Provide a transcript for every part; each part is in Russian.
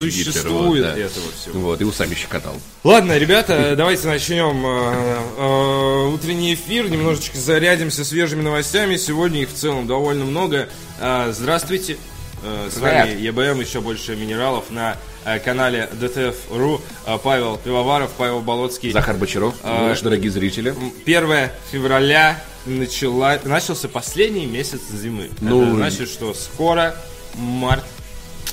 существует да. этого всего. Вот, и усами щекотал. Ладно, ребята, давайте начнем э, э, утренний эфир, немножечко зарядимся свежими новостями. Сегодня их в целом довольно много. Э, здравствуйте. Э, с вами ЕБМ, еще больше минералов на э, канале DTF.ru. Э, Павел Пивоваров, Павел Болоцкий. Захар Бочаров, А, наши дорогие зрители. 1 февраля начала, начался последний месяц зимы. Ну, Это значит, что скоро март,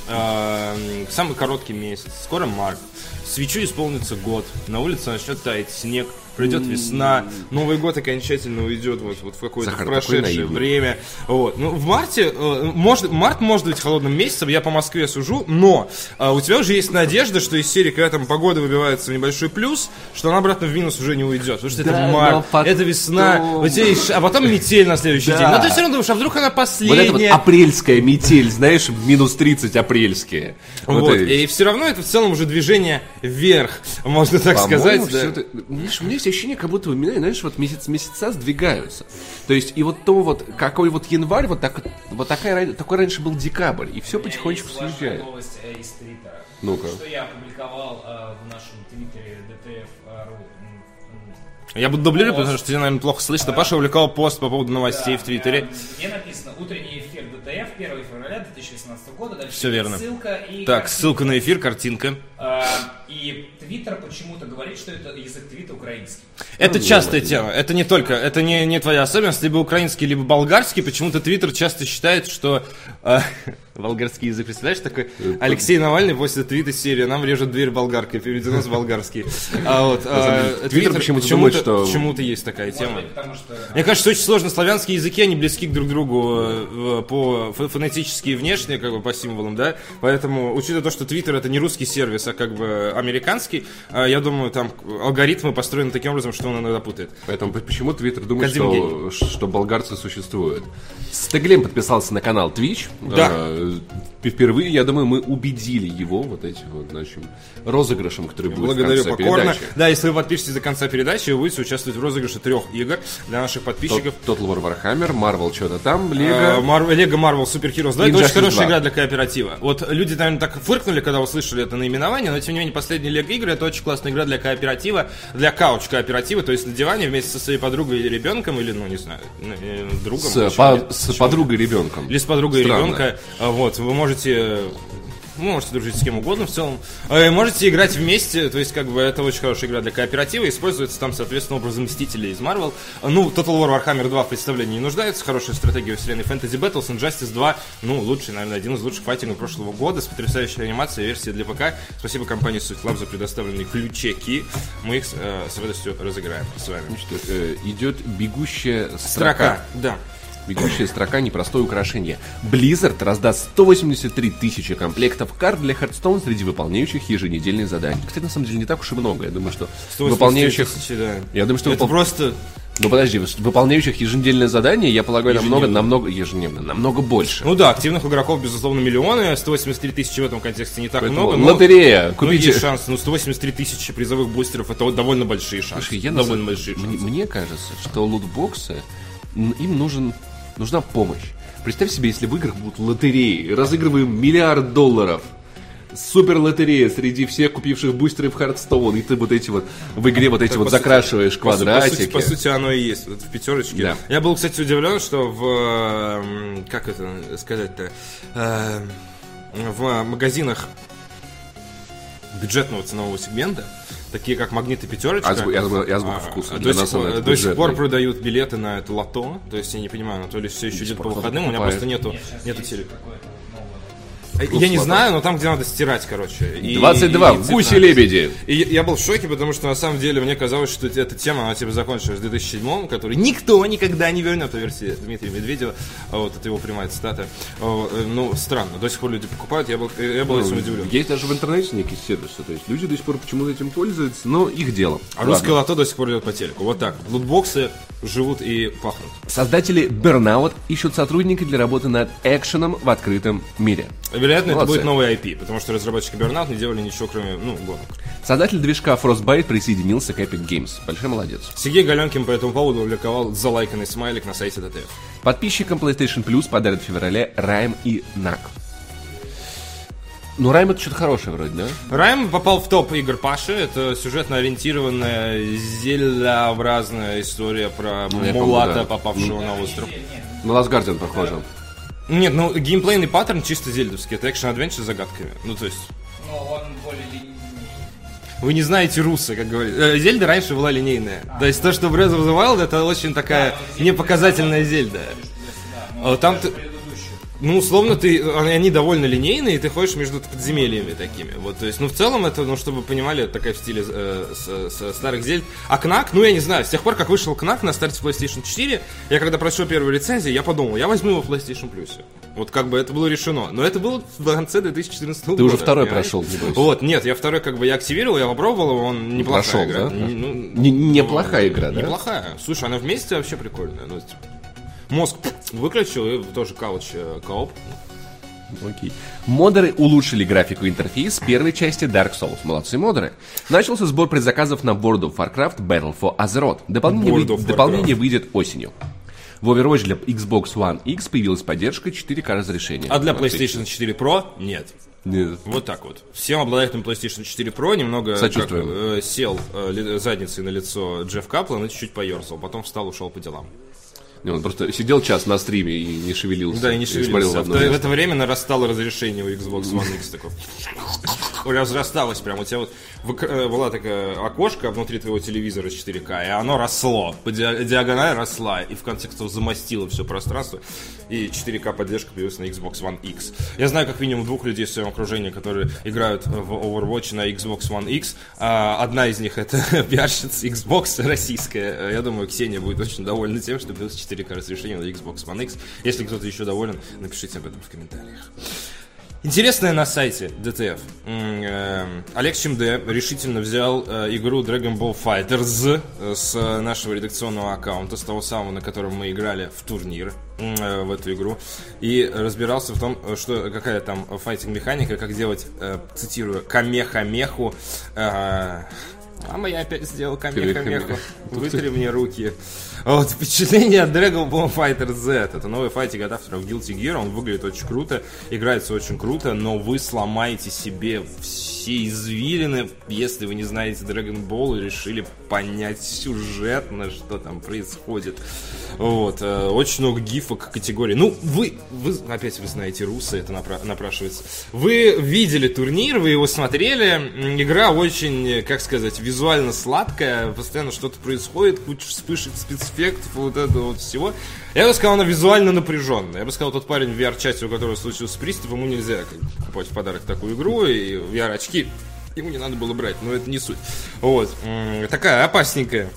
э, самый короткий месяц, скоро март. Свечу исполнится год, на улице начнет таять снег, придет весна, Новый год окончательно уйдет вот, вот в какое-то такой прошедшее время. Вот. Ну, в марте, э, может, март может быть холодным месяцем, я по Москве сужу, но э, у тебя уже есть надежда, что из серии, когда там погода выбивается в небольшой плюс, что она обратно в минус уже не уйдет. Потому что Да, это но март, потом- это весна, есть ш- а потом метель на следующий Да. день. Ну ты все равно думаешь, а вдруг она Вот последняя? это вот апрельская метель, знаешь, минус 30 апрельские. Вот, это- и все равно это в целом уже движение вверх, можно так По-моему, сказать. да. это- знаешь, у меня ощущение, как будто, вы, знаешь, вот месяц, месяца сдвигаются. То есть, и вот то вот, какой вот январь, вот, так, вот такая, такой раньше был декабрь, и все потихонечку съезжает. новость э, из Твиттера. Ну-ка. Что я опубликовал э, в нашем твиттере DTF.ru. Я буду дублировать, потому что тебя, наверное, плохо слышно. Паша увлекал пост по поводу новостей в Твиттере. Где написано утренний эфир DTF 1 февраля 2016 года. Дальше Всё верно. Ссылка и Так, картинка. ссылка на эфир, картинка. А, И Твиттер почему-то говорит, что это язык твита украинский. Это частая тема. Это не только, это не, не твоя особенность, либо украинский, либо болгарский. Почему-то Твиттер часто считает, что э, болгарский язык, представляешь, такой Алексей Навальный после твита серии «Нам режет дверь болгаркой», переведено с болгарский. А вот э, Твиттер почему-то думает, что- почему-то есть такая тема. Мне кажется, очень сложно славянские языки, они близки к друг другу э, по фо- фонетически и внешне, как бы по символам, да. Поэтому, учитывая то, что Твиттер это не русский сервис, а как бы американский, э, я думаю, там алгоритмы построены таким образом, что он иногда путает. Поэтому почему Твиттер думает, что, что болгарцы существуют? Стеглем подписался на канал Twitch. Да. Э, Впервые, я думаю, мы убедили его вот этим вот нашим розыгрышем, который будет Благодарю в конце покорно. передачи. Да, если вы подпишетесь до конца передачи, вы будете участвовать в розыгрыше трех игр для наших подписчиков. Total War Warhammer, Marvel что-то там, Э, Лего. Мар- Лего Марвел Супер Heroes 2 это очень хорошая 2. игра для кооператива. Вот люди, наверное, так фыркнули, когда услышали это наименование, но тем не менее последние Лего игры это очень классная игра для кооператива, для кауч-кооператива, то есть на диване вместе со своей подругой или ребенком, или, ну, не знаю, э, другом. С, по- с подругой ребенком. Или с подругой Странно. ребенка. Вот, вы можете вы можете дружить с кем угодно в целом. Э, Можете играть вместе, то есть, как бы, это очень хорошая игра для кооператива. Используется там, соответственно, образом Мстителей из Marvel. Ну, Total War Warhammer 2 в представлении не нуждается. Хорошая стратегия вселенной Fantasy Battles. Injustice 2, ну, лучший, наверное, один из лучших файтингов прошлого года с потрясающей анимацией, версия для ПК. Спасибо компании Lab за предоставленные ключеки. Мы их э, с радостью разыграем с вами. Значит, э, идет бегущая строка. Строка, да. Бегущая строка непростое украшение. Blizzard раздаст 183 тысячи комплектов карт для Hearthstone среди выполняющих еженедельные задания. Кстати, на самом деле не так уж и много. Я думаю, что 183 выполняющих... тысячи, да. Я думаю, что это выпол- просто Ну подожди, выполняющих еженедельное задание, я полагаю, намного, намного, ежедневно, намного больше. Ну да, активных игроков, безусловно, миллионы. 183 тысячи в этом контексте не так Поэтому много. но- лотерея, Ну, купите. есть шанс. Ну, 183 тысячи призовых бустеров, это довольно большие шансы. Слушай, я на довольно самом- большие мне, шансы. мне кажется, что лутбоксы, им нужен, нужна помощь. Представь себе, если в играх будут лотереи, разыгрываем миллиард долларов. Супер лотерея среди всех купивших бустеры в Hearthstone, и ты вот эти вот в игре вот эти Так, вот по сути- закрашиваешь По, су- по квадратики. сути, по сути, оно и есть вот в пятерочке. Да. Я был, кстати, удивлен, что в м, как это сказать-то э, в магазинах бюджетного ценового сегмента, такие как Магнит и Пятерочка. Азбу- я думаю, азбука а, вкуса. До, Для сих, пор- до сих пор продают билеты на это лото. То есть я не понимаю, ну, то ли все еще идет по выходным, у меня просто нету, нету телека. Я не знаю, но там, где надо стирать, короче. И- 22, и цвет гуси-лебеди. и я- был в шоке, потому что на самом деле мне казалось, что эта тема, она типа закончилась в 2007 который никто никогда не вернет по версии Дмитрия Медведева. А Вот, это его прямая цитата. А, Ну, странно, до сих пор люди покупают, я был, я был этим удивлен. Есть даже в интернете некие сервисы, то есть люди до сих пор почему-то этим пользуются, но их дело. А русское лото до сих пор идет по телеку. Вот так. Лутбоксы живут и пахнут. Создатели Burnout ищут сотрудника для работы над экшеном в открытом мире. Вероятно, это Молодцы. будет новый IP, потому что разработчики Burnout не делали ничего, кроме, ну, гонок. Создатель движка Frostbite присоединился к Epic Games. Большой молодец. Сергей Галенкин по этому поводу публиковал залайканный смайлик на сайте ДТФ. Подписчикам PlayStation Plus подарят в феврале Райм и Нак. Ну, Райм это что-то хорошее вроде, да? Райм попал в топ игр Паши. Это сюжетно ориентированная, зельообразная история про Ну, мулата, помню, да. попавшего на остров. На Last Guardian похоже. Нет, ну геймплейный паттерн чисто зельдовский. Это экшен-адвенчер с загадками. Ну, то есть, Но он более линейный. вы не знаете русы, как говорится. Э, Зельда раньше была линейная. То есть то, что Breath of the Wild, это очень такая непоказательная Зельда. А Там ты... Ну, условно, ты, они довольно линейные, и ты ходишь между подземельями такими. Вот, то есть, ну, в целом, это, ну, чтобы вы понимали, это такая в стиле э, с- с- старых зельд. А Кнак, ну, я не знаю, с тех пор, как вышел Кнак на старте PlayStation 4, я когда прочел первую рецензию, я подумал, я возьму его в PlayStation Plus. Вот как бы это было решено. Но это было в конце 2014 года. Ты уже второй понимаешь? прошел. Вот, нет, я второй как бы я активировал, я попробовал его, он неплохая Прошел, игра. да? Не- ну, Не- неплохая игра, да? Неплохая. Слушай, она вместе вообще прикольная. Ну, типа, мозг выключил, и тоже кауч э, кооп. Окей. Модеры улучшили графику интерфейс первой части Dark Souls. Молодцы модеры. Начался сбор предзаказов на World of Warcraft Battle for Azeroth. Дополнение, вы- дополнение выйдет осенью. В Overwatch для Xbox One X появилась поддержка 4К разрешения. А для. PlayStation 4 Pro нет. Нет. Вот так вот. Всем обладателям PlayStation 4 Pro немного как, э, сел э, задницей на лицо Джефф Каплан и чуть-чуть поерзал. Потом встал, ушел по делам. Не, Он просто сидел час на стриме и не шевелился. Да, и не в шевелился. В, одно то- в место. это время нарастало разрешение у Xbox One X такое. Разрасталось прям. У тебя вот э, была такая окошко внутри твоего телевизора 4К, и оно росло. По диа- диагональ росла, и в конце концов замостило все пространство. И 4К поддержка появилась на Xbox One X. Я знаю как минимум двух людей в своем окружении, которые играют в Overwatch на Xbox One X. А, Одна из них это пиарщица Xbox российская. Я думаю, Ксения будет очень довольна тем, что появилось 4К разрешение на Xbox One X. Если кто-то еще доволен, напишите об этом в комментариях. Интересное на сайте DTF. Эм, Олег Чемде решительно взял э, игру Dragon Ball Fighters э, с нашего редакционного аккаунта, с того самого, на котором мы играли в турнир э, в эту игру, и разбирался в том, что какая там файтинг-механика, как делать, цитирую, камеха-меху. Мама, я опять сделал камеха-меху. Вытри мне руки. Вот, впечатление от Dragon Ball Fighter Z. Это новый файтинг от авторов Guilty Gear. Он выглядит очень круто, играется очень круто, но вы сломаете себе все извилины, если вы не знаете Dragon Ball и решили понять сюжетно, что там происходит. Вот, э, очень много гифок категории. Ну, вы, вы, опять вы знаете русы, это напра- напрашивается. Вы видели турнир, вы его смотрели. Игра очень, как сказать, визуально сладкая, постоянно что-то происходит, куча вспышек, спецэффектов, вот этого вот всего. Я бы сказал, она визуально напряженная. Я бы сказал, тот парень в VR-чате, у которого случился приступ, ему нельзя покупать в подарок такую игру и VR-очки. Ему не надо было брать, но это не суть. Вот. Такая опасненькая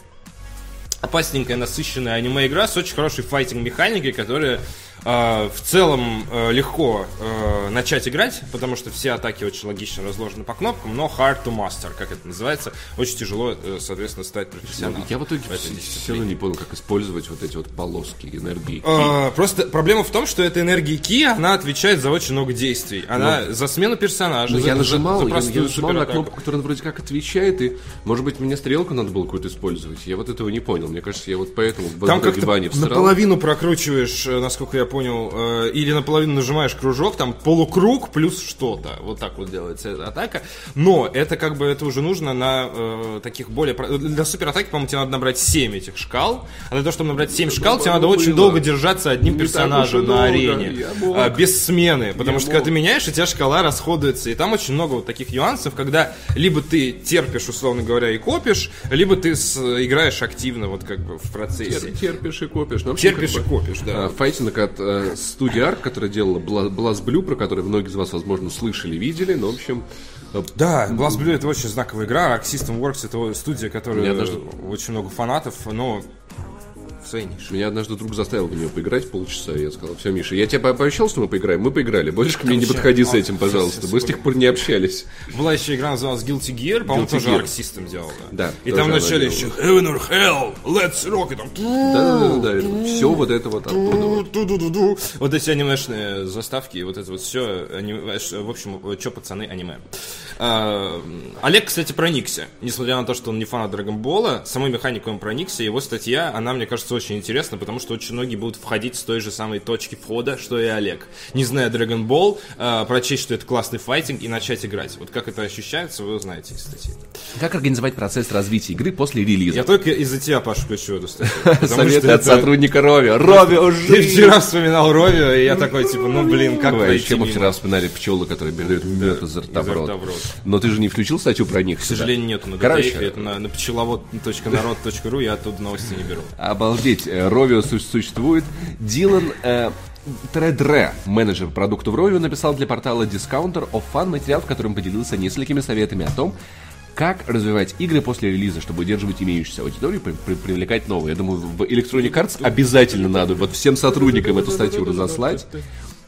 опасненькая, насыщенная аниме-игра с очень хорошей файтинг-механикой, которая э, в целом э, легко э, начать играть, потому что все атаки очень логично разложены по кнопкам, но hard to master, как это называется, очень тяжело, э, соответственно, стать профессионалом. Я в итоге все равно не понял, как использовать вот эти вот полоски энергии. Э, Просто проблема в том, что эта энергия Ки, она отвечает за очень много действий. Она за смену персонажа, Ну, за, я за- нажимал, за я, простую я нажимал на кнопку, которая вроде как отвечает, и, может быть, мне стрелку надо было какую-то использовать. Я вот этого не понял. Мне кажется, я вот поэтому в Там как-то наполовину прокручиваешь, насколько я понял, э, или наполовину нажимаешь кружок, там полукруг плюс что-то. Вот так вот делается эта атака. Но это как бы это уже нужно на э, таких более... Для суператаки, по-моему, тебе надо набрать 7 этих шкал. А для того, чтобы набрать 7 шкал, тебе надо было. очень долго держаться одним Не персонажем и на долго. арене. А, без смены. Потому Я что когда мог. ты меняешь, у тебя шкала расходуется. И там очень много вот таких нюансов, когда либо ты терпишь, условно говоря, и копишь, либо ты с- играешь активно вот как бы в процессе. Тер- Терпишь и копишь. Ну, вообще, Терпишь как и бы, копишь, да. а, Файтинг от э, студии Арк, которая делала Blast Blue, про который многие из вас, возможно, слышали, видели, но, в общем, э, Да, Blast Blue это очень знаковая игра. Arc System Works это студия, которая очень много фанатов, но нише. меня однажды друг заставил в нее поиграть полчаса, и я сказал, все, Миша, я тебе по- пообещал, что мы поиграем, мы поиграли, больше ко мне не подходи с а, этим, пожалуйста, мы с тех пор не общались. Была еще игра, называлась Guilty Gear, по-моему, тоже. Arc System делала. Да, И там вначале еще Heaven or Hell, Let's Rock, и там... Да-да-да, все вот это вот оттуда. Вот эти анимешные заставки, вот это вот все, в общем, что пацаны, аниме. А, Олег, кстати, проникся. Несмотря на то, что он не фанат Драгонбола, самой механикой он проникся. Его статья, она, мне кажется, очень интересна, потому что очень многие будут входить с той же самой точки входа, что и Олег. Не зная Dragon Ball, а, прочесть, что это классный файтинг и начать играть. Вот как это ощущается, вы узнаете из статьи. Как организовать процесс развития игры после релиза? Я только из-за тебя, Паша, включу эту статью. Советы от сотрудника Рови. Рови, Ты уже! вчера вспоминал Ровио, и я такой, типа, ну, блин, как пройти Еще мы вчера вспоминали пчелы, которые передают мед изо рта. Но ты же не включил статью про них К сожалению, нету на Короче. Это на пчеловод.народ.ру, я оттуда новости не беру. Обалдеть, э, Ровио су- существует. Дилан э, Тредре, менеджер продуктов Ровио, написал для портала Discounter of Fun материал, в котором поделился несколькими советами о том, как развивать игры после релиза, чтобы удерживать имеющуюся аудиторию, при- при- привлекать новые. Я думаю, в Electronic Arts обязательно надо вот всем сотрудникам эту статью разослать.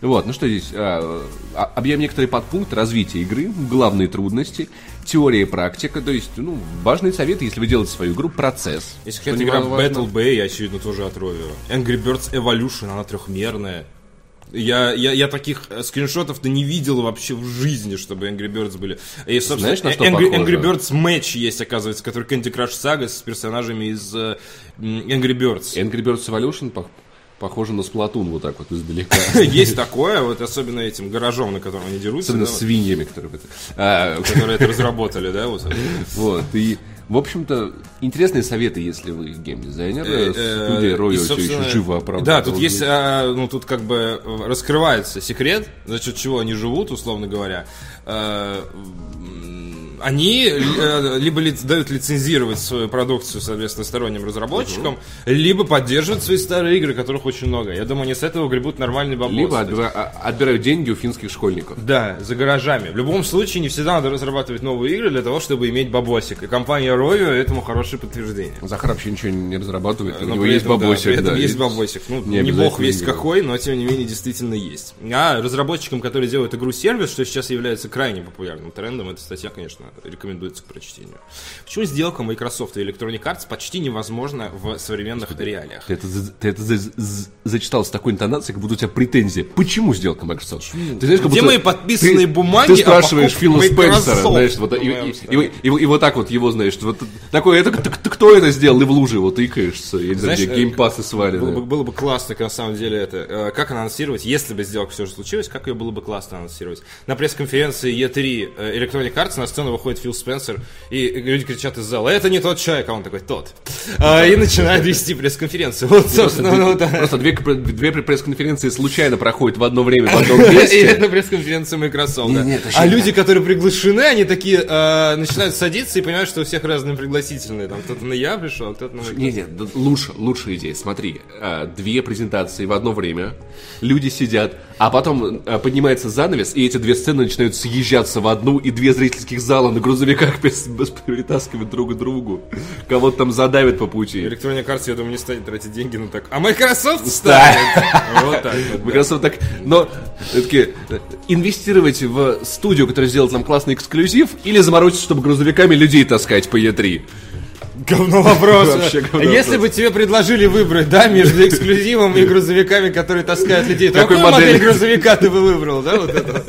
Вот, ну что здесь? а, а, объявим некоторые подпункты развития игры, главные трудности, теория и практика, то есть, ну, важные советы, если вы делаете свою игру, процесс. Если какая-то игра немаловажно. Battle Bay, очевидно, тоже от. Angry Birds Evolution, она трехмерная. Я, я, я таких э, скриншотов-то не видел вообще в жизни, чтобы Angry Birds были. И, собственно, Знаешь, на что Angry, похоже? Angry Birds Match есть, оказывается, который Candy Crush Saga с персонажами из э, Angry Birds. Angry Birds Evolution похоже на Splatoon вот так вот издалека. Есть такое, вот особенно этим гаражом, на котором они дерутся, Особенно да, свиньями, которые... это- А, которые это разработали, да, вот. Вот, и, в общем-то, интересные советы, если вы геймдизайнер. Студия собственно, еще жива, правда. Да, тут есть, а, ну тут как бы раскрывается секрет, за счет чего они живут, условно говоря. Э, Они э, либо ли- дают лицензировать свою продукцию, соответственно, сторонним разработчикам, либо поддерживают свои старые игры, которых очень много. Я думаю, они с этого гребут нормальный баблос. Либо отбира- а- отбирают деньги у финских школьников. Да, за гаражами. В любом случае, не всегда надо разрабатывать новые игры для того, чтобы иметь бабосик. И компания Rovio этому хорошее подтверждение. Захар вообще ничего не разрабатывает, у Но него при есть этом, да, бабосик. при этом да, есть бабосик. Ну, не не, бог весь какой, но тем не менее действительно есть. А разработчикам, которые делают игру-сервис, что сейчас является крайне популярным трендом, эта статья, конечно, рекомендуется к прочтению. Почему сделка Microsoft и Electronic Arts почти невозможна в современных реалиях? Ты это, ты это за- за- зачитал с такой интонацией, как будто у тебя претензии. Почему сделка Microsoft? Ты знаешь, как Где будто мои подписанные ты- бумаги Ты спрашиваешь Фила Спенсера, знаешь, вот, и, и- и- и- и вот так вот его, знаешь, вот такой, это т- т- кто это сделал, и в луже вот тыкаешься, я не знаю, где э, геймпасы Было бы, свалены. было бы классно, на самом деле, это. э, Как анонсировать, если бы сделка все же случилась, как ее было бы классно анонсировать? На пресс-конференции E3 э, Electronic Arts на сцену выходит Фил Спенсер, и люди кричат из зала, это не тот человек, а он такой, тот. А, И начинает вести пресс-конференцию. Вот, собственно, ну, да. Просто две, две пресс-конференции случайно проходят в одно время в одном И месте. это пресс-конференции Microsoft. да. А люди, которые приглашены, они такие начинают садиться и понимают, что у всех разные пригласительные. Там кто-то на я пришел, а кто-то на Microsoft. Не, не, да лучше, лучшая идея. Смотри, а, две презентации в одно время, люди сидят, а потом а, поднимается занавес, и эти две сцены начинают съезжаться в одну, и две зрительских зала на грузовиках перетаскивают друг к другу. Кого-то там задавят по пути. Electronic Arts, я думаю, не станет тратить деньги на так. А Microsoft станет. Вот так. Microsoft так, но такие, э, инвестировать в студию, которая сделает нам классный эксклюзив, или заморочиться, чтобы грузовиками людей таскать по E3. Говно вопрос. Вообще говно Если вопрос. бы тебе предложили выбрать, да, между эксклюзивом и грузовиками, которые таскают людей, то Какой какую модель грузовика ты бы выбрал, да, вот это?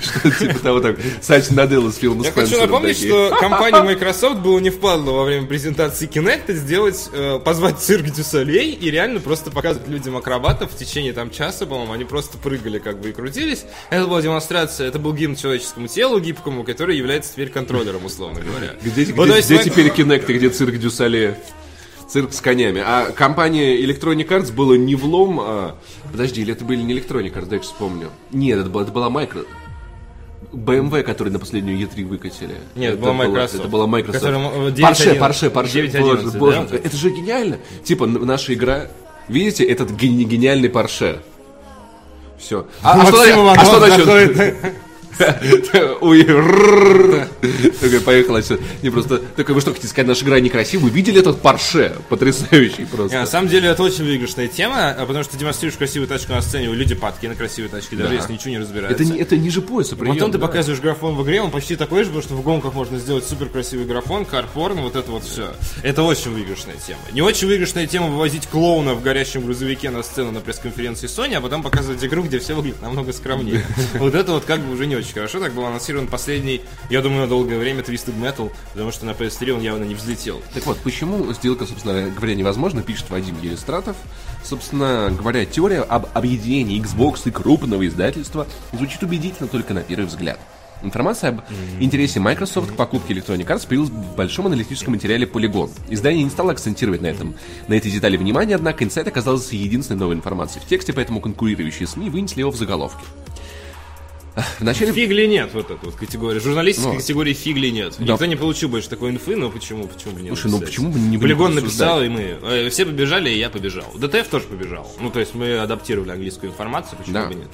Что типа того так. Сатя Наделла с Филом Я хочу напомнить, что компания Microsoft было не впадло во время презентации Kinect сделать, э, позвать цирк Дюсалей и реально просто показывать людям акробатов в течение там часа, по-моему, они просто прыгали как бы и крутились. Это была демонстрация, это был гимн человеческому телу гибкому, который является теперь контроллером, условно говоря. Где, теперь Kinect и где цирк дю Солей? Цирк с конями. А компания Electronic Arts была не влом, а... Подожди, или это были не Electronic Arts, дальше вспомню. Нет, это была, это была Micro... BMW, который на последнюю E3 выкатили. Нет, это была Microsoft. Это была Microsoft. Которая, 9.11. Порше, Порше, Порше. 9.11, Боже, да? боже, это же гениально. Типа, наша игра... Видите, этот ген- гениальный Порше. Все. А, а что, а что насчет... Ой. Такой, поехала сюда. Не просто, такой, вы что хотите сказать, наша игра некрасивая? Вы видели этот парше? Потрясающий Не, На просто. самом деле это очень выигрышная тема, а потому что демонстрируешь красивую тачку на сцене, у люди падки на красивые тачки, даже если ничего не разбираются. Это, ниже пояса прием. Потом ты показываешь графон в игре, он почти такой же, потому что в гонках можно сделать супер красивый графон, карпорн, вот это вот все. Это очень выигрышная тема. Не очень выигрышная тема вывозить клоуна в горящем грузовике на сцену на пресс-конференции Sony, а потом показывать игру, где все выглядит намного скромнее. Вот это вот как бы уже не очень очень хорошо. Так был анонсирован последний, я думаю, на долгое время Twisted Metal, потому что на PS3 он явно не взлетел. Так вот, почему сделка, собственно говоря, невозможна, пишет Вадим Елистратов. Собственно говоря, теория об объединении Xbox и крупного издательства звучит убедительно только на первый взгляд. Информация об интересе Microsoft к покупке Electronic Arts появилась в большом аналитическом материале Polygon. Издание не стало акцентировать на этом, на эти детали внимания, однако инсайт оказался единственной новой информацией в тексте, поэтому конкурирующие СМИ вынесли его в заголовке. В начале... Фигли нет, вот эта вот категория. Журналистской Ну. категории фигли нет. Да. Никто не получил больше такой инфы, но почему, почему бы не Слушай, ну написать? почему бы не Полигон написал, и мы. э, Все побежали, и я побежал. ДТФ тоже побежал. Ну, то есть мы адаптировали английскую информацию, почему Да. бы нет.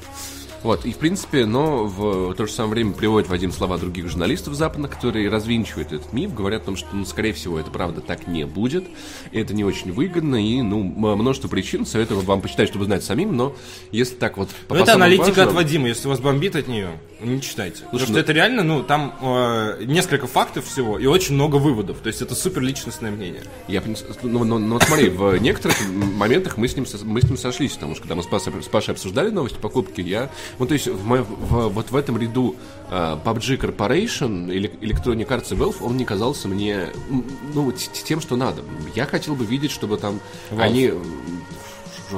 Вот, и в принципе, но в то же самое время приводит Вадим слова других журналистов западных, которые развинчивают этот миф, говорят о том, что, ну, скорее всего, это правда так не будет, это не очень выгодно, и, ну, множество причин, советую вам почитать, чтобы знать самим, но если так вот... по- Ну, это аналитика важным- от Вадима. Если вас бомбит от нее, не читайте. Потому Слушай, что ну- это реально, ну, там э, несколько фактов всего и очень много выводов. То есть это супер личностное мнение. Я, в принципе, ну, ну, ну, смотри, в некоторых моментах мы с ним, мы с ним сошлись, потому что когда мы с Пашей, с Пашей обсуждали новости покупки, я, ну, то есть в мо- в- вот в этом ряду а, PUBG Corporation или Electronic Arts и Valve, он не казался мне, ну, тем, что надо. Я хотел бы видеть, чтобы там они...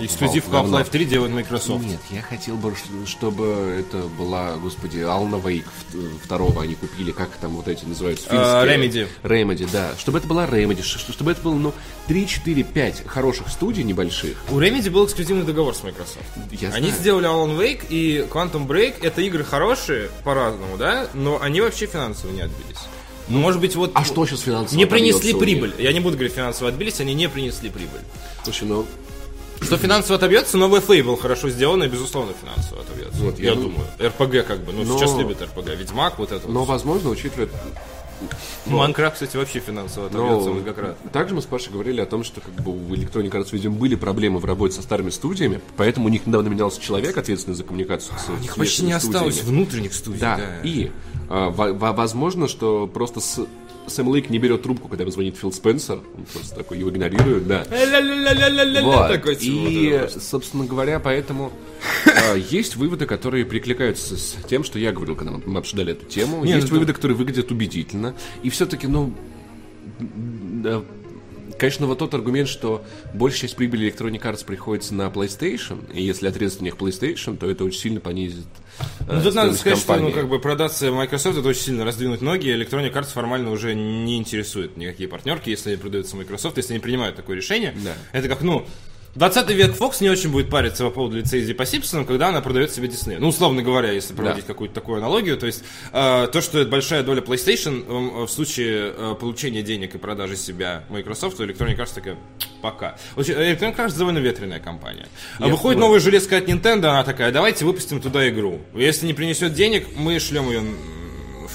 Жопа, Эксклюзив. Half-Life 3 делает Microsoft. Нет, я хотел бы, чтобы это была, господи, Ална Вейк второго они купили, как там вот эти называются? А, финские? Remedy. Remedy, да. Чтобы это была Remedy, чтобы это было, ну, 3, 4, 5 хороших студий небольших. У Remedy был эксклюзивный договор с Microsoft. Я Они знаю. сделали Alan Wake и Quantum Break. Это игры хорошие по-разному, да? Но они вообще финансово не отбились. Ну, может быть, вот... А что сейчас финансово Не принесли прибыль. Я не буду говорить финансово отбились, они не принесли прибыль. Слушай, ну, Что финансово отобьется, новый Fable хорошо сделан и, безусловно, финансово отобьется. Вот, я, я думаю. РПГ как бы. Ну, Но- сейчас любят РПГ. Ведьмак, вот это но, вот. возможно, учитывая... Майнкрафт, кстати, вообще финансово отобьется Но многократно. Ну, также мы с Пашей говорили о том, что как бы у Electronic Arts, видимо, были проблемы в работе со старыми студиями, поэтому у них недавно менялся человек, ответственный за коммуникацию с У них почти не местными осталось студиями. внутренних студий. Да, и а, во- во- возможно, что просто с- Сэм Лейк не берет трубку, когда ему звонит Фил Спенсер, он просто такой его игнорирует, да. Вот. И, это собственно говоря, поэтому а, есть выводы, которые перекликаются с тем, что я говорил, когда мы- обсуждали эту тему. Не, есть ну, выводы, которые выглядят убедительно. И все-таки, ну, Конечно, вот тот аргумент, что большая часть прибыли Electronic Arts приходится на PlayStation, и если отрезать у них PlayStation, то это очень сильно понизит э, Ну, тут надо сказать, что ну, компании. как бы продаться Microsoft это очень сильно раздвинуть ноги. Electronic Arts формально уже не интересует никакие партнерки, если они продаются Microsoft, если они принимают такое решение. Да. Это как, ну, 20 век Fox не очень будет париться по поводу лицензии по Симпсонам, когда она продает себе Disney. Ну, условно говоря, если проводить Да. какую-то такую аналогию. То есть, э, то, что это большая доля PlayStation, э, в случае э, получения денег и продажи себя Microsoft, то Electronic Arts такая, пока. Electronic Arts довольно ветреная компания. Я выходит новая железка от Nintendo, она такая, давайте выпустим туда игру. Если не принесет денег, мы шлем ее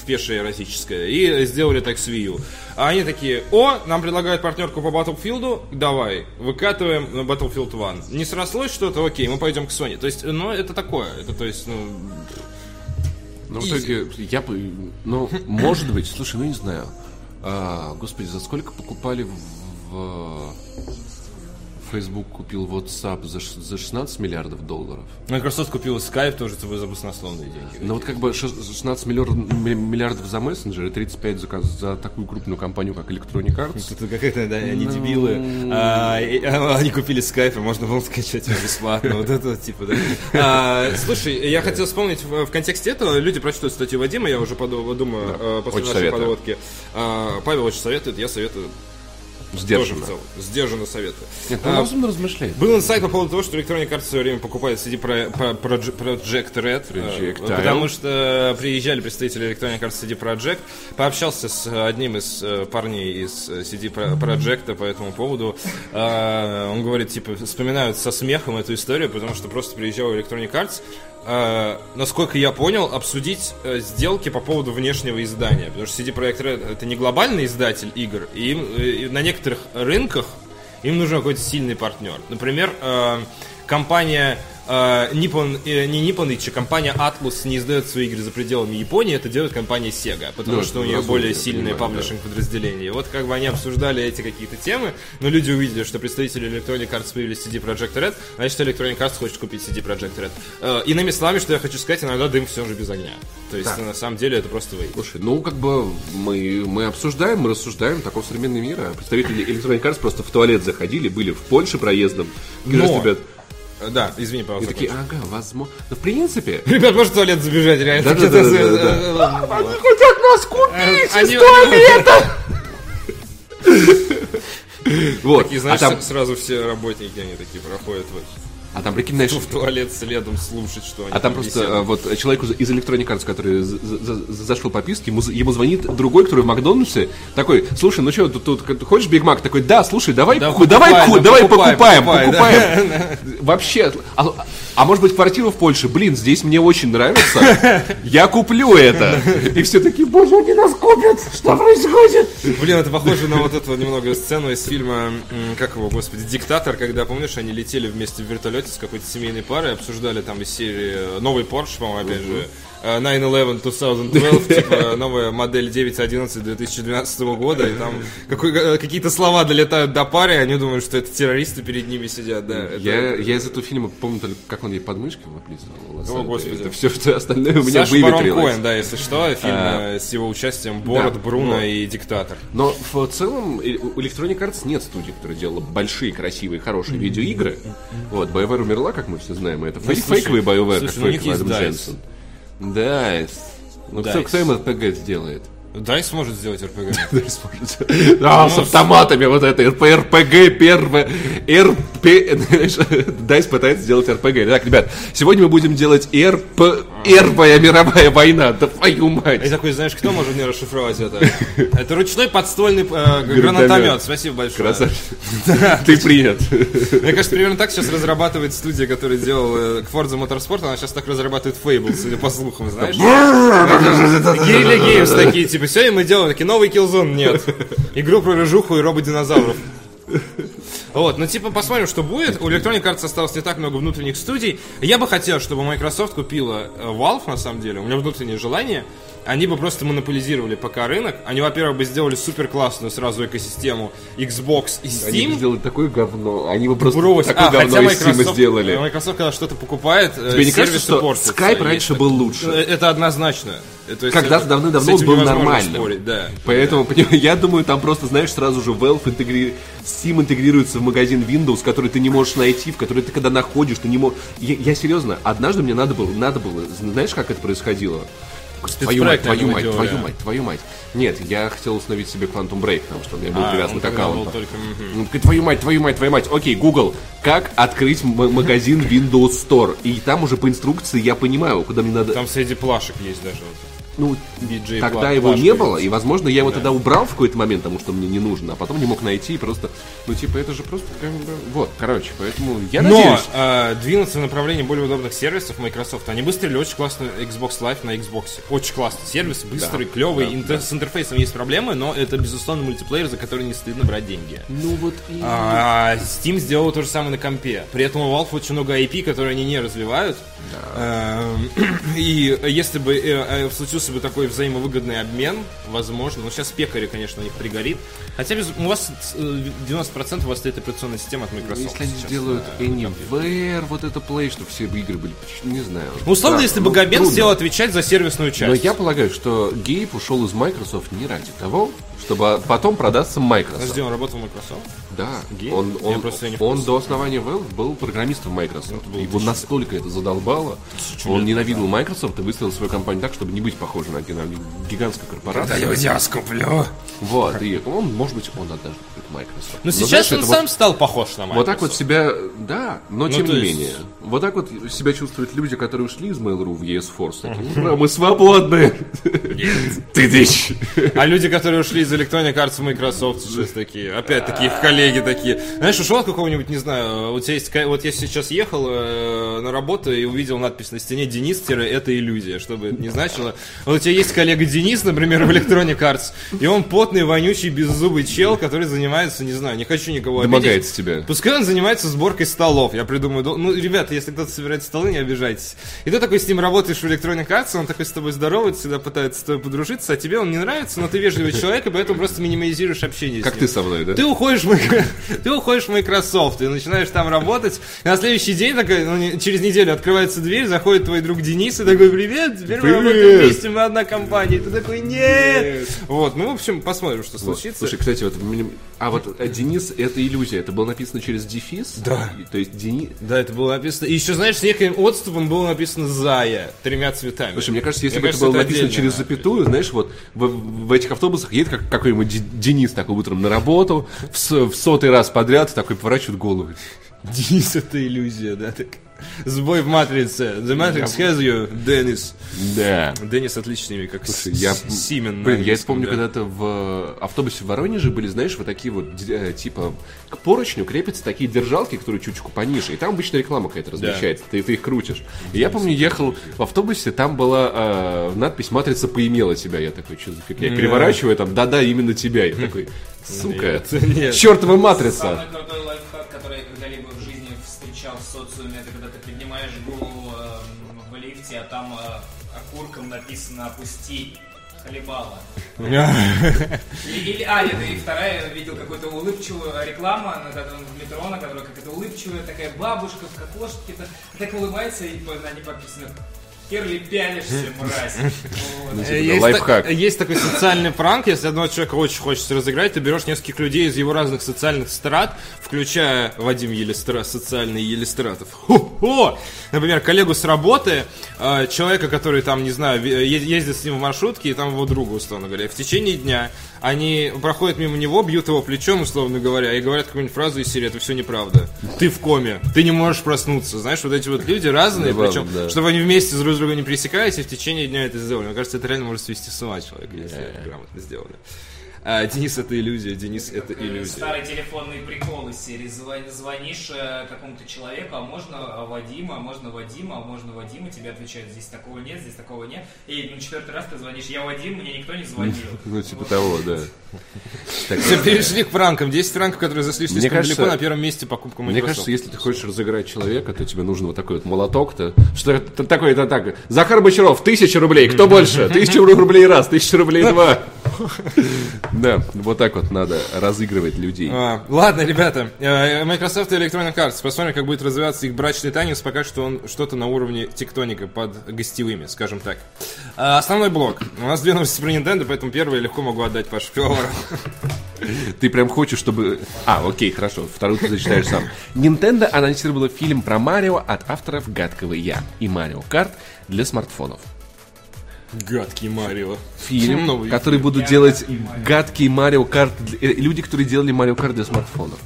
пешее эротическое. И сделали так с Wii U. А они такие, о, нам предлагают партнерку по Battlefield, давай, выкатываем на Battlefield 1. Не срослось что-то, окей, мы пойдем к Sony. То есть, ну, это такое. Это, то есть, ну, Ну, в итоге, я бы, ну, может быть, слушай, ну не знаю. А, господи, за сколько покупали в, в- Facebook купил WhatsApp за, за 16 миллиардов долларов? Microsoft купила Skype тоже за баснословные деньги. Ну вот как бы шест- 16 миллиар- ми- миллиардов за мессенджер и 35 за, за такую крупную компанию, как Electronic Arts. Это какая-то, да, они дебилы. А, и- а, они купили и можно было скачать его бесплатно. Вот это типа, да. А, слушай, я хотел вспомнить в, в контексте этого. Люди прочтут статью Вадима, я уже подо- думаю, э, после очень нашей советую. подводки. А, Павел очень советует, я советую тоже в Сдержанно. целом. Сдержанно советую. Нет, ну, А, разумно размышляет. был инсайт по поводу того, что Electronic Arts в свое время покупает CD Pro- Pro- Proje- Project Red, э, потому что приезжали представители Electronic Arts CD Project, пообщался с одним из э, парней из э, CD Pro- Project по этому поводу. Э, Он говорит, типа, вспоминают со смехом эту историю, потому что просто приезжал Electronic Arts, э, насколько я понял, обсудить э, сделки по поводу внешнего издания. Потому что CD Projekt Red это не глобальный издатель игр, и им э, и на некоторых рынках им нужен какой-то сильный партнер. Например, э, компания Nippon, э, не Nippon Ichi, компания Atlus не издает свои игры за пределами Японии, это делает компания Sega, потому Ну, что у нее более я сильные понимаю, паблишинг подразделения. И вот как бы они обсуждали эти какие-то темы, но люди увидели, что представители Electronic Arts появились CD Projekt Red, значит, Electronic Arts хочет купить CD Projekt Red. Э, иными словами, что я хочу сказать, иногда дым все же без огня. То есть, на самом деле, это просто вейп. Слушай, ну как бы мы, мы обсуждаем, мы рассуждаем, такой современный мир. А представители Electronic Arts просто в туалет заходили, были в Польше проездом. Но- знаешь, ребят, Да, извини, и пожалуйста. такие, ага, возможно. Ну, в принципе, Ребят, может в туалет забежать, реально? Да-да-да-да-да. Они хотят нас купить Они- Вот. И А знаешь, там, с- сразу все работники, они такие проходят в, а там, прикинь, знаешь, в туалет следом слушать, что они А там просто э, вот человеку из Electronic Arts, который за- за- за- зашел по писке, ему, ему звонит другой, который в Макдональдсе, такой, слушай, ну что, тут, тут хочешь Биг Мак? Такой, да, слушай, давай, Да, ку- давай, покупай, ку- да, давай покупай, покупаем, покупай, да. покупаем. Вообще, а, а может быть квартиру в Польше? Блин, здесь мне очень нравится, я куплю это. И все такие, боже, они нас купят, что происходит? Блин, это похоже на вот эту немного сцену из фильма, как его, господи, «Диктатор», когда, помнишь, они летели вместе в вертолете с какой-то семейной парой, обсуждали там из серии э, новый Porsche, по-моему, опять же, э, 911 2012, типа новая модель 911 2012 года, и там э, какие-то слова долетают до пары, и они думают, что это террористы перед ними сидят, да. это- Я, я из этого фильма помню только, как он ей подмышки облизывал. О, господи. Это все, что остальное у меня Саша Барон выветрилось. Коэн, да, если что, фильм э, с его участием Бород, да, Бруно но- и Диктатор. Но в целом у Electronic Arts нет студии, которая делала большие, красивые, хорошие видеоигры. Вот, BioWare умерла, как мы все знаем, это Ну, слушай, фейковый BioWare, слушай, как ну, фейковый Адам DICE. DICE. Ну, кто, DICE. кто им RPG сделает? DICE может сделать РПГ. Да, с автоматами вот это, РП, РПГ, первое, РП, DICE пытается сделать РПГ. Так, ребят, сегодня мы будем делать РП, Первая мировая война, да твою И мать. такой, знаешь, кто может мне расшифровать это? Это ручной подствольный э, гранатомет. Спасибо большое. Красавчик. Ты принят. Мне кажется, примерно так сейчас разрабатывает студия, которая делала э, Forza Motorsport, она сейчас так разрабатывает Fable, судя по слухам, знаешь? Гейли Геймс такие, типа, сегодня мы делаем такие новый Killzone, нет. Игру про рыжуху и рободинозавров. Вот, ну типа посмотрим, что будет. У Electronic Arts осталось не так много внутренних студий. Я бы хотел, чтобы Microsoft купила э, Valve, на самом деле. У меня внутреннее желание. Они бы просто монополизировали пока рынок. Они, во-первых, бы сделали супер классную сразу экосистему Xbox и Steam. Они бы сделали такое говно. Они бы просто Брось. такое А, говно из Steam сделали. Microsoft, когда что-то покупает, э, Тебе не кажется, что портятся. Skype раньше был лучше? Э, Это однозначно. Э, то есть Когда-то с он был нормальным. спорить, да. Поэтому, понимаю, я думаю, там просто, знаешь, сразу же Valve интегри... Steam интегрируется в магазин Windows, который ты не можешь найти, в который ты когда находишь, ты не можешь... Я, я серьезно, однажды мне надо было, надо было, знаешь, как это происходило? Твою мать, твою мать, делали. твою мать, твою мать. Нет, я хотел установить себе Quantum Break, потому что у меня был А, привязан к аккаунту. только. Ну, Твою мать, твою мать, твою мать. Окей, Google, как открыть магазин Windows Store? И там уже по инструкции я понимаю, куда мне надо... Там среди плашек есть даже. вот. Ну, BJ тогда его не было, и, возможно, я его тогда убрал в какой-то момент, потому что мне не нужно, а потом не мог найти, и просто, ну, типа, это же просто, как бы, вот, короче, поэтому я Но надеюсь, э, двинуться в направлении более удобных сервисов Microsoft. Они выстрелили очень классный Xbox Live на Xbox. Очень классный сервис, быстрый, клевый. Интер- С интерфейсом есть проблемы, но это, безусловно, мультиплеер, за который не стыдно брать деньги. ну, вот, и... А, Steam сделал то же самое на компе. При этом у Valve очень много IP, которые они не развивают. Эм, И если бы э, э, случился бы такой взаимовыгодный обмен, возможно, ну сейчас пекари, конечно, у них пригорит. Хотя без- у вас э, 90% у вас стоит операционная система от Microsoft. если они сейчас сделают компе. Anywhere, вот это Play, чтобы все игры были, не знаю. Ну, условно, Да, если ну, бы Габен трудно. сделал отвечать за сервисную часть. Но я полагаю, что Гейб ушел из Microsoft не ради того, чтобы потом продаться Microsoft. Подожди, он работал в Microsoft? Да, Гейб? он, Я он, просто не в он до основания Valve был программистом Microsoft. было Его настолько это задолбало, он ненавидел Microsoft и выставил свою компанию так, чтобы не быть похожим на гигантскую корпорацию. я скуплю. Вот, и он, может быть, он однажды Microsoft. Но Но сейчас знаешь, он сам вот, стал похож на Microsoft. вот так вот себя, да, но тем то не есть- менее. Вот так вот себя чувствуют люди, которые ушли из Mail.ru в ES Force. Такие, «Ура, мы свободны! Ты дичь! А люди, которые ушли из Electronic Arts в Microsoft, сейчас такие, опять такие коллеги такие. Знаешь, ушел от какого-нибудь, не знаю, у тебя есть, вот я сейчас ехал э, на работу и увидел надпись на стене Денис это иллюзия, чтобы это не значило. Вот у тебя есть коллега Денис, например, в Electronic Arts, и он потный, вонючий, беззубый чел, который занимается, не знаю, не хочу никого обидеть. Домогается тебя. Пускай он занимается сборкой столов, я придумаю. Ну, ребята, если кто-то собирает столы, не обижайтесь. И ты такой с ним работаешь в электронной карте, он такой с тобой здоровается, всегда пытается с тобой подружиться, а тебе он не нравится, но ты вежливый человек, и поэтому просто минимализируешь общение Как ты со мной, да? Ты уходишь, ты уходишь в Microsoft и начинаешь там работать. И на следующий день, такой, ну, через неделю открывается дверь, заходит твой друг Денис и такой, привет, теперь мы Привет. работаем вместе, мы одна компания. И ты такой, нет. Вот, ну, в общем, посмотрим, что Вот, случится. Слушай, кстати, вот а вот э, Денис это иллюзия. Это было написано через дефис. Да. И- То есть Денис. Да, это было написано. И еще, знаешь, с неким отступом было написано «Зая» тремя цветами. Слушай, мне кажется, если Мне бы кажется, это было это написано через запятую, знаешь, вот в, в этих автобусах едет как, какой-нибудь Денис такой утром на работу, в, в сотый раз подряд такой поворачивает голову. Денис это иллюзия, да? Так. Сбой в матрице. The Matrix has you, Денис. Да. Денис отличный имя, как Слушай, я, Симен. блин, я помню, да. когда-то в автобусе в Воронеже были, знаешь, вот такие вот, э, типа, к поручню крепятся такие держалки, которые чуточку пониже, и там обычно реклама какая-то размещается, ты, ты их крутишь. И я помню, ехал в автобусе, там была э, надпись «Матрица поимела тебя». Я такой, что за фигня? Я переворачиваю, там, да-да, именно тебя. Я такой, сука, чертова матрица. Социуме, это когда ты поднимаешь голову эм, в лифте, а там э, окурком написано «Опусти хлебало». Или, а, нет, и вторая, видел какую-то улыбчивую этом в метро, на которой какая-то улыбчивая такая бабушка в кокошке, так улыбается, и на ней подписано «Хер ли пялишься, мразь». Вот. Э, Есть, лайфхак. та- есть такой социальный пранк, если одного человека очень хочется разыграть, ты берешь нескольких людей из его разных социальных страт, включая Вадим Елистра, социальный Елистратов. Хо-хо! Например, коллегу с работы, э, человека, который там, не знаю, ездит с ним в маршрутке, и там его друга, условно говоря. В течение дня они проходят мимо него, бьют его плечом, условно говоря, и говорят какую-нибудь фразу из серии «Это все неправда». Ты в коме, ты не можешь проснуться. Знаешь, вот эти вот люди разные, причем, да. чтобы они вместе друг с другом не пересекались, и в течение дня это сделали. Мне кажется, это реально может свести с ума человека, если это грамотно сделано. А, Денис это иллюзия, Денис это Как, э, иллюзия. Старый телефонный прикол из серии. Звон- Звонишь э, какому-то человеку, а можно а, Вадима, а можно Вадима, а можно Вадима. Тебе отвечают, здесь такого нет, здесь такого нет. И на четвертый раз ты звонишь, я Вадим, мне никто не звонил. Ну, типа Вот. того, да. Все, перешли к пранкам. 10 франков, которые зашли слишком далеко, на первом месте покупка Мне кажется, если ты хочешь разыграть человека, то тебе нужен вот такой вот молоток-то. Что это такое, это так. Захар Бочаров, тысяча рублей. Кто больше? Тысяча рублей раз, тысяча рублей два. Да, вот так вот надо разыгрывать людей. А, ладно, ребята, э, Microsoft и Electronic Arts. Посмотрим, как будет развиваться их брачный танец. Пока что он что-то на уровне тектоника под гостевыми, скажем так. А, основной блок. У нас две новости про Nintendo, поэтому первое легко могу отдать Паше Пивовару. Ты прям хочешь, чтобы... А, окей, хорошо, вторую ты зачитаешь сам. Nintendo анонсировала фильм про Марио от авторов «Гадкого Я» и «Марио Карт» для смартфонов. Гадкий Марио. Фильм, Новый который будут делать гадкий Mario Kart... для- э, Люди, которые делали Марио Карт для смартфонов.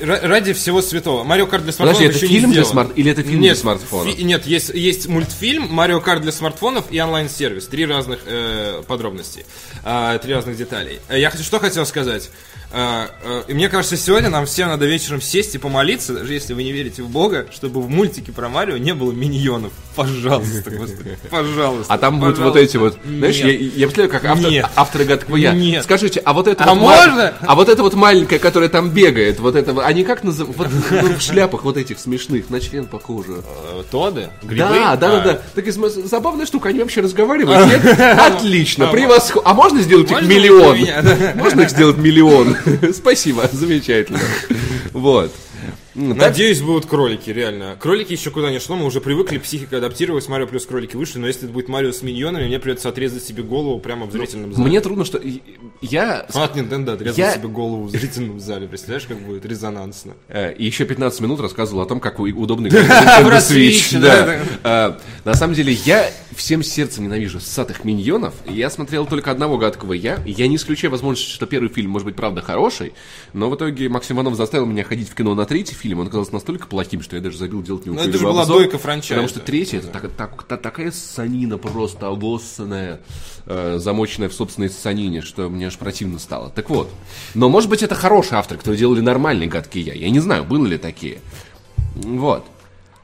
Ра- Ради всего святого. Mario Kart для смартфонов Подожди, это еще не фильм для сделан. смарт- или это фильм нет, для смартфонов? фи- нет, есть, есть мультфильм Mario Kart для смартфонов и онлайн-сервис. Три разных э, подробности. А, три разных деталей. Э, Я хочу, что хотел сказать. А, э, и мне кажется, сегодня нам всем надо вечером сесть и помолиться, даже если вы не верите в Бога, чтобы в мультике про Марио не было миньонов. Пожалуйста, господи, пожалуйста. А там будут вот эти вот, знаешь, я, я представляю, как автор, Нет. авторы гадкого я. Нет. Скажите, а вот это А вот ма- можно? а вот это вот маленькая, которая там бегает, вот это, они как называют, вот, ну, в шляпах вот этих смешных, на член похоже. Э, Тоды? Грибы? Да, да, да, А. да. Так забавная штука, они вообще разговаривают. Отлично, превосходно. А можно сделать их миллион? Можно их сделать миллион? Спасибо, замечательно. Вот. Ну, Надеюсь, будут кролики, реально. Кролики еще куда не шло, мы уже привыкли, психика адаптировалась, Марио плюс кролики вышли, но если это будет Марио с миньонами, мне придется отрезать себе голову прямо в зрительном зале. Мне трудно, что я Фанат Nintendo отрезал Я- себе голову в зрительном зале, представляешь, как будет резонансно. Э, И еще 15 минут рассказывал о том, как у- удобно играть в Nintendo Switch. Э, На самом деле, я всем сердцем ненавижу ссатых миньонов. Я смотрел только одного гадкого я. Я не исключаю возможность, что первый фильм может быть правда хороший, но в итоге Максим Иванов заставил меня ходить в кино на третий фильм. Он оказался настолько плохим, что я даже забил делать него Ну, это же была дойка франчайза. Потому что третий, это так- так- та- такая санина просто обоссанная, э, замоченная в собственной санине, что мне аж противно стало. Так вот. Но может быть это хороший автор, которые делали нормальные гадкие я. Я не знаю, было ли такие. Вот.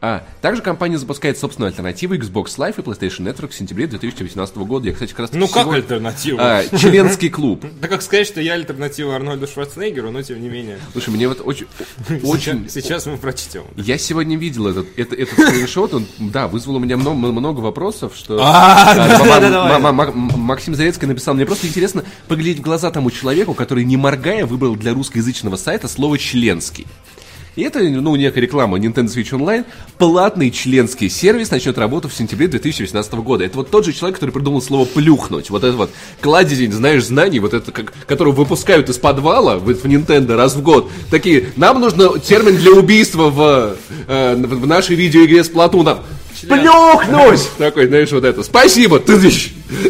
А, также компания запускает собственную альтернативу Xbox Live и PlayStation Network в сентябре 2018 года. Я, кстати, как раз Ну как альтернатива? А, членский клуб. Да как сказать, что я альтернатива Арнольду Шварценеггеру, но тем не менее. Слушай, мне вот очень... очень... Сейчас, мы прочтем. Я сегодня видел этот, это, этот скриншот, он, да, вызвал у меня много, много вопросов, что... Максим Зарецкий написал, мне просто интересно поглядеть в глаза тому человеку, который, не моргая, выбрал для русскоязычного сайта слово «членский». И это, ну, некая реклама Nintendo Switch Online. Платный членский сервис начнет работу в сентябре 2018 года. Это вот тот же человек, который придумал слово «плюхнуть». Вот это вот кладезень, знаешь, знаний, вот это, как, которого выпускают из подвала в, в Nintendo раз в год. Такие, нам нужно термин для убийства в, э, в, нашей видеоигре с Платуном. Плюхнуть! Такой, знаешь, вот это. Спасибо, ты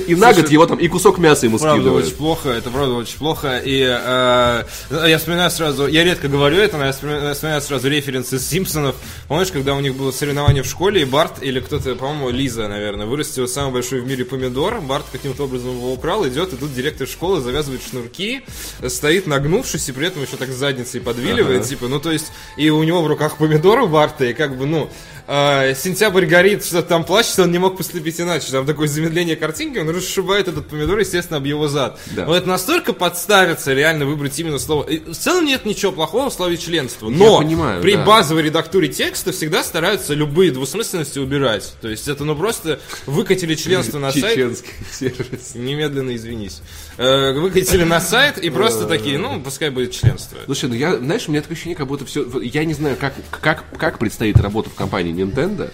И на год его там, и кусок мяса ему Правда скидывают. очень плохо, это правда очень плохо. И э, я вспоминаю сразу, я редко говорю это, но я вспоминаю, сразу референс из Симпсонов. Помнишь, когда у них было соревнование в школе, и Барт, или кто-то, по-моему, Лиза, наверное, вырастила самый большой в мире помидор. Барт каким-то образом его украл, идет, и тут директор школы завязывает шнурки, стоит нагнувшись, и при этом еще так задницей подвиливает, типа, ну то есть, и у него в руках помидор у Барта, и как бы, ну, э, сентябрь горит, что-то там плачет, он не мог поступить иначе. Там такое замедление картинки, он расшибает этот помидор, естественно, об его зад. Да. Вот это настолько подставиться, реально выбрать именно слово. И в целом нет ничего плохого в слове членство. Но понимаю, при да. базовой редактуре текста всегда стараются любые двусмысленности убирать. То есть это ну просто выкатили членство на сайт. Чеченский сервис. Немедленно извинись. Э, выкатили на сайт и просто такие, ну, пускай будет членство. Слушай, ну я, знаешь, у меня такое ощущение, как будто все... Я не знаю, как, как, как предстоит работа в компании Nintendo,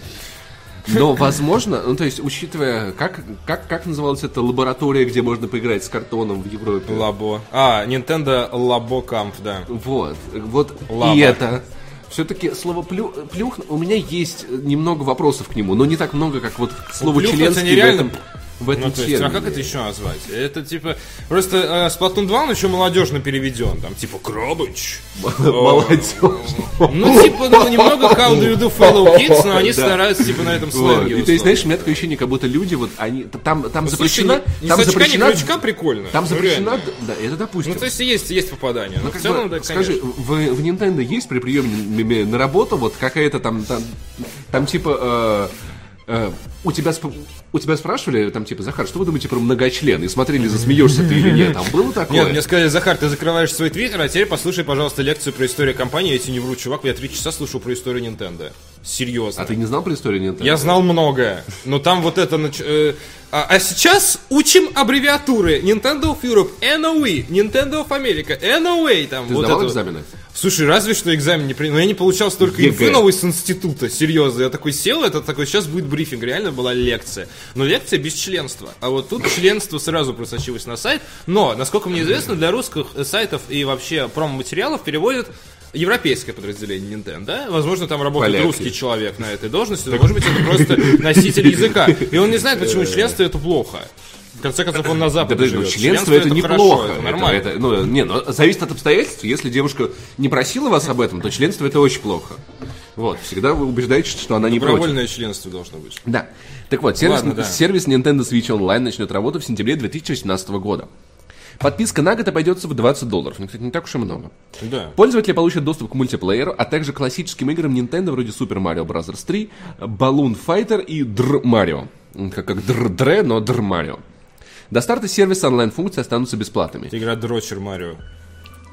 но, возможно, ну, то есть, учитывая, как, как, как называлась эта лаборатория, где можно поиграть с картоном в Европе? Лабо. А, Nintendo Labo Camp, да. Вот, вот Лаба. и это. Все-таки слово плю, плюх, у меня есть немного вопросов к нему, но не так много, как вот это членский в нереально. этом, в этом Ну, то есть, а как это еще назвать? Это типа. Просто э, Splatoon 2 он еще молодежно переведен. Там типа Крабыч. Молодежь. Ну, типа, ну, немного How do you do fellow kids, но они стараются типа на этом сленге. И то есть, знаешь, у меня такое ощущение, как будто люди, вот они, там, там запрещено, там запрещено, крючка прикольно. там Ну, запрещено, да, это допустим. Ну, то есть есть, есть попадание. Но Ну, в как целом, да, скажи, в, в Nintendo есть при приеме на работу вот какая-то там, там, там типа, э, у тебя сп- у тебя спрашивали, там, типа, Захар, что вы думаете про многочлен? И смотрели, засмеешься ты или нет. Там было такое? Нет, мне сказали, Захар, ты закрываешь свой твиттер, а теперь послушай, пожалуйста, лекцию про историю компании. Я тебе не вру, чувак, я три часа слушал про историю Nintendo. Серьезно. А ты не знал про историю Nintendo? Я знал многое, но там вот это... нач- э, а, а сейчас учим аббревиатуры. Nintendo of Europe, NOE, Nintendo of America, NOA. Там, Ты вот сдавал это. экзамены? Слушай, разве что экзамен не принял. Но я не получал столько ЕГЭ. инфы новой с института, серьезно. Я такой сел, это такой, сейчас будет брифинг, реально была лекция. Но лекция без членства. А вот тут членство сразу просочилось на сайт. Но, насколько мне известно, для русских э, сайтов и вообще промо-материалов переводят европейское подразделение Nintendo. да? Возможно, там работает Поляки. русский человек на этой должности, но, может быть, это просто носитель языка. И он не знает, почему членство это плохо. В конце концов, он на Да, Западе ну, живет. членство, это, хорошо, неплохо. это Это- нормально. это- ну, не, ну, зависит от обстоятельств. Если девушка не просила вас об этом, то членство это очень плохо. Вот, всегда вы убеждаетесь, что она не против. Добровольное членство должно быть. Да. Так вот, сервис, Ладно, да. сервис Nintendo Switch Online начнет работу в сентябре 2018 года. Подписка на год обойдется в 20 долларов. Ну, кстати, не так уж и много. Да. Пользователи получат доступ к мультиплееру, а также классическим играм Nintendo вроде Super Mario Bros. 3, Balloon Fighter и Dr Mario. Как, как Dr Dre, но Dr Mario. До старта сервиса онлайн-функции останутся бесплатными. Игра Дрочер Марио.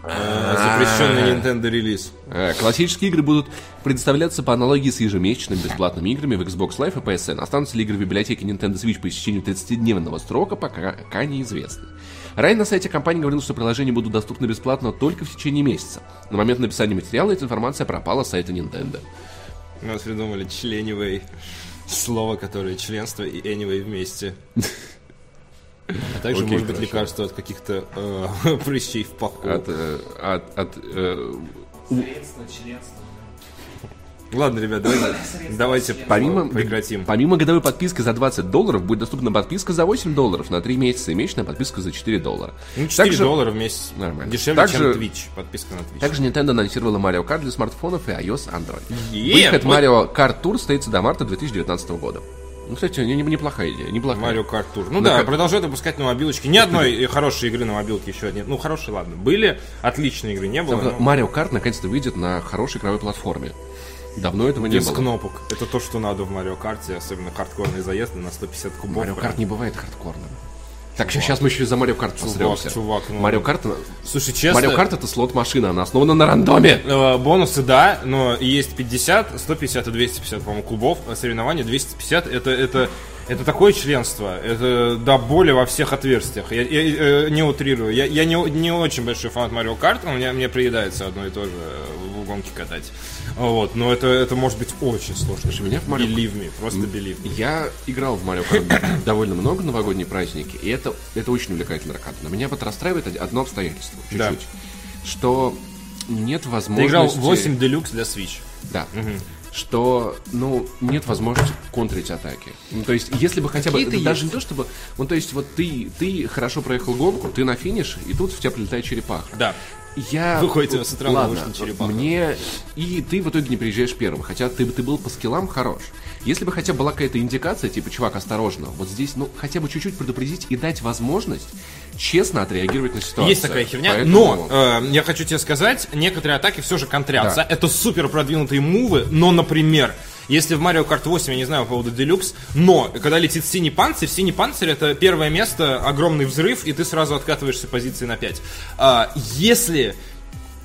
Э, Запрещенный Nintendo релиз. Э, Классические игры будут предоставляться по аналогии с ежемесячными бесплатными играми в Xbox Live и PSN. Останутся ли игры в библиотеке Nintendo Switch по истечению 30-дневного срока, пока, пока неизвестно. Ранее на сайте компании говорилось, что приложения будут доступны бесплатно только в течение месяца. На момент написания материала эта информация пропала с сайта Nintendo. У нас придумали членивый слово, которое членство и anyway вместе. А также Окей, может быть хорошо. лекарство от каких-то э, прыщей в паху. От, э, от, от, э, Средство, членство. Ладно, ребят, давайте, давайте Помимо, прекратим. помимо годовой подписки за 20 долларов, будет доступна подписка за 8 долларов на 3 месяца и месячная подписка за 4 доллара. Ну, 4 Также- доллара в месяц. Нормально. Дешевле, Также- чем Twitch. Подписка на Twitch. Также Nintendo анонсировала Mario Kart для смартфонов и iOS Android. Е, Выход вот Mario Kart Tour состоится до марта 2019 года. Ну, кстати, не- не- неплохая идея, неплохая. Марио Карт Тур. Ну Ну, да, продолжают выпускать на мобилочке. Ни одной хорошей игры на мобилке еще нет. Ну, хорошие, ладно. Были, отличные игры не было. Но- Mario Kart наконец-то выйдет на хорошей игровой платформе. Давно этого не Без было. кнопок. Это то, что надо в Марио Карте, особенно хардкорные заезды на 150 кубов. Марио Карт не бывает хардкорным. Так, сейчас мы еще за Марио Карт посремся. чувак, ну- Марио Карт... Слушай, честно... Марио Карт это слот-машина, она основана на рандоме. Э, Бонусы, да, но есть 50, 150 и 250, по-моему, клубов. А Соревнования 250 это, это, это такое членство. Это до боли во всех отверстиях. Я, я, э, не утрирую. Я, я не, не очень большой фанат Марио Карт, но мне, мне приедается одно и то же в гонке катать. Вот, но это, это может быть очень сложно. Слушай, меня в Марио- Believe me, просто believe me. Я играл в Марио Карт довольно много новогодние праздники, и это, это очень увлекательно аркад. Но меня вот расстраивает од- одно обстоятельство, Да. чуть-чуть, что нет Ты возможности... играл 8 Deluxe для Switch. Да. Что, ну, нет возможности контрить атаки. Ну, то есть, если бы хотя бы, даже есть. не то, чтобы, ну, то есть, вот ты, ты хорошо проехал гонку, ты на финише, и тут в тебя прилетает черепаха. Да. Я... Выходите с утра Ладно, мне... И ты в итоге не приезжаешь первым, хотя ты, ты был по скиллам хорош. Если бы хотя бы была какая-то индикация, типа, чувак, осторожно, вот здесь, ну, хотя бы чуть-чуть предупредить и дать возможность честно отреагировать на ситуацию. Есть такая херня, Поэтому- но э, я хочу тебе сказать, некоторые атаки все же контрятся. Да. Это супер продвинутые мувы, но, например, если в Mario Kart 8, я не знаю по поводу Deluxe, но когда летит синий панцирь, синий панцирь это первое место, огромный взрыв, и ты сразу откатываешься позиции на 5. А, если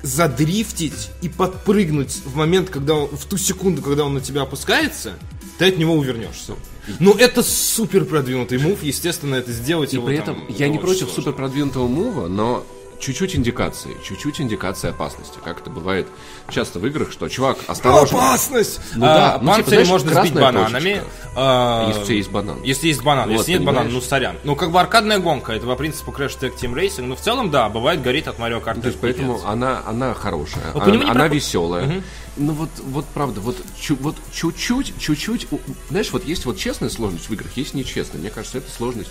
задрифтить и подпрыгнуть в момент, когда он, в ту секунду, когда он на тебя опускается, ты от него увернешься. Ну, это супер продвинутый мув, естественно, это сделать И его при этом это я не против сложно. супер продвинутого мува, но чуть-чуть индикации, чуть-чуть индикации опасности, как это бывает часто в играх, что чувак, осторожно. Опасность! Ну да, А, ну, типа, панцири знаешь, можно сбить бананами. А, Если у тебя есть банан. Если есть банан. Вот, если нет банана, ну сорян. Ну, как бы аркадная гонка, это по принципу Crash Tag Team Racing. Но в целом, да, бывает горит от Mario Kart. Ну, То есть, поэтому она, она хорошая, Вот она, она про- веселая. Ну вот, вот правда, вот, чу- вот чуть-чуть, чуть-чуть, знаешь, вот есть вот честная сложность в играх, есть нечестная. Мне кажется, эта сложность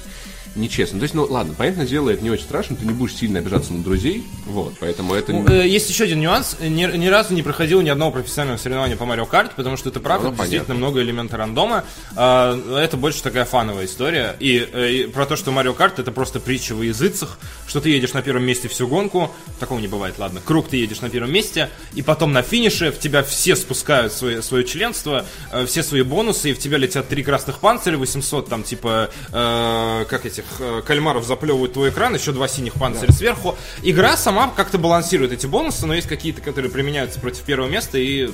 нечестная. То есть, ну ладно, понятное дело, это не очень страшно, ты не будешь сильно обижаться на друзей, вот, поэтому это... Ну, э, Есть еще один нюанс. Ни, ни разу не проходил ни одного профессионального соревнования по Mario Kart, потому что это правда Ну, действительно понятно. много элементов рандома. А, Это больше такая фановая история. И, э, и про то, что Mario Kart это просто притча во языцах, что ты едешь на первом месте всю гонку, такого не бывает, ладно. Круг ты едешь на первом месте, и потом на финише в тебя все спускают свое, свое членство, э, все свои бонусы, и в тебя летят три красных панциря, 800 там типа, э, как этих, э, кальмаров заплевывают твой экран, еще два синих панциря сверху. Игра сама как-то балансирует эти бонусы, но есть какие-то, которые применяются против первого места, и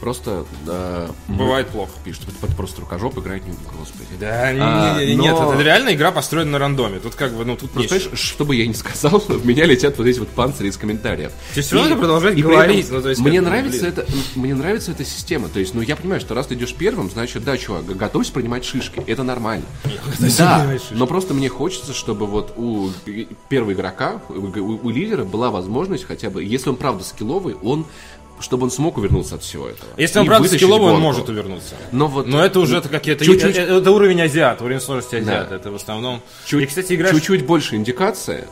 Просто... да, бывает плохо. Пишут, это, просто рукожоп играть не господи. Да, А, не- не- нет, но- это реально игра построена на рандоме. Тут как бы, ну, тут Просто, понимаешь, что бы я ни сказал, в меня летят вот эти вот панцири из комментариев. Тебе всё равно И- надо продолжать и говорить, этом ну, то есть мне как нравится блин. это, мне нравится эта система. То есть, ну, я понимаю, что раз ты идешь первым, значит, да, чувак, готовься принимать шишки. Это нормально. Да, но просто мне хочется, чтобы вот у первого игрока, у, у- у лидера была возможность хотя бы, если он правда скилловый, он чтобы он смог увернуться от всего этого. Если он правда скилловый, он может увернуться. Но вот Но это уже это какие-то... Чуть-чуть. э, Это уровень азиат, уровень сложности азиат. Да. Это в основном... чуть- И, кстати, играешь... чуть-чуть больше индикация.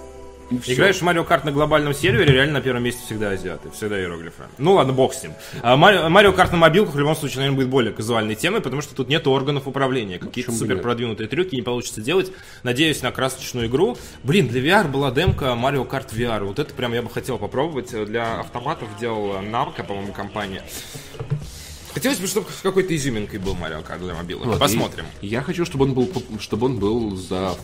И всё. Играешь в Марио Карт на глобальном сервере, реально на первом месте всегда азиаты, всегда иероглифы. Ну ладно, бог с ним. А Марио, Карт на мобилках в любом случае, наверное, будет более казуальной темой, потому что тут нет органов управления. Какие-то почему бы супер продвинутые трюки не получится делать. Надеюсь на красочную игру. Блин, для VR была демка Марио Карт VR. Вот это прям я бы хотел попробовать. Для автоматов делала Namco, по-моему, компания. Хотелось бы, чтобы с какой-то изюминкой был Марио Карт для мобилок. Вот, Посмотрим. Я хочу, чтобы он был, чтобы он был за,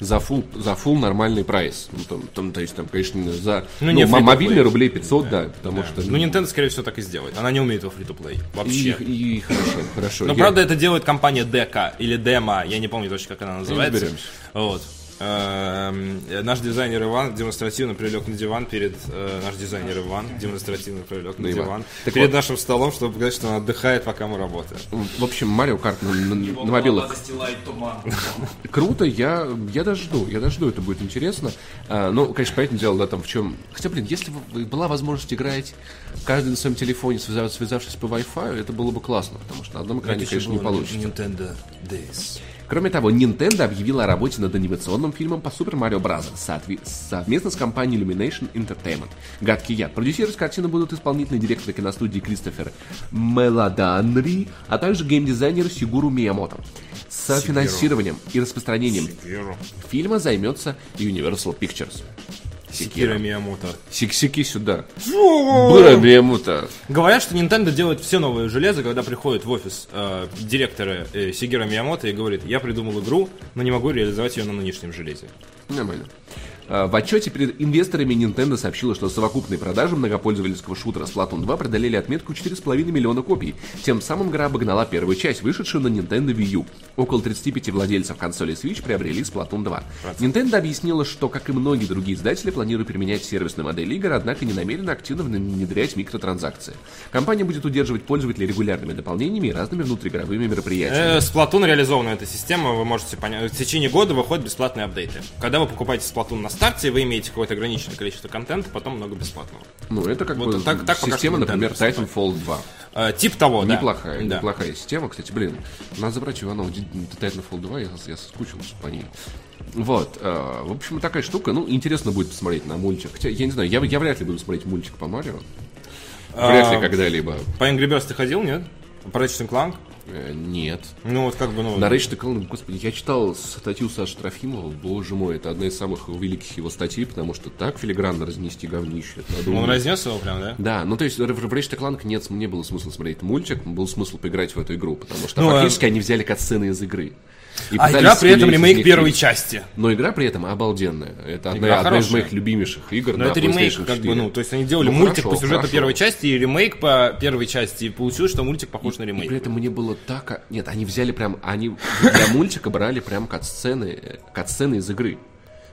за full, за full нормальный прайс. Ну, там, там, то есть, там, конечно, за Ну, ну, не free-to-play. мобильный рублей 500, да, потому что... Ну, Nintendo, скорее всего, так и сделает. Она не умеет во фри-то-плей. и, Вообще. и хорошо, хорошо. Но Я- правда это делает компания DK или DEMA, я не помню точно, как она называется. разберемся. Вот. Эм, Наш дизайнер Иван демонстративно прилег на диван перед... э, Наш дизайнер Иван демонстративно прилег на На Иван. диван перед нашим столом, чтобы показать, что он отдыхает, пока мы работаем. В общем, Марио Карт на, мобилах круто, я, я даже жду, я даже жду, это будет интересно. А, ну, конечно, понятное дело, да, там в чем... Хотя, блин, если бы была возможность играть каждый на своем телефоне, связав- связавшись по Wi-Fi, это было бы классно, потому что на одном экране, конечно, не получится. Nintendo Days. Кроме того, Nintendo объявила о работе над анимационным фильмом по Super Mario Bros. совместно с компанией Illumination Entertainment. Гадкий я. Продюсировать картину будут исполнительный директор киностудии Кристофер Меладанри, а также геймдизайнер Сигуру Миямото. С финансированием и распространением фильма займется Universal Pictures. Секира Миямото. Сиксики сюда. Бура Миямото. Говорят, что Nintendo делает все новые железо, когда приходят в офис э, директоры э, Сигера Миямото и говорит, я придумал игру, но не могу реализовать ее на нынешнем железе. Нормально. А, В отчете перед инвесторами Nintendo сообщила, что совокупные продажи многопользовательского шутера Splatoon 2 преодолели отметку 4,5 миллиона копий. Тем самым игра обогнала первую часть, вышедшую на Nintendo Wii U. Около 35 владельцев консоли Switch приобрели Splatoon 2. Nintendo объяснила, что, как и многие другие издатели, планирует применять сервисную модель игр, однако не намерена активно внедрять микротранзакции. Компания будет удерживать пользователей регулярными дополнениями и разными внутриигровыми мероприятиями. Э, Splatoon реализована эта система, вы можете понять. В течение года выходят бесплатные апдейты. Когда вы покупаете Splatoon на старте, вы имеете какое-то ограниченное количество контента, потом много бесплатного. Ну, это как Вот бы так- так система, например. Titanfall 2. Э, тип того. Неплохая, Да. неплохая система. Кстати, блин, надо забрать Иванов Titanfall 2, я, я соскучился по ней. Вот, э, в общем, такая штука. Ну, интересно будет посмотреть на мультик. Хотя, я не знаю, я, я вряд ли буду смотреть мультик по Марио. Вряд ли А, когда-либо. По Angry Birds ты ходил, нет? По Ratchet Clank? Э, нет. Ну, вот как бы, ну... На Ratchet Clank, господи, я читал статью Саши Трофимова, боже мой, это одна из самых великих его статей, потому что так филигранно разнести говнище. надо Он разнес его прям, да? Да, ну то есть в Ratchet Clank нет, не было смысла смотреть мультик, был смысл поиграть в эту игру, потому что Ну, а- фактически они взяли катсцены из игры. И А игра при этом ремейк первой части. Но игра при этом обалденная. Это одна, одна из моих любимейших игр Но на это ремейк, как бы, 4. ну, то есть они делали Ну, мультик хорошо, по сюжету хорошо. первой части и ремейк по первой части. И получилось, что мультик похож на И при ремейк. этом мне было так... Нет, они взяли прям... Они для мультика брали прям кат-сцены, э, кат-сцены из игры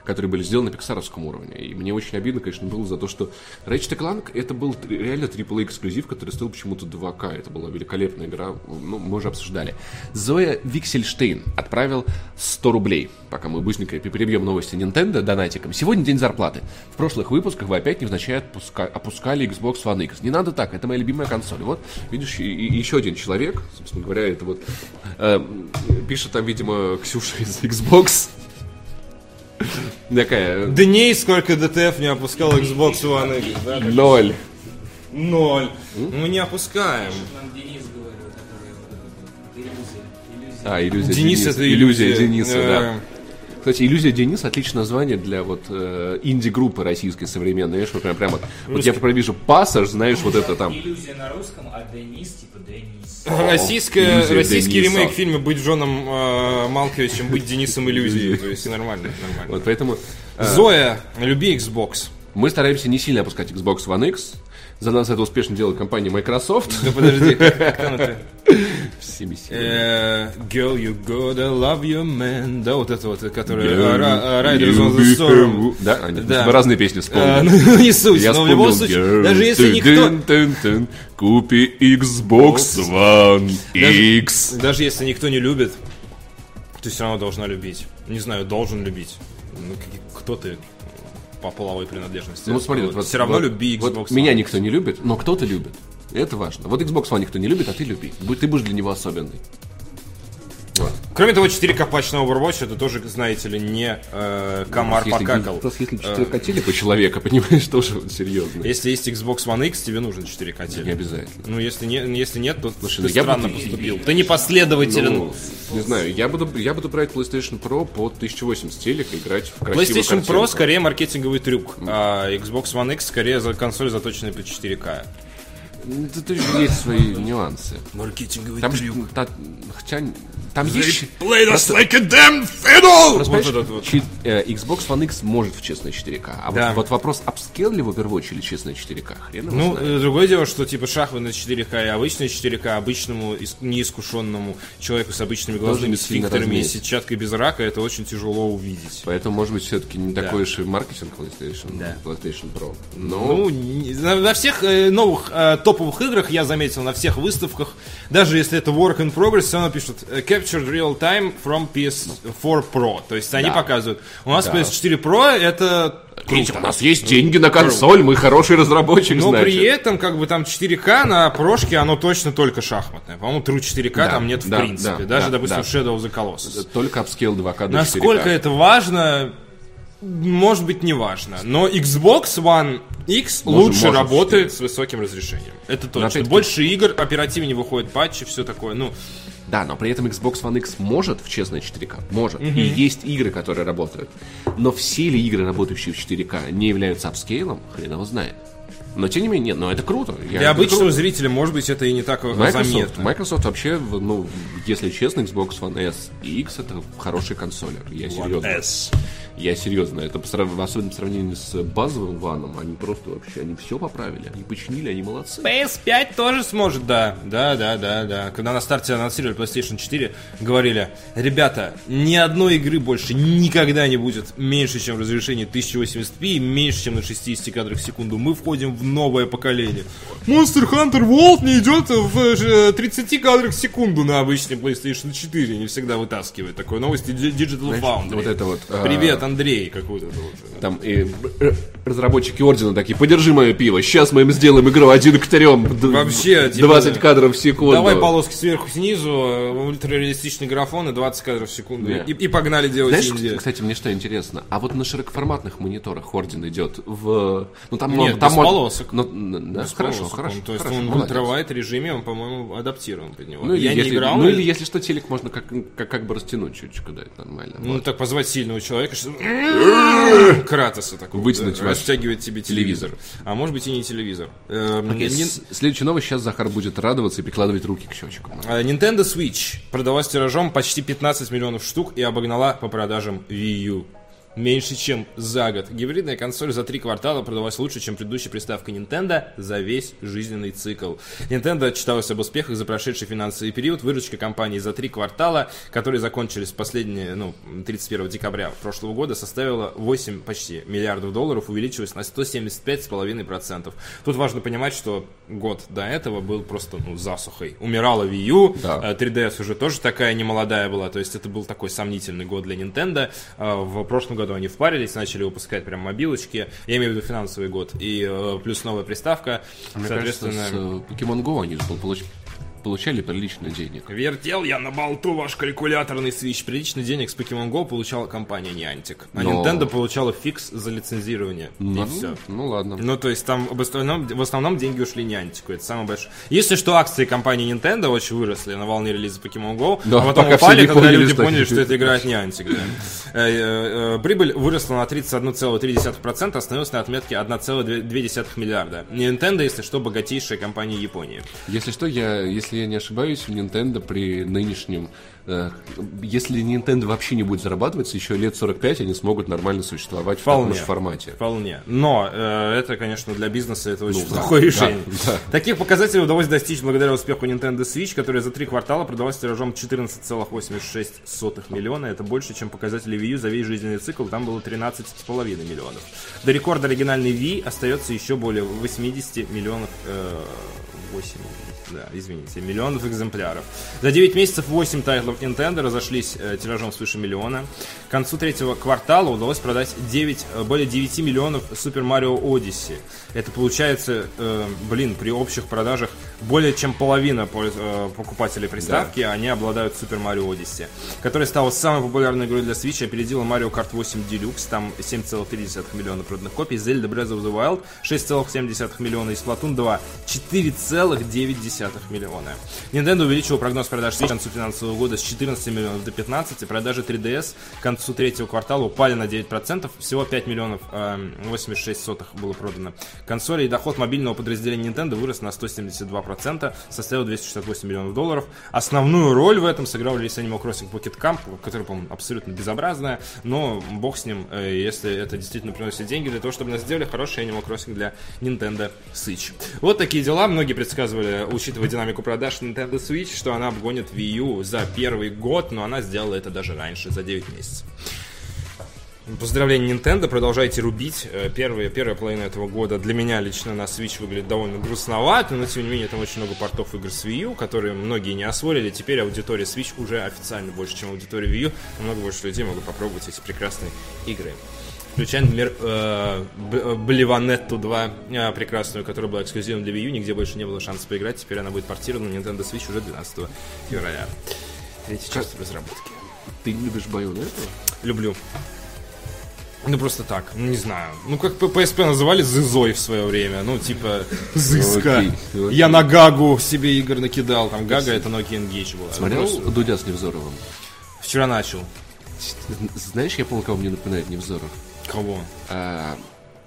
которые были сделаны пиксаровском уровне. И мне очень обидно, конечно, было за то, что Ratchet Clank это был реально AAA эксклюзив, который стоил почему-то 2К. Это была великолепная игра, ну, мы уже обсуждали. Зоя Виксельштейн отправил 100 рублей. Пока мы быстренько перебьем новости Nintendo донатиком. Сегодня день зарплаты. В прошлых выпусках вы опять невзначай отпуска- опускали Xbox One X. Не надо так, это моя любимая консоль. Вот, видишь, и, и еще один человек, собственно говоря, это вот э, пишет там, видимо, Ксюша из Xbox. Такая, Дней сколько DTF не опускал Xbox One X, да? ноль. Ноль. Мы не опускаем. А, иллюзия Денис Дениса. это иллюзия иллюзия. Дениса, да. Кстати, иллюзия Дениса отличное название для вот э, инди-группы российской современной. Знаешь, вот прям, прям вот, вот я провижу пассаж, знаешь, вот это там. Иллюзия на русском, а Денис типа Денис. Российская, российский Дениса. ремейк фильма «Быть Джоном э, Малковичем, быть Денисом иллюзией». То есть нормально, нормально. Вот поэтому э, Зоя, люби Xbox. мы стараемся не сильно опускать Xbox One X. За нас это успешно делает компания Microsoft. Да подожди, как там это? Всеми силами. Э, Girl, you gotta love your man. Да, вот это вот, которая э, Riders on the Storm. Да, они разные песни Э, вспомнили. Ну, не суть, но в любом случае, даже если никто... Купи Xbox One X. Даже если никто не любит, ты все равно должна любить. Не знаю, должен любить. Ну, кто ты по половой принадлежности? Ну, смотри, вот, вот- все равно вот- люби Xbox вот меня никто не любит, но кто-то любит. Это важно. Вот Xbox One никто не любит, а ты люби. Ты будешь для него особенный. Вот. Кроме того, 4К патч на Overwatch, это тоже, знаете ли, не э, комар Если- покакал. Просто если 4 хотели по человека, понимаешь, тоже серьезно. Если есть Xbox One X, тебе нужен 4К Не телек. обязательно. Ну, если, не, если нет, то Слушай, ты ну я странно поступил. Ты непоследователен. Ну, не знаю, я буду, я буду брать PlayStation Pro по 1080 телек и играть в красивую PlayStation Pro картинку. скорее маркетинговый трюк, а Xbox One X скорее за консоль заточенная под 4К. Это тоже есть свои нюансы. Маркетинговый Там же, та- хотя, там есть... played us like a damn fiddle! Вот Понимаешь, этот вот. чи- э, Xbox One X может в честное 4К. А Да. вот, вот вопрос, апскейл ли в Overwatch или честное 4К? Хрен Ну, знает. э, другое дело, что типа шахматы на 4К и обычные 4К обычному ис- неискушенному человеку с обычными глазными не сильно сфинктерами и сетчаткой без рака это очень тяжело увидеть. Поэтому, может быть, все-таки не такой уж и маркетинг PlayStation, Да. PlayStation Pro. Но Ну, не- на, на всех э, новых э, топовых играх я заметил, на всех выставках, даже если это work in progress, все равно пишут э, Captured Real Time from PS4 Pro. То есть они Да. показывают. У нас Да. PS4 Pro это Видите, у нас есть деньги на консоль, мы хороший разработчик, Но значит. при этом, как бы там 4К на прошке, оно точно только шахматное. По-моему, True 4К Да, там нет в да, принципе. да, Даже, да, допустим, да. Shadow of the Colossus. Только апскейл 2К до Насколько 4К. это важно, может быть, не важно. Но Xbox One X Может- лучше может, работает с высоким разрешением. Это точно. Больше игр, оперативнее выходит патчи, все такое. Ну, Да, но при этом Xbox One X может в честное 4К. Может. И есть игры, которые работают. Но все ли игры, работающие в 4К, не являются апскейлом, хрен его знает. Но тем не менее, нет, но это круто. Я- для это обычного круто. зрителя, может быть, это и не так Microsoft, заметно. Microsoft вообще, ну, если честно, Xbox One S и X это хорошие консоли. Я серьезно. S. Я серьезно. Это по срав- особенно в сравнении с базовым ваном, они просто вообще, они все поправили. Они починили, они молодцы. PS5 тоже сможет, да. Да, да, да, да. Когда на старте анонсировали PlayStation 4, говорили, ребята, ни одной игры больше никогда не будет меньше, чем разрешение 1080p и меньше, чем на 60 кадрах в секунду. Мы входим в новое поколение. Monster Hunter World не идет в э, 30 кадрах в секунду на обычной PlayStation 4. Не всегда вытаскивает такой новости Di- Digital Foundry. вот это вот, а, Привет, Андрей, как вот это вот. Там и разработчики Ордена такие, подержи мое пиво, сейчас мы им сделаем игру один к трем. Вообще, типа, 20 да. кадров в секунду. Давай полоски сверху снизу, ультрареалистичный графон и 20 кадров в секунду. И, и погнали делать Знаешь, инди. кстати, мне что интересно, а вот на широкоформатных мониторах Орден идет в... Ну, там, Нет, там без полосок. Ну, да, Без хорошо, полосок хорошо. он. То есть хорошо, он в ультравайт режиме, он, по-моему, адаптирован под него. Ну, Я если, не играл. ну, или если что, телек можно как, как, как бы растянуть чуть-чуть, да, это нормально. Ну, Вот. так позвать сильного человека, что... Кратоса такого. Вытянуть ваш Растягивает тебе телевизор. А может быть и не телевизор. Эм, Следующая новость, сейчас Захар будет радоваться и прикладывать руки к щечкам. А, Nintendo Switch продалась тиражом почти 15 миллионов штук и обогнала по продажам Wii U. Меньше, чем за год. Гибридная консоль за три квартала продалась лучше, чем предыдущая приставка Nintendo за весь жизненный цикл. Nintendo отчиталась об успехах за прошедший финансовый период. Выручка компании за три квартала, которые закончились последние, ну, 31 декабря прошлого года, составила 8 почти миллиардов долларов, увеличилась на 175,5%. Тут важно понимать, что год до этого был просто, ну, засухой. Умирала Wii U, Да. э, 3DS уже тоже такая немолодая была, то есть это был такой сомнительный год для Nintendo. Э, В прошлом году они впарились, начали выпускать прям мобилочки, я имею в виду финансовый год, и э, плюс новая приставка, Мне соответственно... кажется, с э, Pokemon Go они же получ- получали прилично денег. Вертел я на болту ваш калькуляторный свич. Прилично денег с Pokemon Go получала компания Niantic. А Но- Nintendo получала фикс за лицензирование. Ну, и все. Ну ладно. Ну, то есть там в основном, в основном деньги ушли Niantic. Это самое большое. Если что, акции компании Nintendo очень выросли на волне релиза Pokemon Go, Да, а потом упали, когда поняли, люди поняли, что это играет Niantic. да. Э, э, э, Прибыль выросла на 31,3%, остановилась на отметке 1,2 миллиарда. Nintendo, если что, богатейшая компания Японии. Если что, я, если я не ошибаюсь, Nintendo при нынешнем... э, если Nintendo вообще не будет зарабатываться, еще лет 45 они смогут нормально существовать в таком Вполне. же формате. Вполне. Но э, это, конечно, для бизнеса это очень Ну, да, плохое да, решение. да. Таких показателей удалось достичь благодаря успеху Nintendo Switch, которая за три квартала продалась тиражом 14,86 миллиона. Это больше, чем показатели Wii U за весь жизненный цикл. Там было 13,5 миллионов. До рекорда оригинальной Wii остается еще более 80 миллионов... Э, 80, да, извините, миллионов экземпляров. За 9 месяцев 8 тайтлов Nintendo разошлись э, тиражом свыше миллиона. К концу третьего квартала удалось продать 9, э, более 9 миллионов Super Mario Odyssey. Это получается, э, блин, при общих продажах более чем половина э, покупателей приставки, они обладают Super Mario Odyssey, которая стала самой популярной игрой для Switch, опередила Mario Kart 8 Deluxe, там 7,3 миллиона проданных копий, Zelda Breath of the Wild 6,7 миллиона и Splatoon 2 4,9 миллиона. Nintendo увеличила прогноз продаж Switch к концу финансового года с 14 миллионов до 15, продажи 3DS к концу третьего квартала упали на 9%, всего 5 миллионов э, 86 сотых было продано. Консоли и доход мобильного подразделения Nintendo вырос на 172%, составил 268 миллионов долларов. Основную роль в этом сыграл релиз Animal Crossing Pocket Camp, который, по-моему, абсолютно безобразная, но бог с ним, э, если это действительно приносит деньги для того, чтобы нас сделали хороший Animal Crossing для Nintendo Switch. Вот такие дела. Многие предсказывали, учитывая динамику продаж Nintendo Switch, что она обгонит Wii U за первый год, но она сделала это даже раньше, за 9 месяцев. Поздравления Nintendo, продолжайте рубить. Э, Первая, первая половина этого года для меня лично на Switch выглядит довольно грустновато, но тем не менее там очень много портов игр с Wii U, которые многие не освоили. Теперь аудитория Switch уже официально больше, чем аудитория Wii U. Намного больше людей могут попробовать эти прекрасные игры. Включая, например, э, Б- Блеванетту 2, э, прекрасную, которая была эксклюзивом для Wii U, нигде больше не было шанса поиграть. Теперь она будет портирована на Nintendo Switch уже 12 февраля. Третья часть в разработке. Ты любишь байонету? Люблю. Ну просто так, ну не знаю. Ну как П- PSP называли Зызой в свое время. Ну типа Зыска. Окей, окей. Я на Гагу себе игр накидал. Там Гага это Nokia Engage была. Смотрел Просто Дудя с Невзоровым? Вчера начал. Знаешь, я помню, кого мне напоминает Невзоров? Кого? А,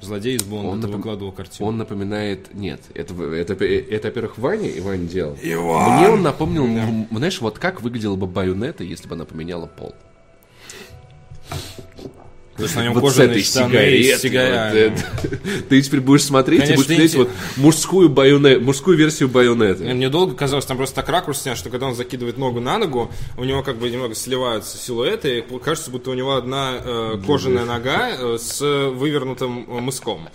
Злодей из Бонда. Он ты напом- выкладывал картину. он напоминает... Нет, это, это, это, во-первых, Ваня, и Ваня делал. Иван! Мне он напомнил, м, знаешь, вот как выглядела бы Байонета, если бы она поменяла пол. Потому что на нем вот с кожаные этой штаны с вот это. Ты теперь будешь смотреть Конечно, и будешь смотреть вот мужскую, байоне- мужскую версию байонета. Мне долго казалось, там просто так ракурс снят, что когда он закидывает ногу на ногу, у него как бы немного сливаются силуэты, и кажется, будто у него одна э, кожаная нога э, с вывернутым э, мыском.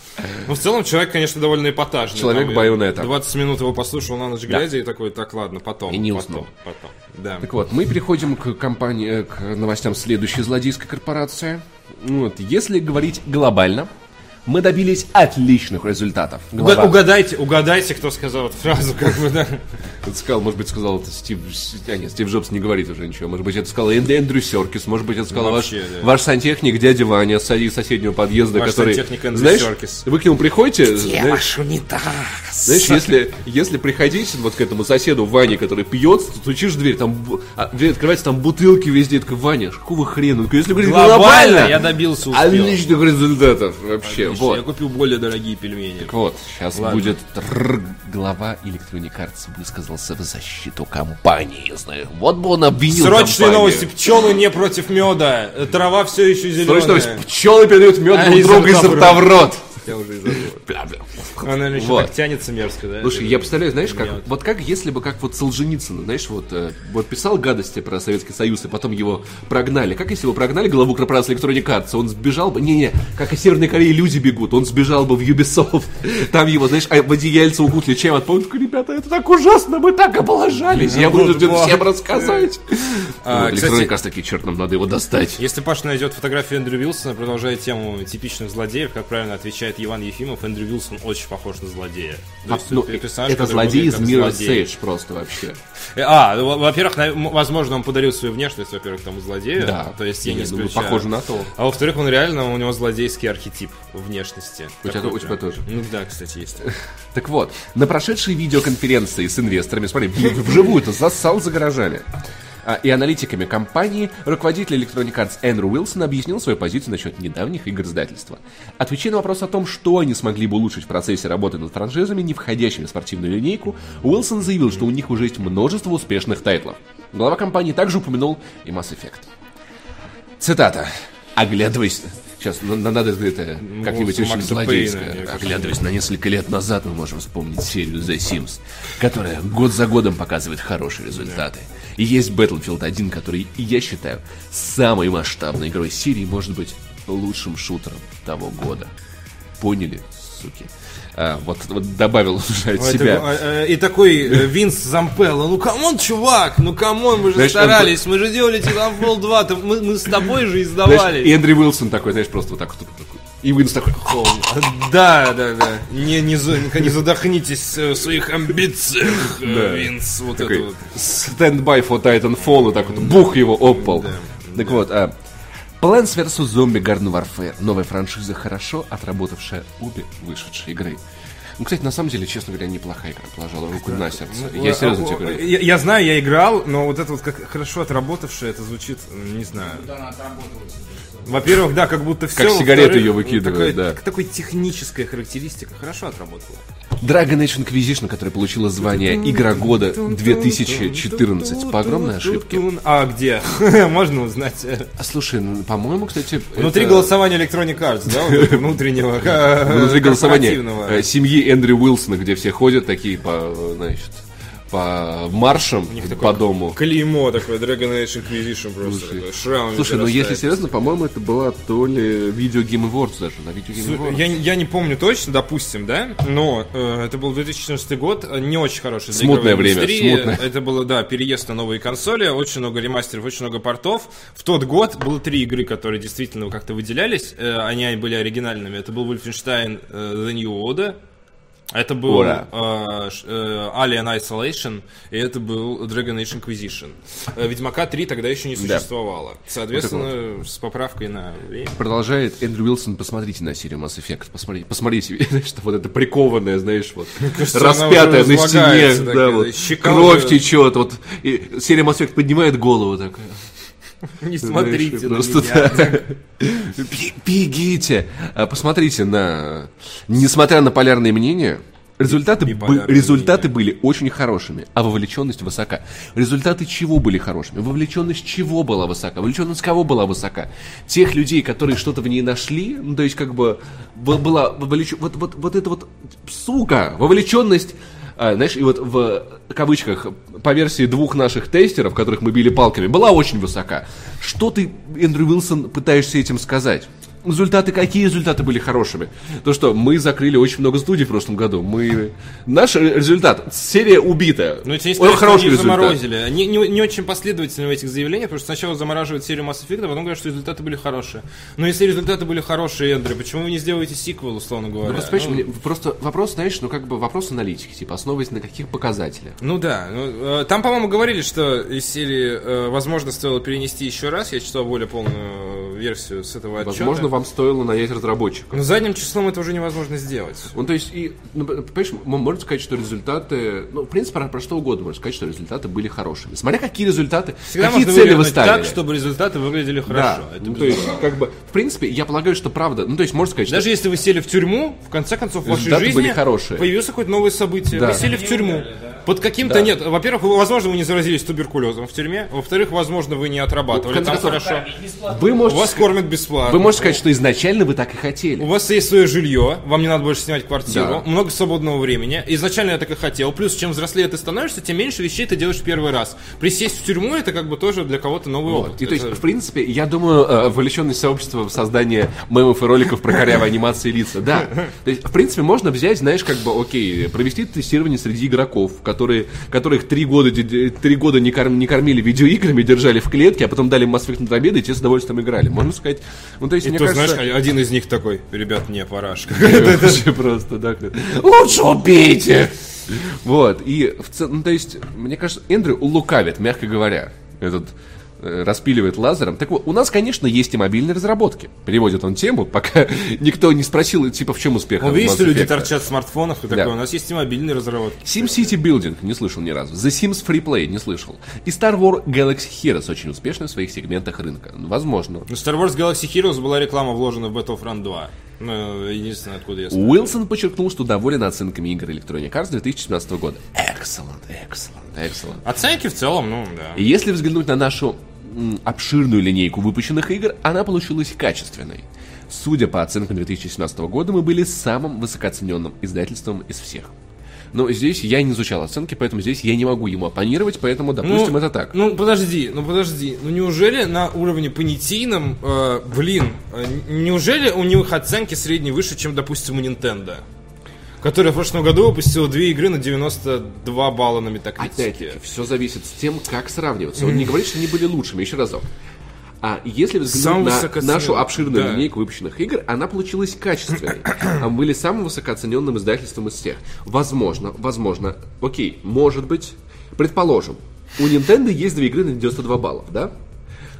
Но в целом человек, конечно, довольно эпатажный. Человек Там байонета. 20 минут его послушал на ночь глядя и такой, так, ладно, потом. И не потом, уснул. Потом, да. Так вот, мы переходим к компании, к новостям следующей злодейской корпорации. Вот, если говорить глобально, мы добились отличных результатов. Глава- Угадайте, угадайте, кто сказал эту фразу, как бы, да. Это сказал, может быть, сказал это Стив... А, нет, Стив Джобс не говорит уже ничего. Может быть, это сказал Энд- Эндрю Серкис. Может быть, это сказал ваш, Вообще, да. ваш сантехник дядя Ваня с из соседнего подъезда, Ваш который... сантехник Эндрю знаешь, Серкис. вы к нему приходите... знаешь, унитаз? Знаешь, если, если приходить вот к этому соседу Ване, который пьет, то стучишь в дверь, там а, дверь открывается, там бутылки везде, такой, Ваня, какого хрена? Он говорит, Если говорить Глобально глобально, я добился успеха. отличных результатов вообще. Отлично, Вот. Я купил более дорогие пельмени. Так вот, сейчас Ладно. будет тррр, глава Electronic Arts высказался в защиту компании. Знаю, вот бы он обвинил Срочные компанию. новости. Пчелы не против меда. Трава все еще зеленая. Срочные новости. Пчелы передают мед А, друг рта изо в рта в рот. Я уже забыл. Бля-бля. Она, наверное, еще Вот. так тянется мерзко, да? Слушай, я представляю, знаешь, как, вот как если бы, как вот Солженицын, знаешь, вот, э, вот писал гадости про Советский Союз, и потом его прогнали. Как если бы прогнали главу корпорации Electronic Arts, он сбежал бы, не-не, как из Северной Кореи люди бегут, он сбежал бы в Ubisoft, там его, знаешь, а в одеяльце укутали чем от такой, ребята, это так ужасно, мы так облажались, я вынужден всем рассказать. А, Electronic Arts такие, черт, нам надо его достать. Если Паша найдет фотографию Эндрю Вилсона, продолжая тему типичных злодеев, как правильно отвечает Иван Ефимов, Эндрю Вилсон очень похож на злодея. То есть, Ну, это персонаж, это который злодей из мира. Сейдж просто вообще. Э, А, во- во-первых, возможно, он подарил свою внешность, во-первых, тому злодею. Да. То есть я Я не думаю, исключаю. похоже на то. А во-вторых, он реально, у него злодейский архетип внешности. У тебя- у тебя тоже. Ну да, кстати, есть. Так вот, на прошедшей видеоконференции с инвесторами, смотри, вживую-то зассал за гаражами, а, и аналитиками компании, руководитель Electronic Arts Эндрю Уилсон объяснил свою позицию насчет недавних игр издательства. Отвечая на вопрос о том, что они смогли бы улучшить в процессе работы над франшизами, не входящими в спортивную линейку, Уилсон заявил, что у них уже есть множество успешных тайтлов. Глава компании также упомянул и Mass Effect. Цитата. Оглядываясь... Сейчас, на- надо это как-нибудь очень злодейское. Оглядываясь на несколько лет назад, мы можем вспомнить серию The Sims, которая год за годом показывает хорошие результаты. И есть Battlefield 1, который, я считаю, самой масштабной игрой серии, может быть, лучшим шутером того года. Поняли, суки? А, вот, вот добавил уже от Ой, себя. э, э, И такой э, Винс Зампелло, ну come on, чувак, ну come on, мы же Знаешь, он- старались, мы же делали Titanfall 2, там мы, мы с тобой же Знаешь, издавали. и Эндрю Уилсон такой, знаешь, просто вот так вот. такой. И Винс такой, Да, да, да. Не, не, не задохнитесь э, в своих амбициях, э, Да. Винс. Вот такой, это вот. stand by for Titanfall, и так вот, бух его об пол. Так вот, а, Plants vs. Zombie Garden Warfare. Новая франшиза, хорошо отработавшая обе вышедшие игры. Ну, кстати, на самом деле, честно говоря, неплохая игра, положила руку на сердце. Я серьезно тебе говорю. Ну, Я, я знаю, я играл, но вот это вот как хорошо отработавшее, это звучит, не знаю. Куда она отработалась? Во-первых, да, как будто все. сигареты её выкидывают, да. Такой техническая характеристика хорошо отработала. Dragon Age Inquisition, которая получила звание Игра года 2014 по огромной ошибке. А где? Можно узнать. А слушай, ну, по-моему, кстати... Внутри это- голосования Electronic Arts, да, вот внутреннего. Внутри голосования э, семьи Эндрю Уилсона, где все ходят такие по, э, значит, по маршам по дому. Клеймо такое, Dragon Age Inquisition просто. Слушай. такой, Шрам. Слушай, ну если серьезно, по-моему, это была то ли Video Game Awards даже, на Video Game Awards. Я, я не помню точно, допустим, да, но э, это был 2014 год, не очень хороший для Смутное время, индустрии. смутное. Это было, да, переезд на новые консоли, очень много ремастеров, очень много портов. В тот год было три игры, которые действительно как-то выделялись, э, они были оригинальными. Это был Wolfenstein э, The New Order, Это был Ура. э, ш- э, Alien Isolation, и это был Dragon Age Inquisition. Э, Ведьмака 3 тогда еще не существовало. Соответственно, с поправкой на время. Продолжает Эндрю Уилсон, посмотрите на серию Mass Effect, посмотрите, посмотрите, что вот это прикованное, знаешь, вот, кажется, распятое на стене, да, такая, вот, кровь течет, вот, и серия Mass Effect поднимает голову такая. Не знаешь, смотрите на меня. Бегите! А, Посмотрите на... Несмотря на полярные мнения, результаты, Биполярные результаты были очень хорошими, а вовлеченность высока. Результаты чего были хорошими? Вовлеченность чего была высока? Вовлеченность кого была высока? Тех людей, которые что-то в ней нашли, ну, то есть как бы б- была вовлечен... Вот, вот, вот это вот, сука, вовлеченность... а, знаешь, и вот в кавычках по версии двух наших тестеров, которых мы били палками, была очень высока. Что ты, Эндрю Уилсон, пытаешься этим сказать? Результаты, какие результаты были хорошими? То, что мы закрыли очень много студий в прошлом году. Мы... Наш результат, серия убита. Ну, не сказать, что хороший они результат. заморозили. Они не, не очень последовательны в этих заявлениях, потому что сначала замораживают серию Mass Effect, а потом говорят, что результаты были хорошие. Но если результаты были хорошие, Эндрю, почему вы не сделаете сиквел, условно говоря? Ну, просто, понимаешь, Ну, мне просто вопрос, знаешь, ну как бы вопрос аналитики, типа, основываясь на каких показателях. Ну да, ну, э, там, по-моему, говорили, что из серии, э, возможно, стоило перенести еще раз. Я читал более полную э, версию с этого отчета. Возможно, вам стоило нанять разработчиков. Но задним числом это уже невозможно сделать. Ну, то есть, и, ну, понимаешь, можно сказать, что результаты, ну, в принципе, про, про что угодно можно сказать, что результаты были хорошими. Смотря какие результаты, Всегда какие можно цели вы ставили. так, чтобы результаты выглядели да, хорошо. Это ну, то есть, как бы, в принципе, я полагаю, что правда, ну, то есть, можно сказать, что... Даже если вы сели в тюрьму, в конце концов, в вашей жизни были хорошие. появилось какое-то новое событие. Да. Вы сели в тюрьму. Под каким-то Да. нет. Во-первых, вы, возможно, вы не заразились туберкулезом в тюрьме. Во-вторых, возможно, вы не отрабатывали Ну, там концов, хорошо. Вы У можете, вас кормят бесплатно. вы можете сказать, что изначально вы так и хотели. У вас есть свое жилье, вам не надо больше снимать квартиру, Да. много свободного времени. Изначально я так и хотел. Плюс, чем взрослее ты становишься, тем меньше вещей ты делаешь в первый раз. Присесть в тюрьму это как бы тоже для кого-то новый Вот. опыт. И то есть, Это- в принципе, я думаю, э, вовлеченность сообщества в создание мемов и роликов про корявые анимации лица, да. То есть, в принципе, можно взять, знаешь, как бы, окей, провести тестирование среди игроков, которые, которых три года, три года не, корм- не кормили видеоиграми, держали в клетке, а потом дали Mass Effect обеды, и те с удовольствием играли. Можно сказать, ну, то есть, И мне то, кажется... знаешь, один из них такой, ребят, не, парашка. Вообще просто, да. Лучше убейте! Вот, и в целом, ну, то есть, мне кажется, Эндрю лукавит, мягко говоря, этот распиливает лазером. Так вот, у нас, конечно, есть и мобильные разработки. Переводит он тему, пока никто не спросил, типа, в чем успех. Mass что люди торчат в смартфонах и Да. такое. У нас есть и мобильные разработки. SimCity Building, не слышал ни разу. The Sims Free Play, не слышал. И Star Wars Galaxy Heroes очень успешны в своих сегментах рынка. Ну, Возможно. Ну, Star Wars Galaxy Heroes была реклама вложена в Battlefront 2. Ну, единственное, откуда я знаю. Уилсон подчеркнул, что доволен оценками игр Electronic Arts 2017 года. Excellent, excellent, excellent. Оценки в целом, ну, да. И если взглянуть на нашу обширную линейку выпущенных игр, она получилась качественной. Судя по оценкам 2017 года, мы были самым высокооцененным издательством из всех. Но здесь я не изучал оценки, поэтому здесь я не могу ему оппонировать, поэтому, допустим, ну, это так. Ну, подожди, ну подожди. Ну, неужели на уровне понятийном, э, блин, э, неужели у них оценки средние выше, чем, допустим, у Nintendo? Которая в прошлом году выпустила две игры на 92 балла на метакритике. Опять-таки, все зависит с тем, как сравниваться. Он не говорит, что они были лучшими, еще разок. А если взглянуть на нашу обширную да. линейку выпущенных игр, она получилась качественной. А мы были самым высокооцененным издательством из всех. Возможно, возможно, окей, может быть, предположим, у Nintendo есть две игры на 92 баллов, да?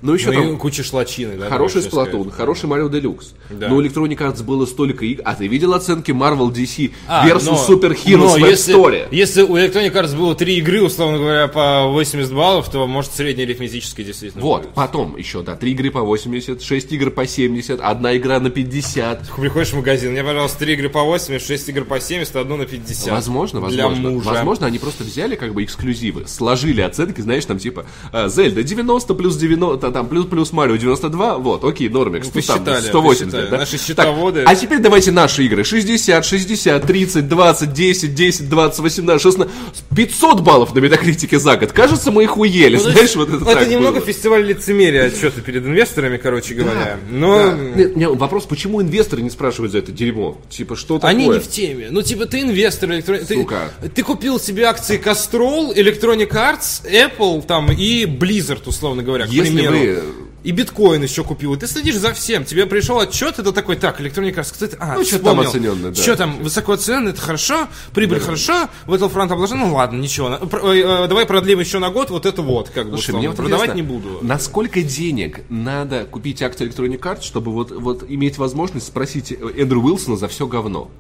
Но еще Ну, там куча шлачины, да? хороший. Splatoon, хороший Mario Deluxe. Да. Но у Electronic Arts было столько игр. А ты видел оценки Marvel DC А, versus но- Super Heroes но если, Store? Если у Electronic Arts было три игры, условно говоря, по 80 баллов, то может среднеарифметическое действительно Вот, будет. потом еще, да, три игры по 80, 6 игр по 70, одна игра на 50. Приходишь в магазин, мне, пожалуйста, 3 игры по 80, 6 игр по 70, одну на 50. Возможно, Для возможно. мужа. Возможно, они просто взяли как бы эксклюзивы, сложили оценки, знаешь, там типа э, Зельда 90 плюс 90, там плюс плюс Марио 92, вот, окей, нормикс, Ну, там посчитали, 180, посчитали. да? Наши Так, счетоводы- а теперь давайте наши игры. 60, 60, 30, 20, 10, 10, 20, 18, 16, 500 баллов на метакритике за год. Кажется, мы их уели, Ну, знаешь, есть, вот это это так немного было. фестиваль лицемерия отчеты перед инвесторами, короче говоря. Но Да. Нет, нет, вопрос, почему инвесторы не спрашивают за это дерьмо? Типа, что такое? они не в теме. Ну, типа, ты инвестор, электро- ты, ты купил себе акции Castrol, Electronic Arts, Apple там и Blizzard, условно говоря, к Если примеру. Вы и биткоин еще купил, и ты следишь за всем. Тебе пришел отчет, это такой, так, Electronic Arts, кто это? А, Ну, что там оцененно, да. Что там, высоко оценено, это хорошо, прибыль хорошо, Battlefront обложен, ну ладно, ничего. на- про- э, э, давай продлим еще на год, вот это вот, как бы, Слушай, мне вот продавать не буду. Насколько денег надо купить акции Electronic Arts, чтобы вот, вот иметь возможность спросить Эндрю Уилсона за все говно?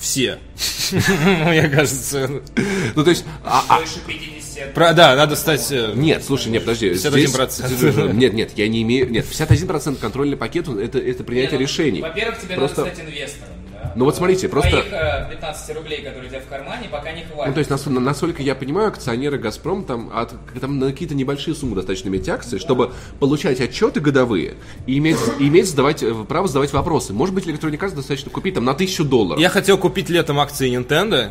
Все. Мне кажется. Ну, то есть, а- а- Больше 50. Про- Да, надо стать... э, Нет, слушай, нет, подожди. 51%. здесь- нет, нет, я не имею... Нет, 51% контрольный пакет, это, это принятие Не, ну, решений. Во-первых, тебе Просто- надо стать инвестором, да? Ну вот смотрите, просто- Твоих э, 15 рублей, которые у тебя в кармане, пока не хватит. Ну, то есть, нас- насколько я понимаю, акционеры «Газпром» там, от, там на какие-то небольшие суммы достаточно иметь акции, чтобы получать отчеты годовые и иметь, иметь сдавать, э, право задавать вопросы. Может быть, Electronic Arts достаточно купить там на тысячу долларов. Я хотел купить летом акции Nintendo.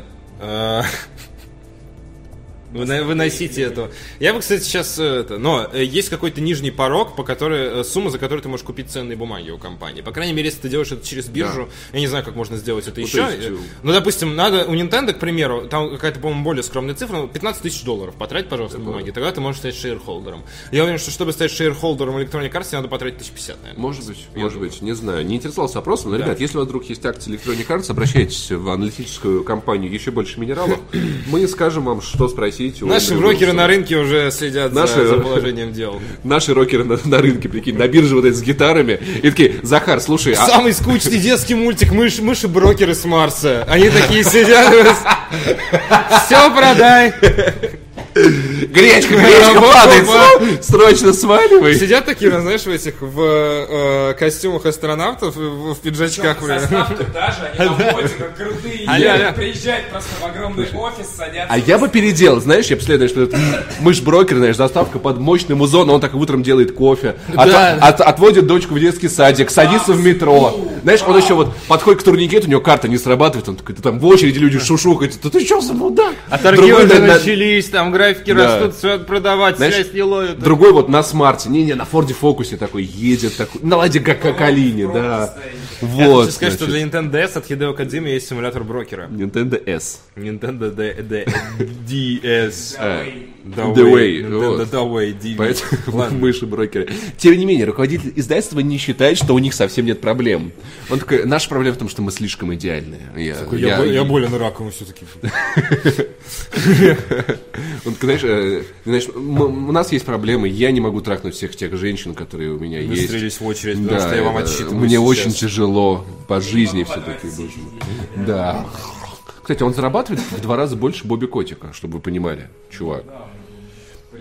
Выно- Выносите это. Я бы, кстати, сейчас э, это. Но э, есть какой-то нижний порог, по которой э, сумма, за которую ты можешь купить ценные бумаги у компании. По крайней мере, если ты делаешь это через биржу, я не знаю, как можно сделать это еще. то есть, э, Ну, допустим, надо у Nintendo, к примеру, там какая-то, по-моему, более скромная цифра, ну, 15 тысяч долларов. Потрать, пожалуйста, на бумаги. Тогда ты можешь стать шейрхолдером. Я уверен, что чтобы стать шейрхолдером Electronic Arts, тебе надо потратить 1050, наверное. Может быть, может быть, не знаю. Не интересовался вопросом, но, ребят, если у вас вдруг есть акции Electronic Arts, обращайтесь в аналитическую компанию «Еще больше минералов». Мы скажем вам, что спросить. У Наши брокеры на рынке уже следят за- Наши- за положением дел. Наши рокеры на, на рынке, прикинь, на бирже вот эти с гитарами. И такие, Захар, слушай, а, Самый скучный детский мультик мышь, мыши-брокеры с Марса. Они такие сидят. Все продай. Гречка, гречка падает, срочно сваливай. Сидят такие, знаешь, в этих в э, костюмах астронавтов, в, в пиджачках. Составка даже, они на как крутые. Алло. Приезжают просто в огромный офис, садятся. А я бы переделал, знаешь, я бы следует, что это мышь брокер, знаешь, заставка под мощный музон, он так утром делает кофе, отводит дочку в детский садик, садится в метро. Знаешь, он еще вот подходит к турникету, у него карта не срабатывает, он такой, «Да там в очереди люди шушукают, да ты что за мудак? А торги уже на- на- начались, там графики Да. Растут, все продавать, Знаешь, связь не ловит. Другой вот на смарте, не-не, на Форде Фокусе такой едет, такой, на Ладе Калине, да. Я Вот, хочу сказать, что для Nintendo DS от Хидео Кадзимы есть симулятор брокера. Nintendo S. Nintendo D- D- DS. The The Way, Nintendo вот. The Way, DV. Поэтому Ладно. мыши брокеры. Тем не менее, руководитель издательства не считает, что у них совсем нет проблем. Он такой, наша проблема в том, что мы слишком идеальные. Я, Я, бо- я болен раком все-таки. Он, такой, знаешь, э, знаешь, у нас есть проблемы, я не могу трахнуть всех тех женщин, которые у меня есть. Выстроились в очередь, потому что я вам отсчитываю мне очень тяжело по жизни все-таки. Да. Кстати, он зарабатывает в два раза больше Бобби Котика, чтобы вы понимали, чувак.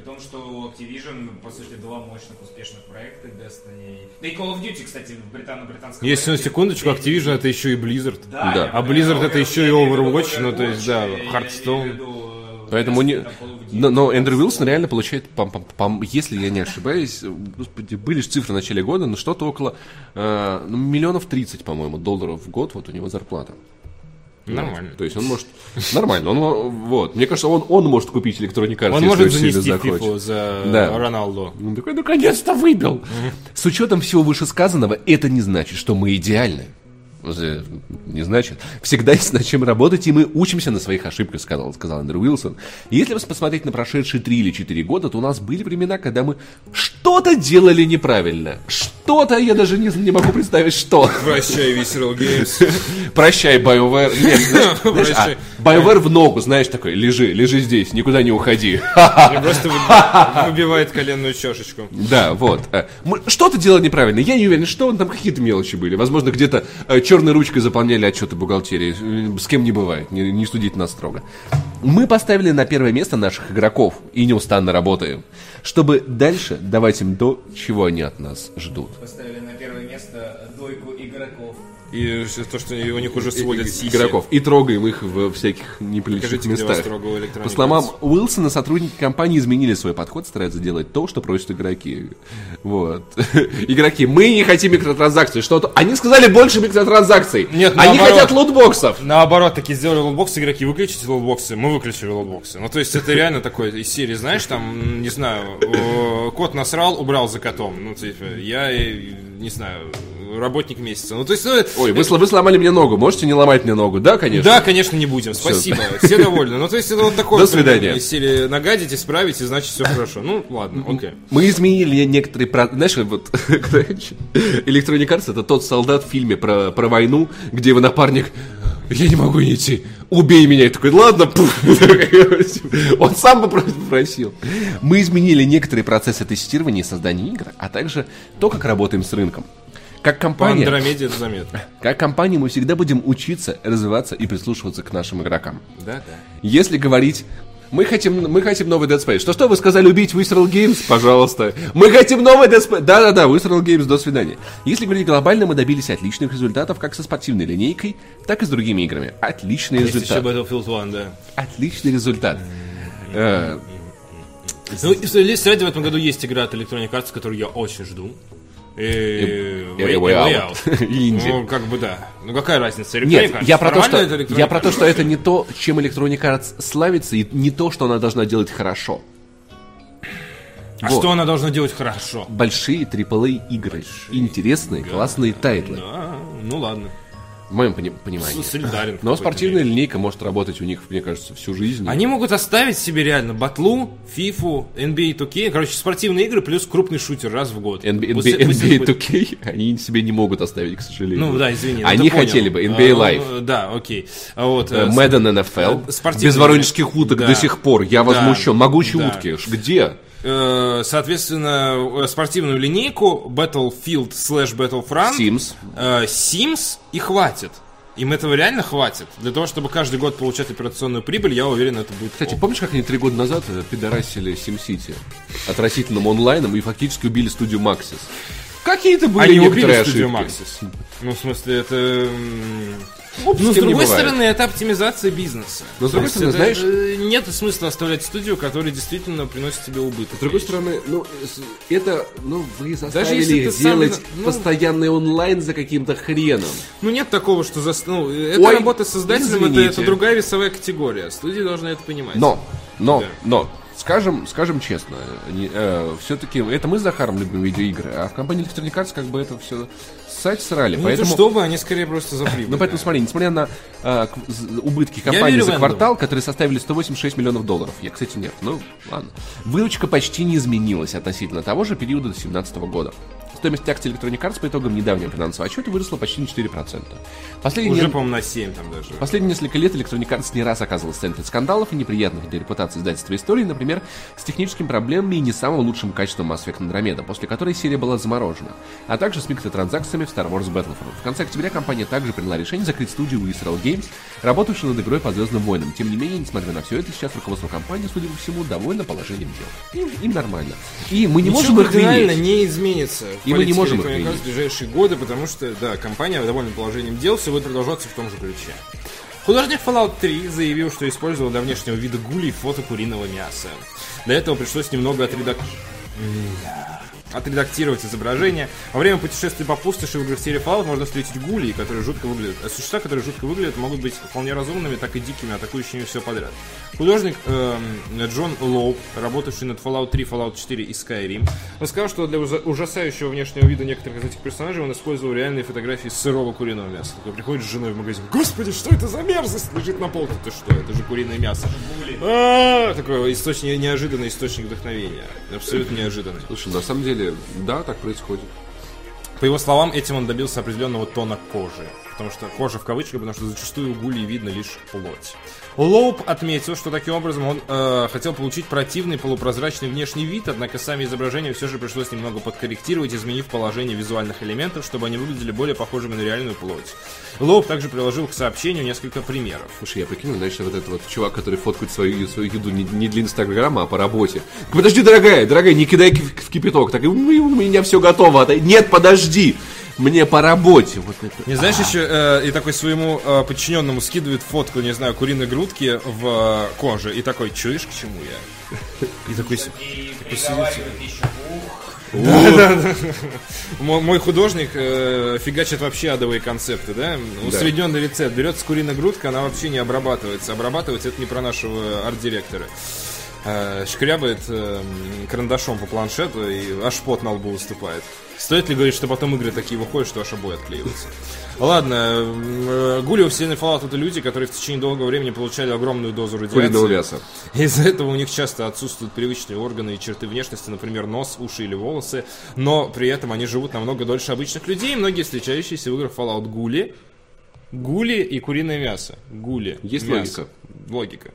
Том, что у Activision, по сути, два мощных успешных проекта, Destiny. Да и Call of Duty, кстати, в британо-британском Если на секундочку, Activision это еще и Blizzard. Да, Да. А Blizzard это еще и Overwatch, ну, то есть, да, Hearthstone. э, Поэтому не... Но, но Эндрю Уилсон реально получает, пам- пам- пам- если я не ошибаюсь, господи, были же цифры в начале года, но что-то около э, ну, миллионов 30, по-моему, долларов в год, вот у него зарплата. Нормально. То есть он может... Нормально. Он, вот. Мне кажется, он, он может купить Electronic Arts, Он может занести фифу за Да. Роналду. Он такой, наконец-то выбил. С учетом всего вышесказанного, это не значит, что мы идеальны. Э, Не значит. Всегда есть над чем работать, и мы учимся на своих ошибках, сказал, сказал Эндрю Уилсон. И если посмотреть на прошедшие три или четыре года, то у нас были времена, когда мы что-то делали неправильно. Что-то, я даже не, не могу представить, что. Прощай, Visceral Games. Прощай, BioWare. Нет, знаешь, знаешь, а, BioWare в ногу, знаешь, такой, лежи, лежи здесь, никуда не уходи. Мне просто вы- выбивает коленную чешечку. Да, вот. Э, что-то делали неправильно. Я не уверен, что там какие-то мелочи были. Возможно, где-то э, черной ручкой заполняли отчеты бухгалтерии. Э, С кем не бывает. Не, не судить нас строго. Мы поставили на первое место наших игроков и неустанно работаем. Чтобы дальше давать им то, чего они от нас ждут. Поставили на первое место дойку игроков. И то, что у них уже сводят сиси. игроков. И трогаем их в всяких неприличных Покажите, местах. По словам. Уилсона, сотрудники компании изменили свой подход, стараются делать то, что просят игроки. Вот. Игроки, мы не хотим микротранзакций. Что-то... Они сказали больше микротранзакций. Нет, Они наоборот. хотят лутбоксов. Наоборот, такие сделали лутбоксы, игроки, выключите лутбоксы, мы выключили лутбоксы. Ну, то есть, это реально такое из серии, знаешь, там, не знаю, э, кот насрал, убрал за котом. Ну, типа, я, не знаю, работник месяца. Ну, то есть, ну, Ой, вы, вы сломали мне ногу, можете не ломать мне ногу, да, конечно? да, конечно, не будем. Спасибо. Все довольны. Ну, то есть, это вот такое. До свидания. Из серии нагадить, исправить, и значит все хорошо. Ну, ладно, окей. Мы изменили некоторые... Знаешь, вот Electronic Arts это тот солдат в фильме про, про войну, где его напарник я не могу идти, убей меня. И такой, ладно. Он сам попросил. Мы изменили некоторые процессы тестирования и создания игр, а также то, как работаем с рынком. Как По компания, Андромеде это заметно. как компания мы всегда будем учиться, развиваться и прислушиваться к нашим игрокам. Да, да. Если говорить мы хотим, мы хотим новый Dead Space. Что, что вы сказали убить Visceral Games? Пожалуйста. Мы хотим новый Dead Space. Да-да-да, Visceral Games, до свидания. Если говорить глобально, мы добились отличных результатов как со спортивной линейкой, так и с другими играми. Отличный Есть еще результат. Battlefield 1, да. Отличный результат. Э, Ну, и в Лист ради в этом году есть игра от Electronic Arts, которую я очень жду. Way- Way Out. Инди. Ну, как бы да. Ну, какая разница? Нет, я про, то, что, я про то, что это не то, чем Electronic Arts славится, и не то, что она должна делать хорошо. А Вот. что она должна делать хорошо? Большие AAA игры. Интересные, классные тайтлы. А, ну ладно. В моем пони- понимании. Солидарен. Но спортивная мере. линейка может работать у них, мне кажется, всю жизнь. Они могут оставить себе реально батлу, фифу, NBA 2K, короче, спортивные игры плюс крупный шутер раз в год. NBA, NBA будет- 2K они себе не могут оставить, к сожалению. Ну да, извини. Они хотели бы NBA А, Live. ну, Да, окей. А Вот, Э, Madden NFL. э, спортивные Без воронежских уток Да. до сих пор. Я возмущен. Могучие Да. утки. Где? Э, соответственно, э, спортивную линейку Battlefield slash Battlefront, Sims. э, Sims и хватит. Им этого реально хватит. Для того, чтобы каждый год получать операционную прибыль, я уверен, это будет Кстати, ок. помнишь, как они три года назад пидорасили SimCity отвратительным онлайном и фактически убили студию Maxis? Какие-то были Они убили студию. Maxis. Ну, в смысле, это... Упс, Ну, с другой стороны, это оптимизация бизнеса. Но, с другой стороны, это, э, Нет смысла оставлять студию, которая действительно приносит тебе убыток. С другой стороны, ну, это, ну, вы заставили их сам делать ну- постоянный онлайн за каким-то хреном. Ну, нет такого, что... За... Ну, это Ой, работа с создателем, это, другая весовая категория. Студии должны это понимать. Но, но, Да. но, скажем, скажем честно, все-таки это мы с Захаром любим видеоигры, а в компании Electronic Arts как бы это все ссать срали, Ну, поэтому... то чтобы, они скорее просто за прибыль. Ну, поэтому смотри, несмотря на а, убытки компании за квартал, которые составили 186 миллионов долларов, я, кстати, нет, ну, ладно. Выручка почти не изменилась относительно того же периода 2017 года. Стоимость акций Electronic Arts по итогам недавнего финансового отчета выросла почти на 4%. Последние Уже, не- по-моему, на 7 там даже. Последние несколько лет Electronic Arts не раз оказывалась в центре скандалов и неприятных для репутации издательства истории, например, с техническими проблемами и не самым лучшим качеством Mass Effect Andromeda, после которой серия была заморожена, а также с микротранзакциями в Star Wars Battlefront. В конце октября компания также приняла решение закрыть студию Visceral Games, работавшую над игрой по Звездным войнам. Тем не менее, несмотря на все это, сейчас руководство компании, судя по всему, довольно положением дел. Им, им нормально. И мы не Ничего можем их винить. не изменится И мы не можем их винить. в ближайшие годы, потому что, да, компания довольна положением дел, все будет продолжаться в том же ключе. Художник Fallout 3 заявил, что использовал для внешнего вида гулей фото куриного мяса. Для этого пришлось немного отредак... Отредактировать изображение. Во время путешествий по пустоши в играх серии Fallout можно встретить гулей, которые жутко выглядят. А существа, которые жутко выглядят, могут быть вполне разумными, так и дикими, атакующими все подряд. Художник эм, Джон Лоуп, работавший над Fallout 3, Fallout 4 и Skyrim, он сказал, что для ужа- ужасающего внешнего вида некоторых из этих персонажей он использовал реальные фотографии сырого куриного мяса. Такой приходит с женой в магазин. Господи, что это за мерзость лежит на полке? Ты что? Это же куриное мясо. А, Такой источник, неожиданный источник вдохновения. Абсолютно неожиданный. Слушай, на самом деле, да, так происходит. По его словам, этим он добился определенного тона кожи. Потому что кожа в кавычках, потому что зачастую у гулей видно лишь плоть. Лоуп отметил, что таким образом он э, хотел получить противный полупрозрачный внешний вид, однако сами изображения все же пришлось немного подкорректировать, изменив положение визуальных элементов, чтобы они выглядели более похожими на реальную плоть. Лоуп также приложил к сообщению несколько примеров. Слушай, я прикинул, знаешь, вот этот вот чувак, который фоткает свою, свою еду не, не для Инстаграма, а по работе. Подожди, дорогая, дорогая, не кидай ки- в кипяток. Так, у меня все готово. А Нет, подожди, мне по работе. Вот это. Не знаешь, еще э, и такой своему э, подчиненному скидывает фотку, не знаю, куриной грудки в э, коже. И такой, чуешь, к чему я? И такой, такой ух. Мой, художник э, фигачит вообще адовые концепты, да? Усредненный рецепт. Берется куриная грудка, она вообще не обрабатывается. Обрабатывать это не про нашего арт-директора. Э, шкрябает э, карандашом по планшету, и аж пот на лбу выступает. Стоит ли говорить, что потом игры такие выходят, что аж обои отклеиваются? Ладно, э, гули во вселенной Fallout это люди, которые в течение долгого времени получали огромную дозу радиации. мяса. Из-за этого у них часто отсутствуют привычные органы и черты внешности, например, нос, уши или волосы, но при этом они живут намного дольше обычных людей, и многие встречающиеся в играх Fallout гули, гули и куриное мясо. Гули. Есть мясо. логика. Логика.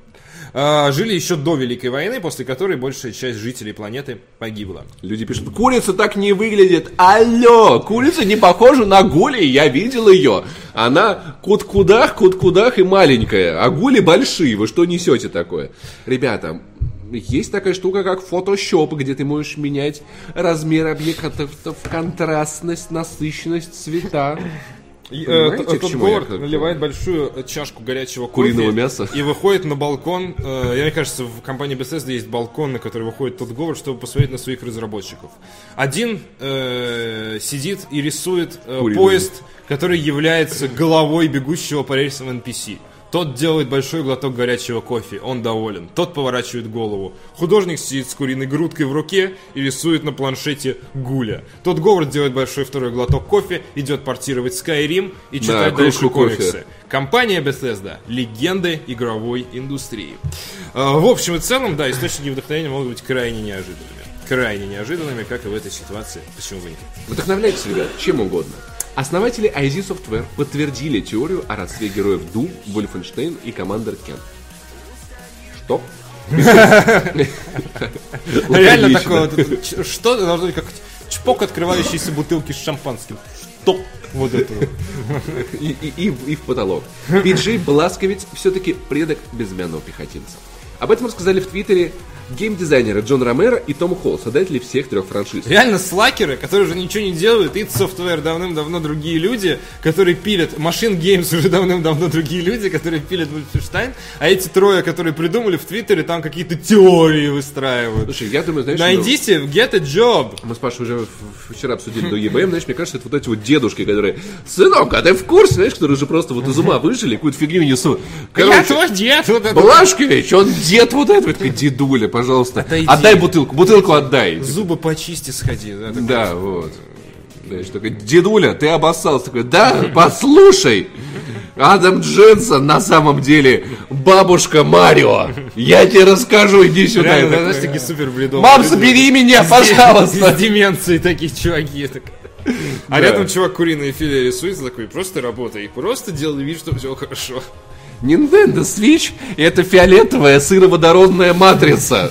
А, жили еще до Великой войны, после которой большая часть жителей планеты погибла. Люди пишут, курица так не выглядит. Алло, курица не похожа на гули, я видел ее. Она кут-кудах, кут-кудах и маленькая, а гули большие. Вы что несете такое? Ребята, есть такая штука, как Photoshop, где ты можешь менять размер объектов, контрастность, насыщенность, цвета. Понимаете, э, т- тот Говард наливает большую чашку горячего кофе. Куриного мяса. И выходит на балкон. э, я, мне кажется, в компании Bethesda есть балкон, на который выходит тот Говард, чтобы посмотреть на своих разработчиков. Один э, сидит и рисует э, поезд, который является головой бегущего по рельсам NPC. Тот делает большой глоток горячего кофе, он доволен. Тот поворачивает голову. Художник сидит с куриной грудкой в руке и рисует на планшете гуля. Тот Говард делает большой второй глоток кофе, идет портировать Skyrim и читать дальше кружку кофе. комиксы. Компания Bethesda – легенды игровой индустрии. А, В общем и целом, да, источники вдохновения могут быть крайне неожиданными. Крайне неожиданными, как и в этой ситуации. Почему бы нет? Вдохновляйтесь, ребят, чем угодно. Основатели ID Software подтвердили теорию о родстве героев Doom, Wolfenstein и Commander Ken. Что? Реально Логично. такое что должно быть как чпок открывающейся бутылки с шампанским. Что? Вот это. И, и- и в потолок. Пиджей Бласковец все-таки предок безымянного пехотинца. Об этом рассказали в Твиттере геймдизайнеры Джон Ромеро и Том Холл, создатели всех трех франшиз. Реально слакеры, которые уже ничего не делают, id Software давным-давно другие люди, которые пилят, Machine Games уже давным-давно другие люди, которые пилят Wolfenstein, а эти трое, которые придумали в Твиттере, там какие-то теории выстраивают. Слушай, я думаю, знаешь, ну, Найдите, get a job. мы с Пашей уже вчера обсудили до ЕБМ, знаешь, мне кажется, это вот эти вот дедушки, которые, сынок, а ты в курсе, знаешь, которые уже просто вот из ума выжили, какую-то фигню несут. Я Короче, твой дед. Вот это. Блашкевич, он дед вот этот, такой, дедуля, пожалуйста, Отойди. отдай бутылку, бутылку отдай. Зубы почисти сходи. Да, такой. Да, вот. Знаешь, такой, дедуля, ты обоссался. Такой, да, послушай, Адам Дженсон на самом деле бабушка Марио. Я тебе расскажу, иди сюда. Реально, такой, знаешь, такие супер бредовые. Мам, забери меня, пожалуйста. деменцией такие чуваки. Так. А Да. рядом чувак куриные филе рисует, такой, просто работай, просто делай вид, что все хорошо. Nintendo Switch – это фиолетовая сыроводородная матрица.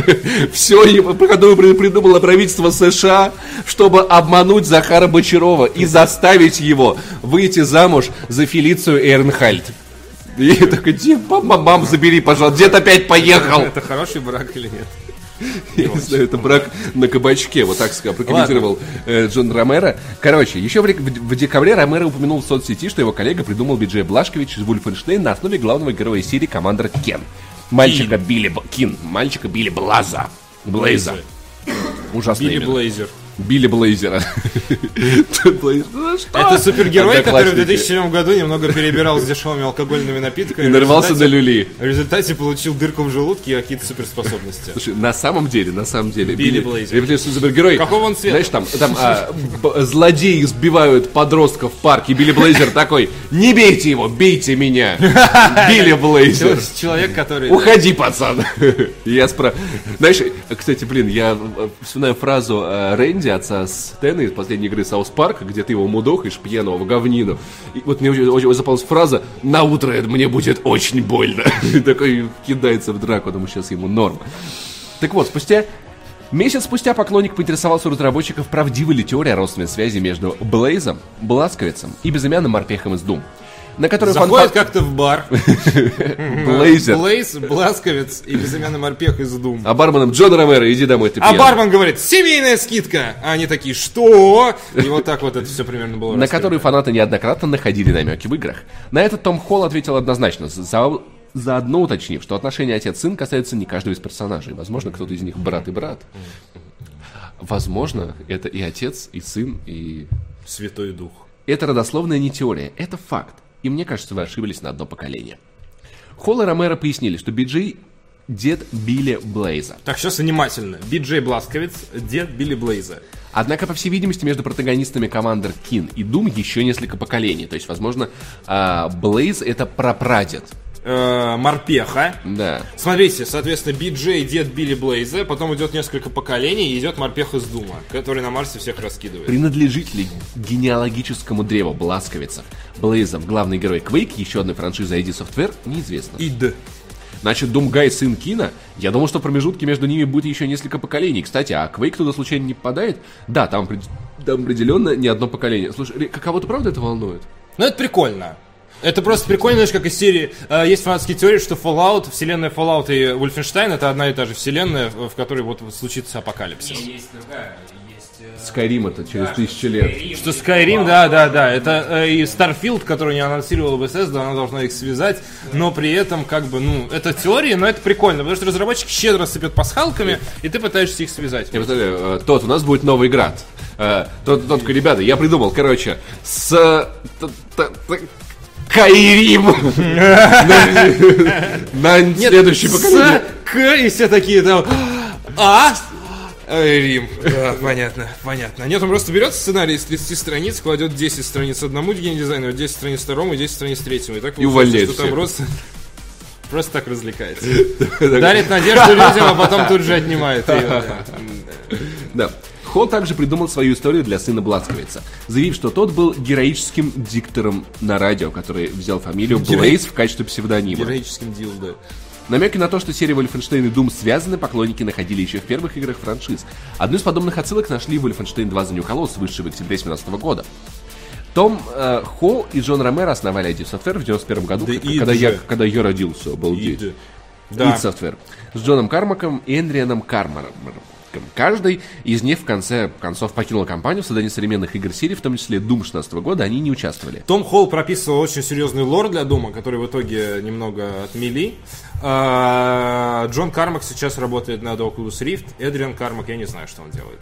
Все, которую при- придумало правительство США, чтобы обмануть Захара Бочарова и заставить его выйти замуж за Фелицию Эрнхальд. И такой, мам, мам, забери, пожалуйста, дед опять поехал. Это хороший брак или нет? Я не знаю, это брак на кабачке, вот так прокомментировал э, Джон Ромеро. Короче, еще в, декабре Ромеро упомянул в соцсети, что его коллега придумал Биджей Блашкович из Вульфенштейн на основе главного героя серии Командер Кен. Мальчика Билли Кин, мальчика Билли Блаза. Блейза. Ужасное Билли. Блейзер. Билли Блейзера. Это супергерой, который в Одноклассники. 2007 году немного перебирал с дешевыми алкогольными напитками. И нарвался на результате- люли. В результате получил дырку в желудке и какие-то суперспособности. Слушай, на самом деле, на самом деле, Билли Блейзер. Супергерой. Какого он цвета? Знаешь, там, там а, злодеи сбивают подростков в парке. Билли Блейзер такой: Не бейте его, бейте меня. Билли Блейзер. Человек, который... Уходи, пацан. Я спро... Знаешь, кстати, блин, я э, вспоминаю фразу э, Рэнди, отца Стэна из последней игры South Park, где ты его мудохаешь пьяного в говнину. И вот мне очень, очень запалась фраза «На утро мне будет очень больно». И такой кидается в драку, думаю, сейчас ему норм. Так вот, спустя Месяц спустя поклонник поинтересовался у разработчиков, правдива ли теория родственной связи между Блейзом, Бласковицем и безымянным морпехом из Doom. На которую Заходит фанфан- как-то в бар. Блейзер. Блейз, Бласковец и безымянный морпех из Дум. А барменом Джон Ромеро, иди домой, ты А пьяный». бармен говорит, семейная скидка. А они такие, что? И вот так вот это все примерно было. на которую фанаты неоднократно находили намеки в играх. На этот Том Холл ответил однозначно, за- заодно уточнив, что отношения отец-сын касаются не каждого из персонажей. Возможно, кто-то из них брат и брат. Возможно, это и отец, и сын, и... Святой Дух. Это родословная не теория, это факт. И мне кажется, вы ошиблись на одно поколение. Холл и Ромеро пояснили, что Биджей дед Билли Блейза. Так, сейчас внимательно. Биджей Бласковиц, дед Билли Блейза. Однако, по всей видимости, между протагонистами Commander Keen и Doom еще несколько поколений. То есть, возможно, а, Блейз это прапрадед. Э, Морпеха. Да. Смотрите, соответственно, Биджей, дед Билли Блейза, потом идет несколько поколений, и идет Морпех из Дума, который на Марсе всех раскидывает. Принадлежит ли генеалогическому древу Бласковицев Блейзов главный герой Quake, еще одной франшизы ID Software, неизвестно. Ид. Значит, Думгай сын Кина? Я думал, что промежутки между ними будет еще несколько поколений. Кстати, а Quake туда случайно не попадает? Да, там, там определенно не одно поколение. Слушай, Ри- кого-то правда это волнует? Ну, это прикольно. Это просто прикольно, знаешь, как из серии... э, есть фанатские теории, что Fallout, вселенная Fallout и Wolfenstein это одна и та же вселенная, в которой вот случится апокалипсис. Не, есть другая, есть... э, Скайрим это через да, тысячу лет. Skyrim Что Fallout. да, да, да, это э, и Starfield, который не анонсировала Bethesda, она должна их связать, но при этом, как бы, ну, это теория, но это прикольно, потому что разработчик щедро сыпет пасхалками, и ты пытаешься их связать. Я представляю, э, тот, у нас будет новый град. Э, Тот, тот такой, ребята, я придумал, короче, с... Кайрим! На следующее поколение. И все такие там, а, Рим. Да, понятно, понятно. Нет, он просто берет сценарий из 30 страниц, кладет 10 страниц одному геймдизайнеру, 10 страниц второму и 10 страниц третьему. И так получается, увольняет что там просто... Просто так развлекается. Дарит надежду людям, а потом тут же отнимает ее. Да. Холл также придумал свою историю для сына Бласковица, заявив, что тот был героическим диктором на радио, который взял фамилию Блейз в качестве псевдонима. Героическим дилдо. Намеки на то, что серия Wolfenstein и Doom связаны, поклонники находили еще в первых играх франшиз. Одну из подобных отсылок нашли в Wolfenstein 2 The New Colossus, вышедший в октябре 2017 года. Том э, Холл и Джон Ромеро основали ID Software в 91 году, Да к- id когда, я, когда я родился, обалдеть. Да. id Software. С Джоном Кармаком и Эндрианом Кармаром. Каждый из них в конце концов покинул компанию в создании современных игр серии, в том числе Doom 16 года, они не участвовали. Том Холл прописывал очень серьезный лор для Дома, который в итоге немного отмели. А, Джон Кармак сейчас работает над Oculus Rift. Эдриан Кармак, я не знаю, что он делает.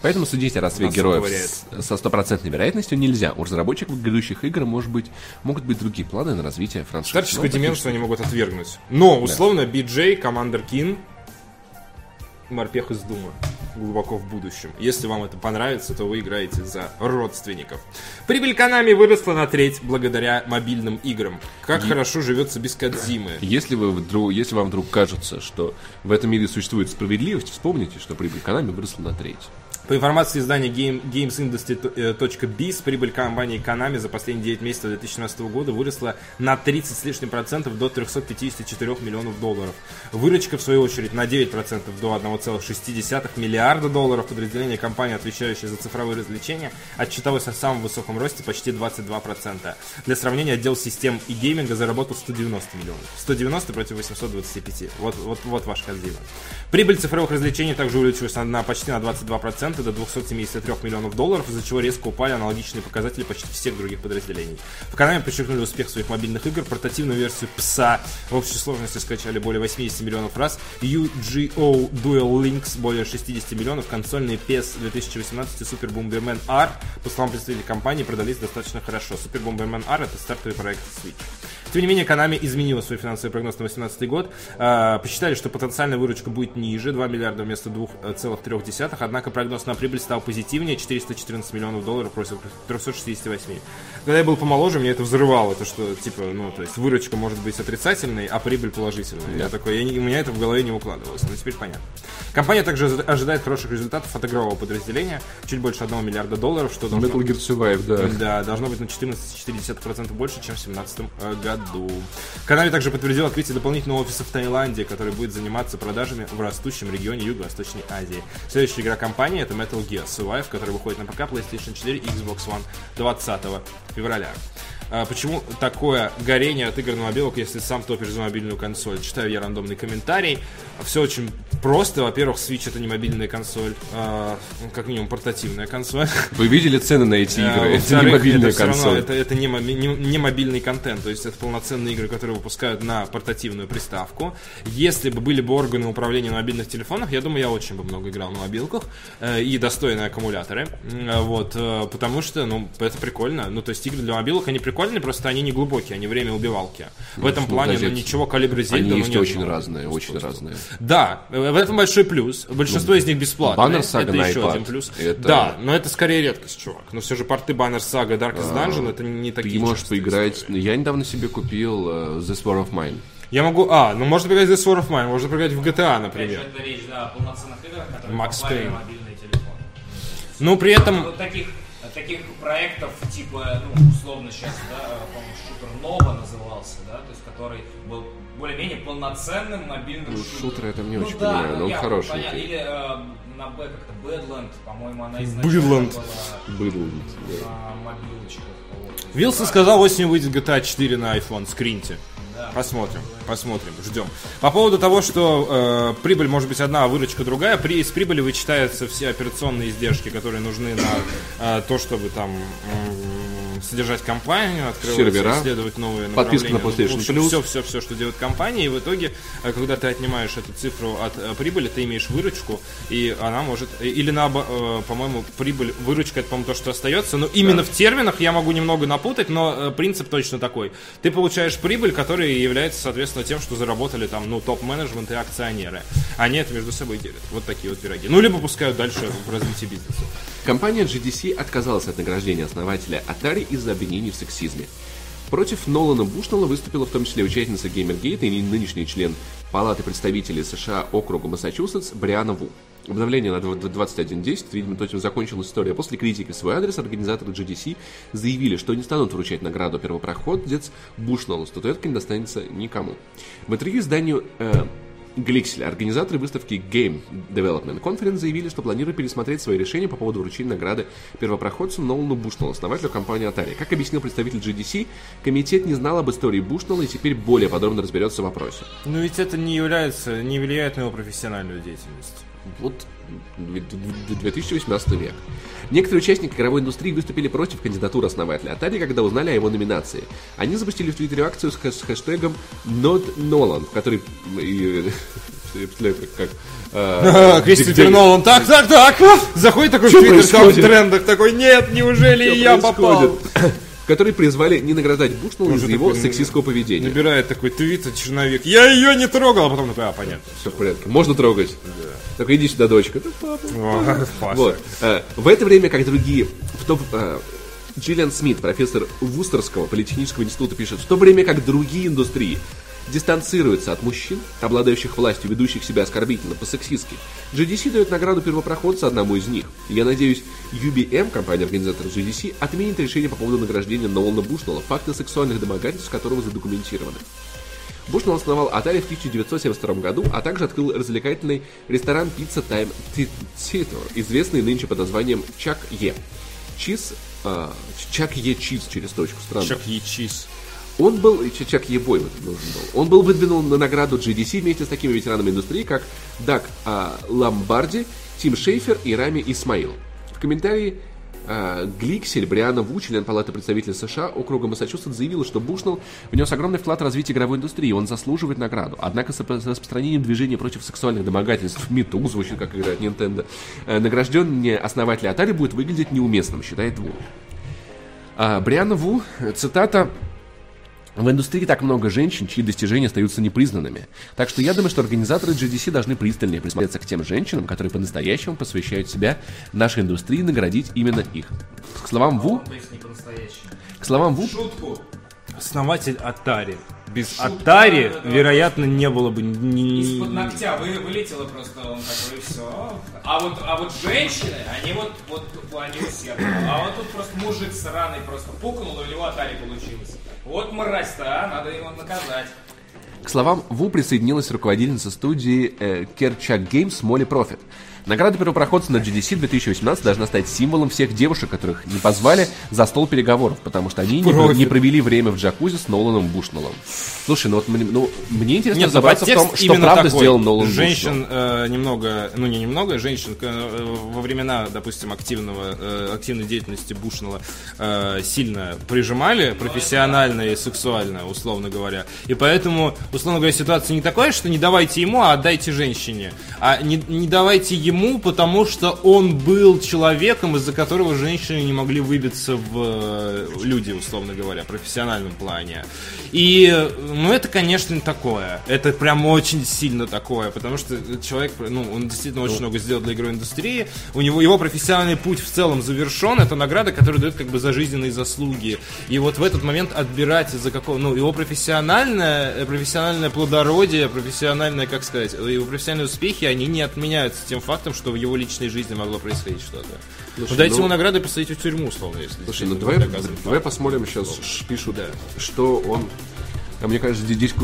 Поэтому судить о Нас героев с- со стопроцентной вероятностью нельзя. У разработчиков грядущих игр может быть, могут быть другие планы на развитие франшизы. Старческую Но таких деменцию они могут отвергнуть. Но, условно, BJ, Командер Кин, морпех из Дума глубоко в будущем. Если вам это понравится, то вы играете за родственников. Прибыль Konami выросла на треть благодаря мобильным играм. Как хорошо живется без Кадзимы. Если, вы вдруг, если вам вдруг кажется, что в этом мире существует справедливость, вспомните, что прибыль Konami выросла на треть. По информации издания Game, GamesIndustry.biz, прибыль компании Konami за последние 9 месяцев 2017 года выросла на 30 с лишним процентов до 354 миллионов долларов. Выручка, в свою очередь, на 9 процентов до 1,6 миллиарда долларов. Подразделение компании, отвечающее за цифровые развлечения, отчиталось о самом высоком росте почти 22 процента. Для сравнения, отдел систем и гейминга заработал 190 миллионов. 190 против 825. Вот, вот, вот ваш Кадзима. Прибыль цифровых развлечений также увеличилась на, на почти на 22% до 273 миллионов долларов, из-за чего резко упали аналогичные показатели почти всех других подразделений. В Konami подчеркнули успех своих мобильных игр, портативную версию PSA в общей сложности скачали более 80 миллионов раз, UGO Dual Links более 60 миллионов, консольные PS 2018 и Super Bomberman R, по словам представителей компании, продались достаточно хорошо. Super Bomberman R это стартовый проект Switch. Тем не менее, Konami изменила свой финансовый прогноз на 2018 год. А, посчитали, что потенциальная выручка будет ниже, 2 миллиарда вместо 2,3. Однако прогноз на прибыль стал позитивнее, 414 миллионов долларов против 368. Когда я был помоложе, мне это взрывало, то что, типа, ну, то есть выручка может быть отрицательной, а прибыль положительной. Я такой, я не- у меня это в голове не укладывалось, но теперь понятно. Компания также ожи- ожидает хороших результатов от игрового подразделения, чуть больше 1 миллиарда долларов, что должно... Metal Gear Survive, да. Да, должно быть на 14,4% больше, чем в 2017 э, году. Konami также подтвердил открытие дополнительного офиса в Таиланде, который будет заниматься продажами в растущем регионе Юго-Восточной Азии. Следующая игра компании это Metal Gear Survive, который выходит на ПК, PlayStation 4 и Xbox One 20 февраля. А Почему такое горение от игр на мобилок, если сам топишь за мобильную консоль? Читаю я рандомный комментарий. Все очень просто. Во-первых, Switch это не мобильная консоль, а, ну, как минимум портативная консоль. Вы видели цены на эти А, игры? Это не мобильная это всё равно- консоль. это, это не, не- не мобильный контент, то есть это полноценные игры, которые выпускают на портативную приставку. Если бы были бы органы управления на мобильных телефонах, я думаю, я очень бы много играл на мобилках э, и достойные аккумуляторы. Э, Вот, э, потому что, ну, это прикольно. Ну, то есть игры для мобилок, они прикольные, прикольные, просто они не глубокие, они время убивалки. В этом ну, плане, ну, ничего калибра Зельда, Они ну, есть нет, очень ну, разные, очень разные. Да, в этом большой плюс. Большинство из них бесплатные. Banner Saga это на еще iPad. один плюс. Это- Да, но это скорее редкость, чувак. Но все же порты Banner Saga, Darkest Dungeon, это не такие Ты можешь поиграть... истории. Я недавно себе купил э, This War of Mine. Я могу... А, ну можно поиграть в This War of Mine, можно поиграть в GTA, например. это речь, да, о полноценных играх, которые Max Payne. на мобильный телефон. Ну, при этом... Вот таких, таких проектов, типа, ну, условно сейчас, да, по-моему, шутер Нова назывался, да, то есть который был более-менее полноценным мобильным Ну, шутером. шутер это не Ну очень да, понимаю, но он хороший. понятно. Или э, на Б как-то Badland, по-моему, она изначально Badland. была Был. на мобилочках. вот. Вилсон сказал, осенью выйдет GTA 4 на iPhone, скриньте. Да. Посмотрим, посмотрим, ждем. По поводу того, что э, прибыль может быть одна, а выручка другая, при, из прибыли вычитаются все операционные издержки, которые нужны на э, то, чтобы там м, содержать компанию, открывать, Сервера, исследовать новые подписка на направления. PlayStation Plus. Все, все, все, что делает компания, и в итоге, э, когда ты отнимаешь эту цифру от э, прибыли, ты имеешь выручку, и она может, э, или на, по-моему, прибыль, выручка это, по-моему, то, что остается, но именно в терминах я могу немного напутать, но э, принцип точно такой. Ты получаешь прибыль, которая является, соответственно, тем, что заработали там, ну, топ-менеджмент и акционеры. Они это между собой делят. Вот такие вот пироги. Ну, либо пускают дальше в развитии бизнеса. Компания GDC отказалась от награждения основателя Atari из-за обвинений в сексизме. Против Нолана Бушнелла выступила в том числе участница Геймергейта и нынешний член Палаты представителей США округа Массачусетс Бриана Ву. Обновление на 21.10, видимо, точно закончилась история. После критики в свой адрес организаторы GDC заявили, что не станут вручать награду первопроходец Бушнеллу. Статуэтка не достанется никому. В интервью изданию э, Гликсель, организаторы выставки Game Development Conference заявили, что планируют пересмотреть свои решения по поводу вручения награды первопроходцу Нолану Бушнеллу, основателю компании Atari. Как объяснил представитель GDC, комитет не знал об истории Бушнелла и теперь более подробно разберется в вопросе. Но ведь это не является, не влияет на его профессиональную деятельность. Вот 2018 век. Некоторые участники игровой индустрии выступили против кандидатуры основателя Atari, когда узнали о его номинации. Они запустили в Твиттере акцию с, хэш- с хэштегом NotNolan, в которой... я представляю, как... э, Кристофер Нолан, так, так, так, заходит такой в Твиттер, в трендах, такой, нет, неужели я попал? Которые призвали не награждать Бушнелла Уже из-за его такой, сексистского поведения. Набирает такой твит от черновик, я ее не трогал, а потом такой, а, понятно. Все в порядке. Можно трогать. Только иди сюда, дочка. Да, папа. О, Паша. Вот. Э, В это время, как другие, в то, э, Джиллиан Смит, профессор Вустерского политехнического института, пишет, в то время как другие индустрии дистанцируются от мужчин, обладающих властью, ведущих себя оскорбительно, по-сексистски, GDC дает награду первопроходца одному из них. Я надеюсь, UBM, компания-организатор GDC, отменит решение по поводу награждения Нолана Бушнелла, факты сексуальных домогательств которого задокументированы. Бушнелл основал Atari в 1972 году, а также открыл развлекательный ресторан Pizza Time Theater, известный нынче под названием Чак Е. Чиз, а, Чак Е Чиз через точку, странно. Чак Ячис. Он был, Ч- Чак Е Бой вот должен был. Он был выдвинут на награду GDC вместе с такими ветеранами индустрии, как Даг а, Ламбарди, Тим Шейфер и Рами Исмаил. В комментарии а, Гликсель, Бриана Ву, член Палаты представителей США округа Массачусетс, заявила, что Бушнелл внес огромный вклад в развитие игровой индустрии, он заслуживает награду. Однако с распространением движения против сексуальных домогательств МИТУ, звучит как играет Nintendo, э, награждение основателя Atari будет выглядеть неуместным, считает Ву. А, Бриана Ву, цитата, в индустрии так много женщин, чьи достижения остаются непризнанными. Так что я думаю, что организаторы GDC должны пристальнее присмотреться к тем женщинам, которые по-настоящему посвящают себя нашей индустрии и наградить именно их. К словам Ву, к словам Ву, Шутку. Основатель Atari. Без Atari, вероятно, не было бы ни... Из-под ногтя вы, вылетело просто, он такой, все. А вот, а вот женщины, они вот, вот они усердны. А вот тут просто мужик сраный просто пукнул, и у него атари получилось. Вот мразь-то, а, надо его наказать. К словам Ву присоединилась руководительница студии э, Kerchak Games Молли Профит. Награда первопроходца на GDC 2018 должна стать символом всех девушек, которых не позвали за стол переговоров, потому что они не, не провели время в джакузи с Ноланом Бушнеллом. Слушай, ну вот мне, ну, мне интересно Нет, разобраться в том, что правда такой. сделал Нолан Женщин э, немного, ну не немного, женщин э, во времена, допустим, активного, э, активной деятельности Бушнелла э, сильно прижимали профессионально и сексуально, условно говоря. И поэтому, условно говоря, ситуация не такая, что не давайте ему, а отдайте женщине. А не, не давайте ему ему, потому что он был человеком, из-за которого женщины не могли выбиться в э, люди, условно говоря, в профессиональном плане. И, ну, это, конечно, такое. Это прям очень сильно такое, потому что человек, ну, он действительно очень много сделал для игровой индустрии. У него его профессиональный путь в целом завершен. Это награда, которая дает как бы за жизненные заслуги. И вот в этот момент отбирать из-за какого, ну, его профессиональное, профессиональное плодородие, профессиональное, как сказать, его профессиональные успехи, они не отменяются тем фактом, что в его личной жизни могло происходить что-то. Слушай, ну, дайте ну- ему награды и посадите в тюрьму, условно, если Слушай, ну давай, давай посмотрим сейчас, пишут, Да. что он... А мне кажется, здесь-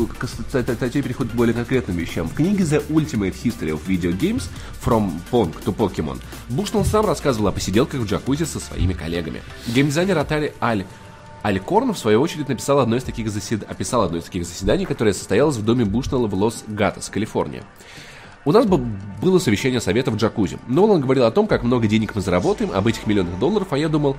статья переходит к более конкретным вещам. В книге The Ultimate History of Video Games From Pong to Pokemon Бушнелл сам рассказывал о посиделках в джакузи со своими коллегами. Геймдизайнер Atari Аль Алькорн, в свою очередь, написал одно из таких засед- описал одно из таких заседаний, которое состоялось в доме Бушнелла в Лос-Гатос, Калифорния. У нас бы было совещание совета в джакузи. Нолан говорил о том, как много денег мы заработаем, об этих миллионах долларов, а я думал,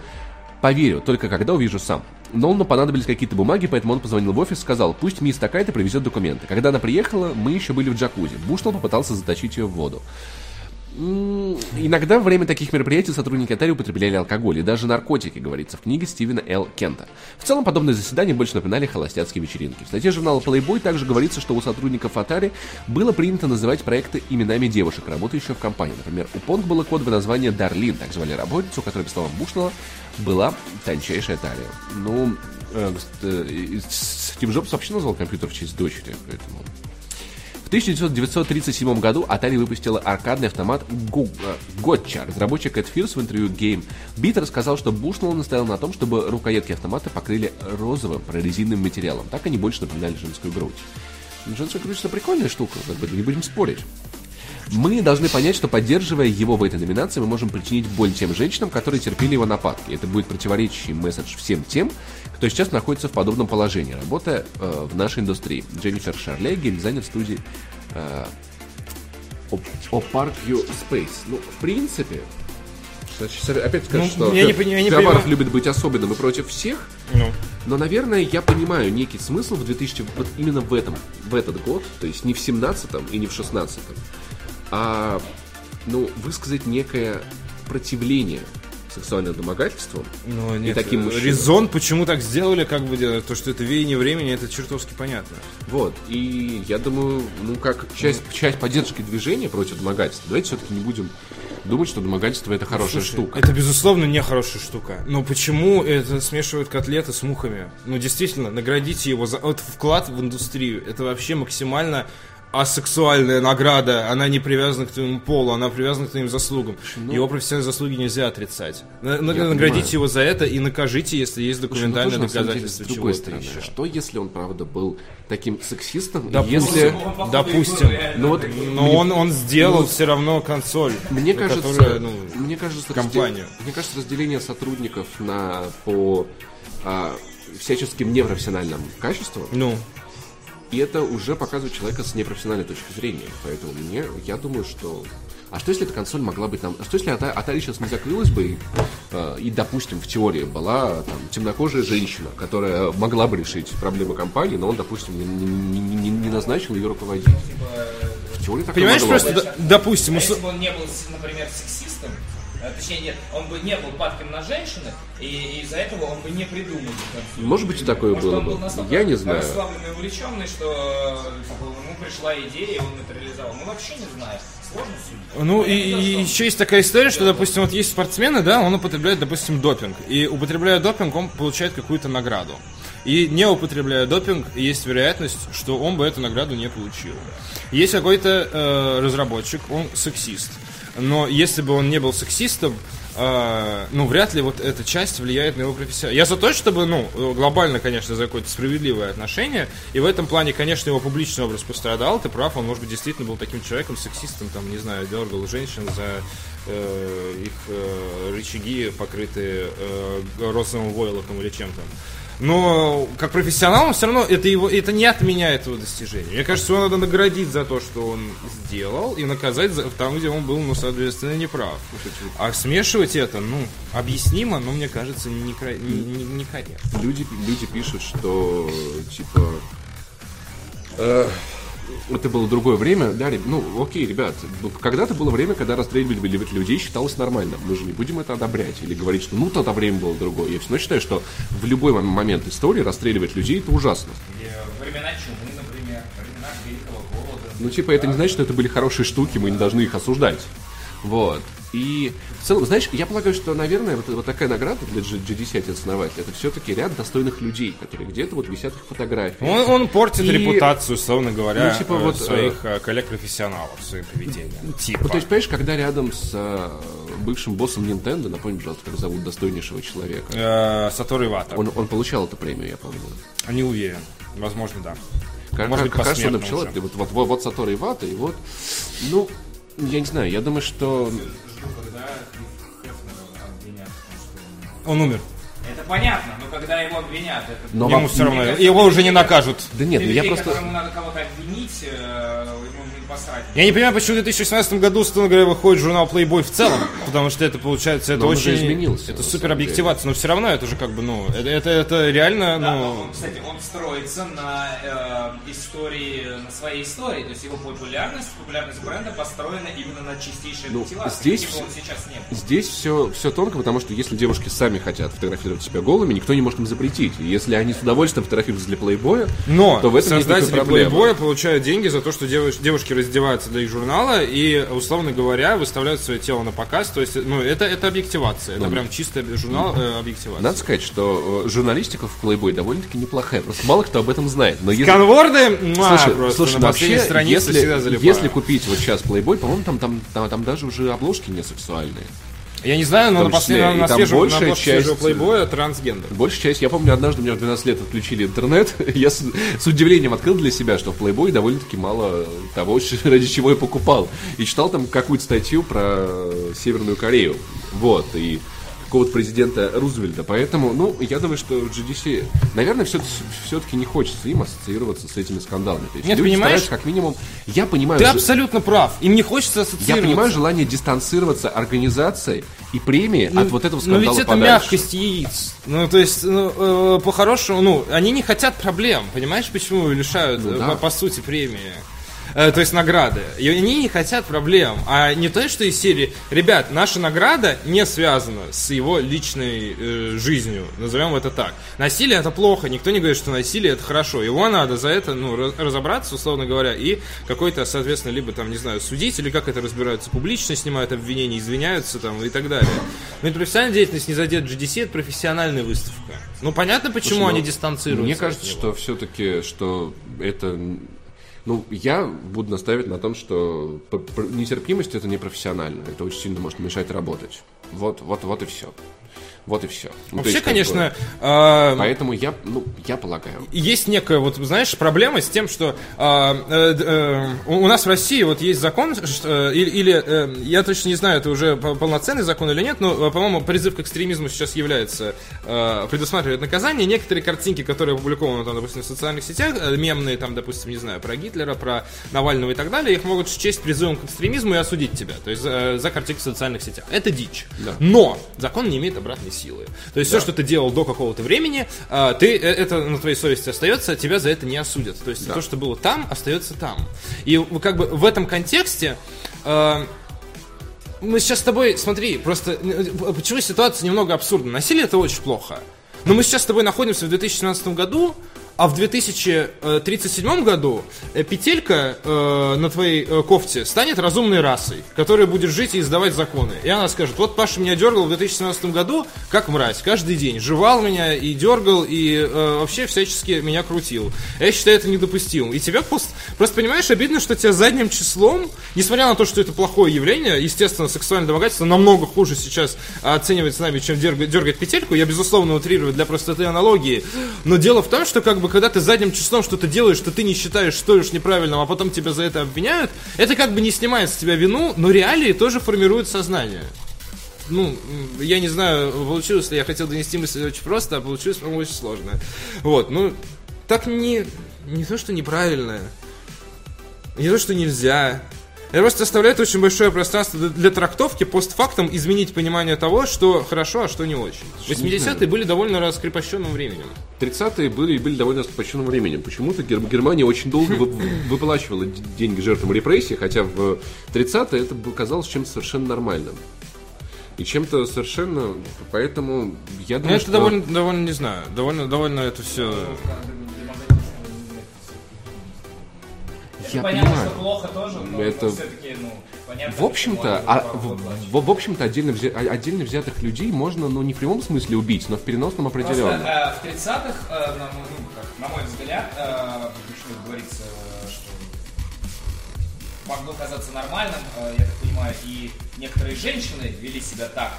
поверю, только когда увижу сам. Нолану понадобились какие-то бумаги, поэтому он позвонил в офис и сказал, пусть мисс такая-то привезет документы. Когда она приехала, мы еще были в джакузи. Бушнелл попытался заточить ее в воду. Иногда во время таких мероприятий сотрудники Atari употребляли алкоголь и даже наркотики, говорится в книге Стивена Л. Кента. В целом, подобные заседания больше напоминали холостяцкие вечеринки. В статье журнала Playboy также говорится, что у сотрудников Atari было принято называть проекты именами девушек, работающих в компании. Например, у Понг было кодовое название Дарлин, так звали работницу, которая, по словам Бушнелла, была тончайшая талия. Ну, э, э, Стив Джобс вообще назвал компьютер в честь дочери, поэтому... В 1937 году Atari выпустила аркадный автомат э, Gotcha. Разработчик Эд Фирс в интервью Game Beat рассказал, что Бушнелл настоял на том, чтобы рукоятки автомата покрыли розовым прорезиненным материалом. Так они больше напоминали женскую грудь. Женская грудь это прикольная штука, как бы, не будем спорить. Мы должны понять, что поддерживая его в этой номинации, мы можем причинить боль тем женщинам, которые терпели его нападки. Это будет противоречащий месседж всем тем, кто сейчас находится в подобном положении, работая э, в нашей индустрии. Дженнифер Шарле, геймдизайнер студии э, Op- Opark You Space. Ну, в принципе, значит, опять скажу, Ну, что я не не любит быть особенным и против всех, Ну. но, наверное, я понимаю некий смысл в 2000, вот именно в этом, в этот год, то есть не в 17 и не в 16 а, ну, высказать некое противление сексуальным домогательствам. Ну, нет, таким э, мужчинам. резон, почему так сделали, как бы, э, то, что это веяние времени, это чертовски понятно. Вот, и я думаю, ну, как часть, часть поддержки движения против домогательства, давайте все-таки не будем думать, что домогательство это хорошая Слушай, штука. Это, безусловно, не хорошая штука. Но почему это смешивают котлеты с мухами? Ну, действительно, наградите его за вот вклад в индустрию. Это вообще максимально асексуальная награда. Она не привязана к твоему полу, она привязана к твоим заслугам. Его профессиональные заслуги нельзя отрицать. На- ну, Наградите понимаю. его за это и накажите, если есть ну, документальное на самом деле, доказательство с другой стороны, еще. что если он, правда, был таким сексистом, Допустим. если... Допустим. реально Ну вот, Но он, он сделал все равно консоль. Мне кажется, которая, ну, мне кажется, компанию. раздел- мне кажется, разделение сотрудников на по а, всяческим непрофессиональным качествам, ну, и это уже показывает человека с непрофессиональной точки зрения. Поэтому мне, я думаю, что а что если эта консоль могла быть там? А что если Ата- Atari сейчас не закрылась бы и, э, и, допустим, в теории была там темнокожая женщина, которая могла бы решить проблемы компании, но он, допустим, не, не- не- не- назначил ее руководить. В теории так понимаешь, могло просто, быть. допустим, А если бы он не был, например, сексистом, э, точнее, нет, он бы не был падким на женщины, и из-за этого он бы не придумал. бы Может быть, и такое Может, было бы. Я не знаю. расслабленный и увлеченный, что э, типа, ему пришла идея, и он это реализовал. Мы вообще не знаем. Сложно судить. Ну и, и еще есть такая история, что, допустим, вот есть спортсмены, да, он употребляет, допустим, допинг. И употребляя допинг, он получает какую-то награду. И не употребляя допинг, есть вероятность, что он бы эту награду не получил. Есть какой-то э, разработчик, он сексист. Но если бы он не был сексистом, э, ну, вряд ли вот эта часть влияет на его профессионал. Я за то, чтобы, ну, глобально, конечно, за какое-то справедливое отношение. И в этом плане, конечно, его публичный образ пострадал. Ты прав, он, может быть, действительно был таким человеком, сексистом, там, не знаю, дергал женщин за э, их э, рычаги, покрытые э, розовым войлоком или чем-то. Но как профессионал, он все равно это его это не отменяет его достижения. Мне кажется, его надо наградить за то, что он сделал, и наказать за, там, где он был, ну, соответственно, неправ. А смешивать это, ну, объяснимо, но мне кажется, не, не, не- некорректно. Люди, люди пишут, что типа э, это было другое время. Да, ну, окей, ребят, ну, когда-то было время, когда расстреливали людей считалось нормально. Мы же не будем это одобрять или говорить, что ну, тогда время было другое. Я все равно считаю, что в любой мом- момент истории расстреливать людей это ужасно. Э, Времена чумы, например, времена Великого Голода. Ну, типа, это не значит, что это были хорошие штуки, мы не должны их осуждать. Вот. И в целом, знаешь, я полагаю, что, наверное, вот, вот такая награда для G- GDC основателя, это все-таки ряд достойных людей, которые где-то вот висят их фотографии. Он, он портит И- репутацию, условно говоря, Ну, типа э, вот, своих э, коллег-профессионалов своим поведением. Типа. Ну, то есть, понимаешь, когда рядом с э, бывшим боссом Nintendo, напомни, пожалуйста, как зовут достойнейшего человека, Э, Сатору Ивата. он, он получал эту премию, я помню. Не уверен. Возможно, да. Как, Может как, быть, как раз он написал вот, вот, вот, вот Сатору Ивата, и вот, ну, я не знаю, я думаю, что. Он умер. Это понятно, но когда его обвинят, это... Но Ему все равно. Кажется, Его уже не накажут. Да нет, ну я просто... которому надо кого-то обвинить, э, ему. Я не понимаю, почему в 2016 году, условно говоря, выходит журнал Playboy в целом, потому что это получается, это очень... изменился, это супер объективация, но все равно это же как бы, ну, это, это, это реально, Да, ну... но он, кстати, он строится на э, истории, на своей истории. То есть его популярность, популярность бренда построена именно на чистейшей Ну, мотивации. здесь каким бы он вс- сейчас не был. Здесь все, все тонко, потому что если девушки сами хотят фотографировать себя голыми, никто не может им запретить. И если они с удовольствием фотографируются для плейбоя, Но то в этом нет создатели. Playboy получают деньги за то, что девуш- девушки раздеваются для их журнала и, условно говоря, выставляют свое тело на показ. То есть, ну, это, это объективация. Это прям чисто журнал э, объективация. Надо сказать, что э, журналистика в Playboy довольно-таки неплохая. Просто мало кто об этом знает. Но если... Сканворды, муа, Слушай, просто слушай, на ну вообще, странице если, всегда залипаю. если купить вот сейчас Playboy, по-моему, там, там, там, там даже уже обложки не сексуальные. Я не знаю, но на последнем, на, свежем, на большая свежего часть- плейбоя трансгендер. Большая часть, я помню, однажды у меня в 12 лет отключили интернет, я с, с удивлением открыл для себя, что в Playboy довольно-таки мало того, ради чего я покупал. И читал там какую-то статью про Северную Корею. Вот, и какого-то президента Рузвельта. Поэтому, ну, я думаю, что GDC, наверное, все-таки не хочется им ассоциироваться с этими скандалами. То есть Нет, люди понимаешь? как минимум... Я понимаю... Ты за- абсолютно прав. Им не хочется Я ассоциироваться. понимаю желание дистанцироваться организацией и премии от вот этого Но скандала ведь это подальше. мягкость яиц. Ну, то есть, ну, э, по-хорошему, ну, они не хотят проблем. Понимаешь, почему лишают, Ну э, да. по, по сути, премии? Э, то есть награды. И они не хотят проблем. А не то, что из серии, ребят, наша награда не связана с его личной э, жизнью. Назовем это так. Насилие это плохо. Никто не говорит, что насилие это хорошо. Его надо за это, ну, раз- разобраться, условно говоря, и какой-то, соответственно, либо там, не знаю, судить, или как это разбираются публично, снимают обвинения, извиняются там и так далее. Но это профессиональная деятельность не задет GDC, это профессиональная выставка. Ну, понятно, почему Слушай, они ну, дистанцируются. Мне кажется, что все-таки, что это... Ну, я буду настаивать на том, что нетерпимость это не профессионально. Это очень сильно может мешать работать. Вот, вот, вот и все. Вот и все. Вообще, конечно, э, Поэтому я, ну, я полагаю. есть некая, вот, знаешь, проблема с тем, что э, э, э, у нас в России вот есть закон, что, э, или, или, э, я точно не знаю, это уже по- полноценный закон или нет, но, э, по-моему, призыв к экстремизму сейчас является, э, предусматривает наказание. Некоторые картинки, которые опубликованы, там, допустим, в социальных сетях, э, мемные, там, допустим, не знаю, про Гитлера, про Навального и так далее, их могут счесть призывом к экстремизму и осудить тебя, то есть э, за картинки в социальных сетях. Это дичь. Да. Но закон не имеет обратной силы. То есть все, что ты делал до какого-то времени, а, ты, э, это на твоей совести остается, тебя за это не осудят. То есть то, что было там, остается там. И как бы в этом контексте э, мы сейчас с тобой, смотри, просто почему ситуация немного абсурдна. Насилие это очень плохо. Но мы сейчас с тобой находимся в 2017 году, а в 2037 году э, петелька э, на твоей э, кофте станет разумной расой, которая будет жить и издавать законы. И она скажет, вот Паша меня дергал в 2017 году, как мразь, каждый день. Жевал меня и дергал, и э, вообще всячески меня крутил. Я считаю это недопустимым. И тебя просто, просто понимаешь, обидно, что тебя задним числом, несмотря на то, что это плохое явление, естественно, сексуальное домогательство намного хуже сейчас оценивается нами, чем дергать, дергать петельку. Я, безусловно, утрирую для простоты аналогии. Но дело в том, что как бы когда ты задним числом что-то делаешь, что ты не считаешь стоишь неправильным, а потом тебя за это обвиняют, это как бы не снимает с тебя вину, но реалии тоже формируют сознание. Ну, я не знаю, получилось ли, я хотел донести мысль очень просто, а получилось, по-моему, очень сложно. Вот, ну, так не, не то, что неправильно, не то, что нельзя. Это просто оставляет очень большое пространство для, трактовки, постфактум изменить понимание того, что хорошо, а что не очень. 80-е были довольно раскрепощенным временем. 30-е были, были довольно раскрепощенным временем. Почему-то Гер- Германия очень долго вы- выплачивала деньги жертвам репрессий, хотя в 30-е это казалось чем-то совершенно нормальным. И чем-то совершенно... Поэтому я Ну, думаю, это что... довольно, довольно, не знаю, довольно, довольно это все... Я понятно, понимаю. что плохо тоже, но, Это- все-таки, ну, понятно, В общем-то, а, в, в- в общем-то отдельно, взя- а- отдельно взятых людей можно, ну, не в прямом смысле убить, но в переносном Просто определенно. э, в 30-х, э, на, мой- ну, как, на мой взгляд, э, что говорится, что могло казаться нормальным, э, я так понимаю, и некоторые женщины вели себя так,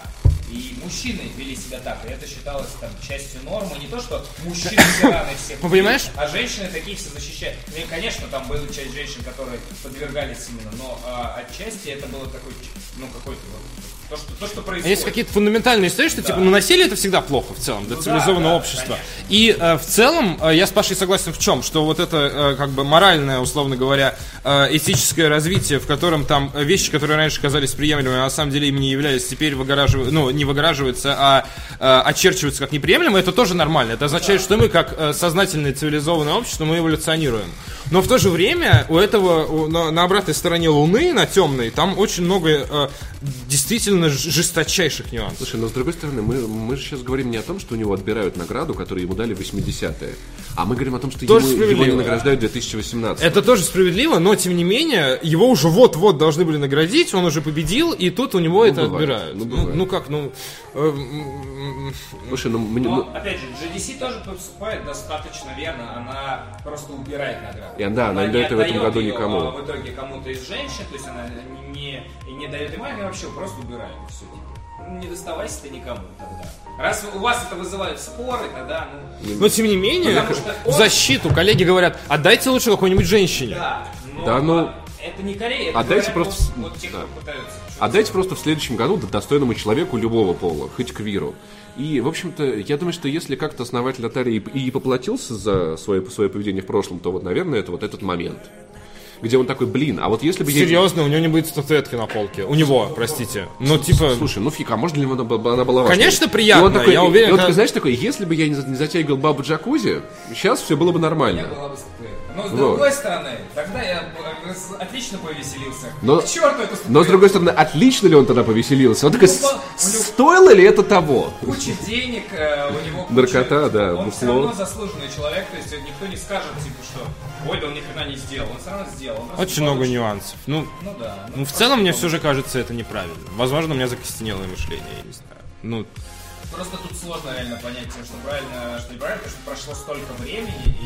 и мужчины вели себя так, и это считалось там частью нормы, не то, что мужчины тираны всех, Ну, понимаешь? а женщины такие все защищают. Ну и, конечно, там была часть женщин, которые подвергались именно, но а, отчасти это было такой, ну, какой-то вот, то, что, то, что происходит. Есть какие-то фундаментальные истории, что типа, ну, насилие это всегда плохо в целом для Ну цивилизованного да, да, общества. конечно. И э, в целом э, я с Пашей согласен в чем, что вот это э, как бы моральное, условно говоря, э, этическое развитие, в котором там э, вещи, которые раньше казались приемлемыми, а на самом деле им не являлись, теперь выгораживают, ну, не выгораживаются, а э, очерчиваются как неприемлемые, это тоже нормально. Это означает, что мы как э, сознательное цивилизованное общество, мы эволюционируем. Но в то же время у этого, у- на, на обратной стороне Луны, на темной, там очень много э, действительно жесточайших нюансов. Слушай, но с другой стороны, мы, мы же сейчас говорим не о том, что у него отбирают награду, которую ему дали в 80-е, а мы говорим о том, что Тоже ему, его не награждают в 2018 Это тоже справедливо, но тем не менее, его уже вот-вот должны были наградить, он уже победил, и тут у него это бывает, отбирают. ну, Ну, ну как, ну... э, Слушай, ну, мне- Но, ну, опять же, GDC тоже поступает достаточно верно. Она просто убирает награду. И да, она не дает в этом году её, никому. а, в итоге кому-то из женщин, то есть она не, не дает им, она вообще просто убирает. Все, типа. Ну, не доставайся ты никому тогда. Раз у вас это вызывает споры, тогда, ну, Но тем не менее, что в он- защиту коллеги говорят, отдайте лучше какой-нибудь женщине. да. Но Да, ну, это не Корея, это отдайте говорят просто- Вот, вот те, да. пытаются. Отдайте просто в следующем году достойному человеку любого пола, хоть квиру. И, в общем-то, я думаю, что если как-то основатель Atari и, и поплатился за свое, свое поведение в прошлом, то вот, наверное, это вот этот момент. Где он такой, блин, а вот если бы я... Серьезно, у него не будет статуэтки на полке. У него, простите. Ну, типа... Слушай, ну фиг, а можно ли она, она была? Конечно, приятно, И он такой, я уверен, и он такой, знаешь, такой, если бы я не затягивал бабу джакузи, сейчас все было бы нормально. Но с Вот. другой стороны, тогда я э, отлично повеселился. Но- К черту эту Но, с другой стороны, отлично ли он тогда повеселился? Он такой, Ну, «С- по- у него- стоило ли это того? куча денег, э, у него куча... Наркота, да, Он бухло. все равно заслуженный человек, то есть никто не скажет, типа, что ой, да он ни хрена не сделал, он все равно сделал. Очень много получил. нюансов. Ну, Ну да. ну, в целом, мне все же кажется это неправильно. Возможно, у меня закостенелое мышление, я не знаю. Ну, Просто тут сложно реально понять, что правильно, что неправильно, потому что прошло столько времени, и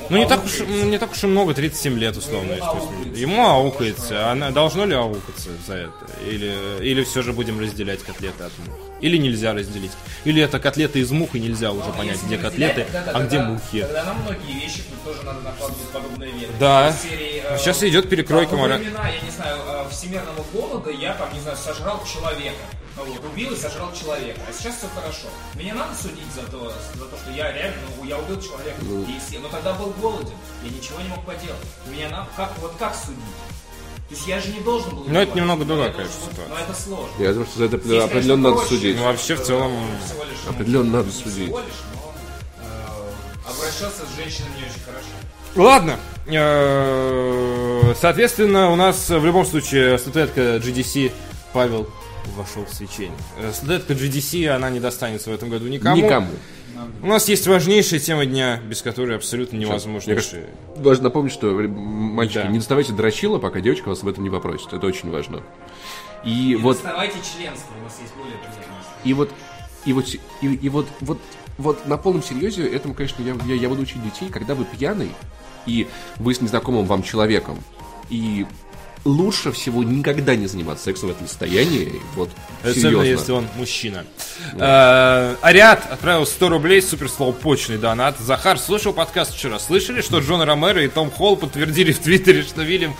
ну, ну не так, уж, не так уж и много, 37 лет условно. ему возьмем. аукается. Ему аукается. Она, должно ли аукаться за это? Или, или все же будем разделять котлеты от мух? Или нельзя разделить? Или это котлеты из мух, и нельзя уже Но понять, если где котлеты, тогда- а где мухи? Тогда на многие вещи тоже надо накладывать подобные вещи. Да. Серии, э, Сейчас идет перекройка во времена, я не знаю, э, всемирного голода я там, не знаю, сожрал человека. Ну вот, убил и сожрал человека. А сейчас все хорошо. Меня надо судить за то, за то что я реально, ну, я убил человека. Если- но тогда был голоден. Я ничего не мог поделать. Меня надо, как, вот как судить? То есть я же не должен был... Ну, это немного другая, конечно, ситуация. Но это сложно. Я думаю, что за это Здесь, определенно конечно, надо судить. Ну, вообще, в целом, лишь, ну, Определенно надо не судить. Всего лишь, но э, обращаться с женщинами не очень хорошо. Ладно. Э, Соответственно, у нас в любом случае статуэтка GDC Павел вошел в свечение. Статуэтка GDC, она не достанется в этом году никому. Никому. У нас есть важнейшая тема дня, без которой абсолютно невозможно. кажется, важно напомнить, что, мальчики, Да. не доставайте дрочила, пока девочка вас об этом не попросит. Это очень важно. И И вот доставайте членство, у нас есть более. И вот, и вот, и, и вот, вот, вот на полном серьезе этому, конечно, я, я, я буду учить детей, когда вы пьяный, и вы с незнакомым вам человеком, и лучше всего никогда не заниматься сексом в этом состоянии, вот, Особенно серьезно. если он мужчина. Э, Ариат отправил 100 рублей, супер почный донат. Захар слушал подкаст вчера. Слышали, что Джон Ромеро и Том Холл подтвердили в Твиттере, что Вильям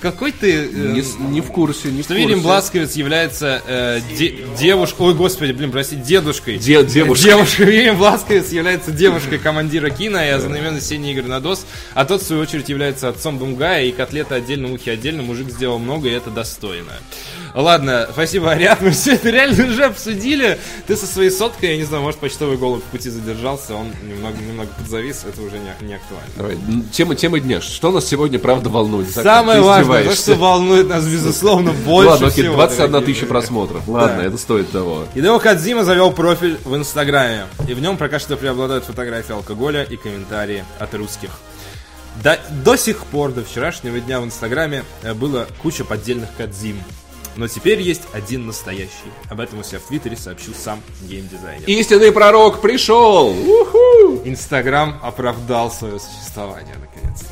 какой ты... э, Не, в курсе, не в Что курсе. Вильям Бласковец является э, де- девушкой... Ой, господи, блин, прости, дедушкой. Де- девушкой. Девушка. Вильям Бласковец является девушкой командира кино и ознаменован синий Игорь Надос. А тот, в свою очередь, является отцом Думгая, и котлета отдельно, ухи отдельно. Мужик сделал много, и это достойно. Ладно, спасибо, Ариат, мы все это реально уже обсудили. Ты со своей соткой, я не знаю, может, почтовый голубь в пути задержался, он немного, немного подзавис, это уже не, не актуально. Давай, тема, тема дня. Что нас сегодня, правда, волнует? Самое важное, то, что волнует нас, безусловно, больше Ладно, окей, всего. 21 дорогие тысяча просмотров. Ладно, Да. это стоит того. Хидео Кадзима завел профиль в Инстаграме, и в нем пока что преобладают фотографии алкоголя и комментарии от русских. До, до сих пор, до вчерашнего дня в Инстаграме э, было куча поддельных Кадзим. Но теперь есть один настоящий. Об этом у себя в Твиттере сообщил сам геймдизайнер. Истинный пророк пришел! Уху! Инстаграм оправдал свое существование, наконец.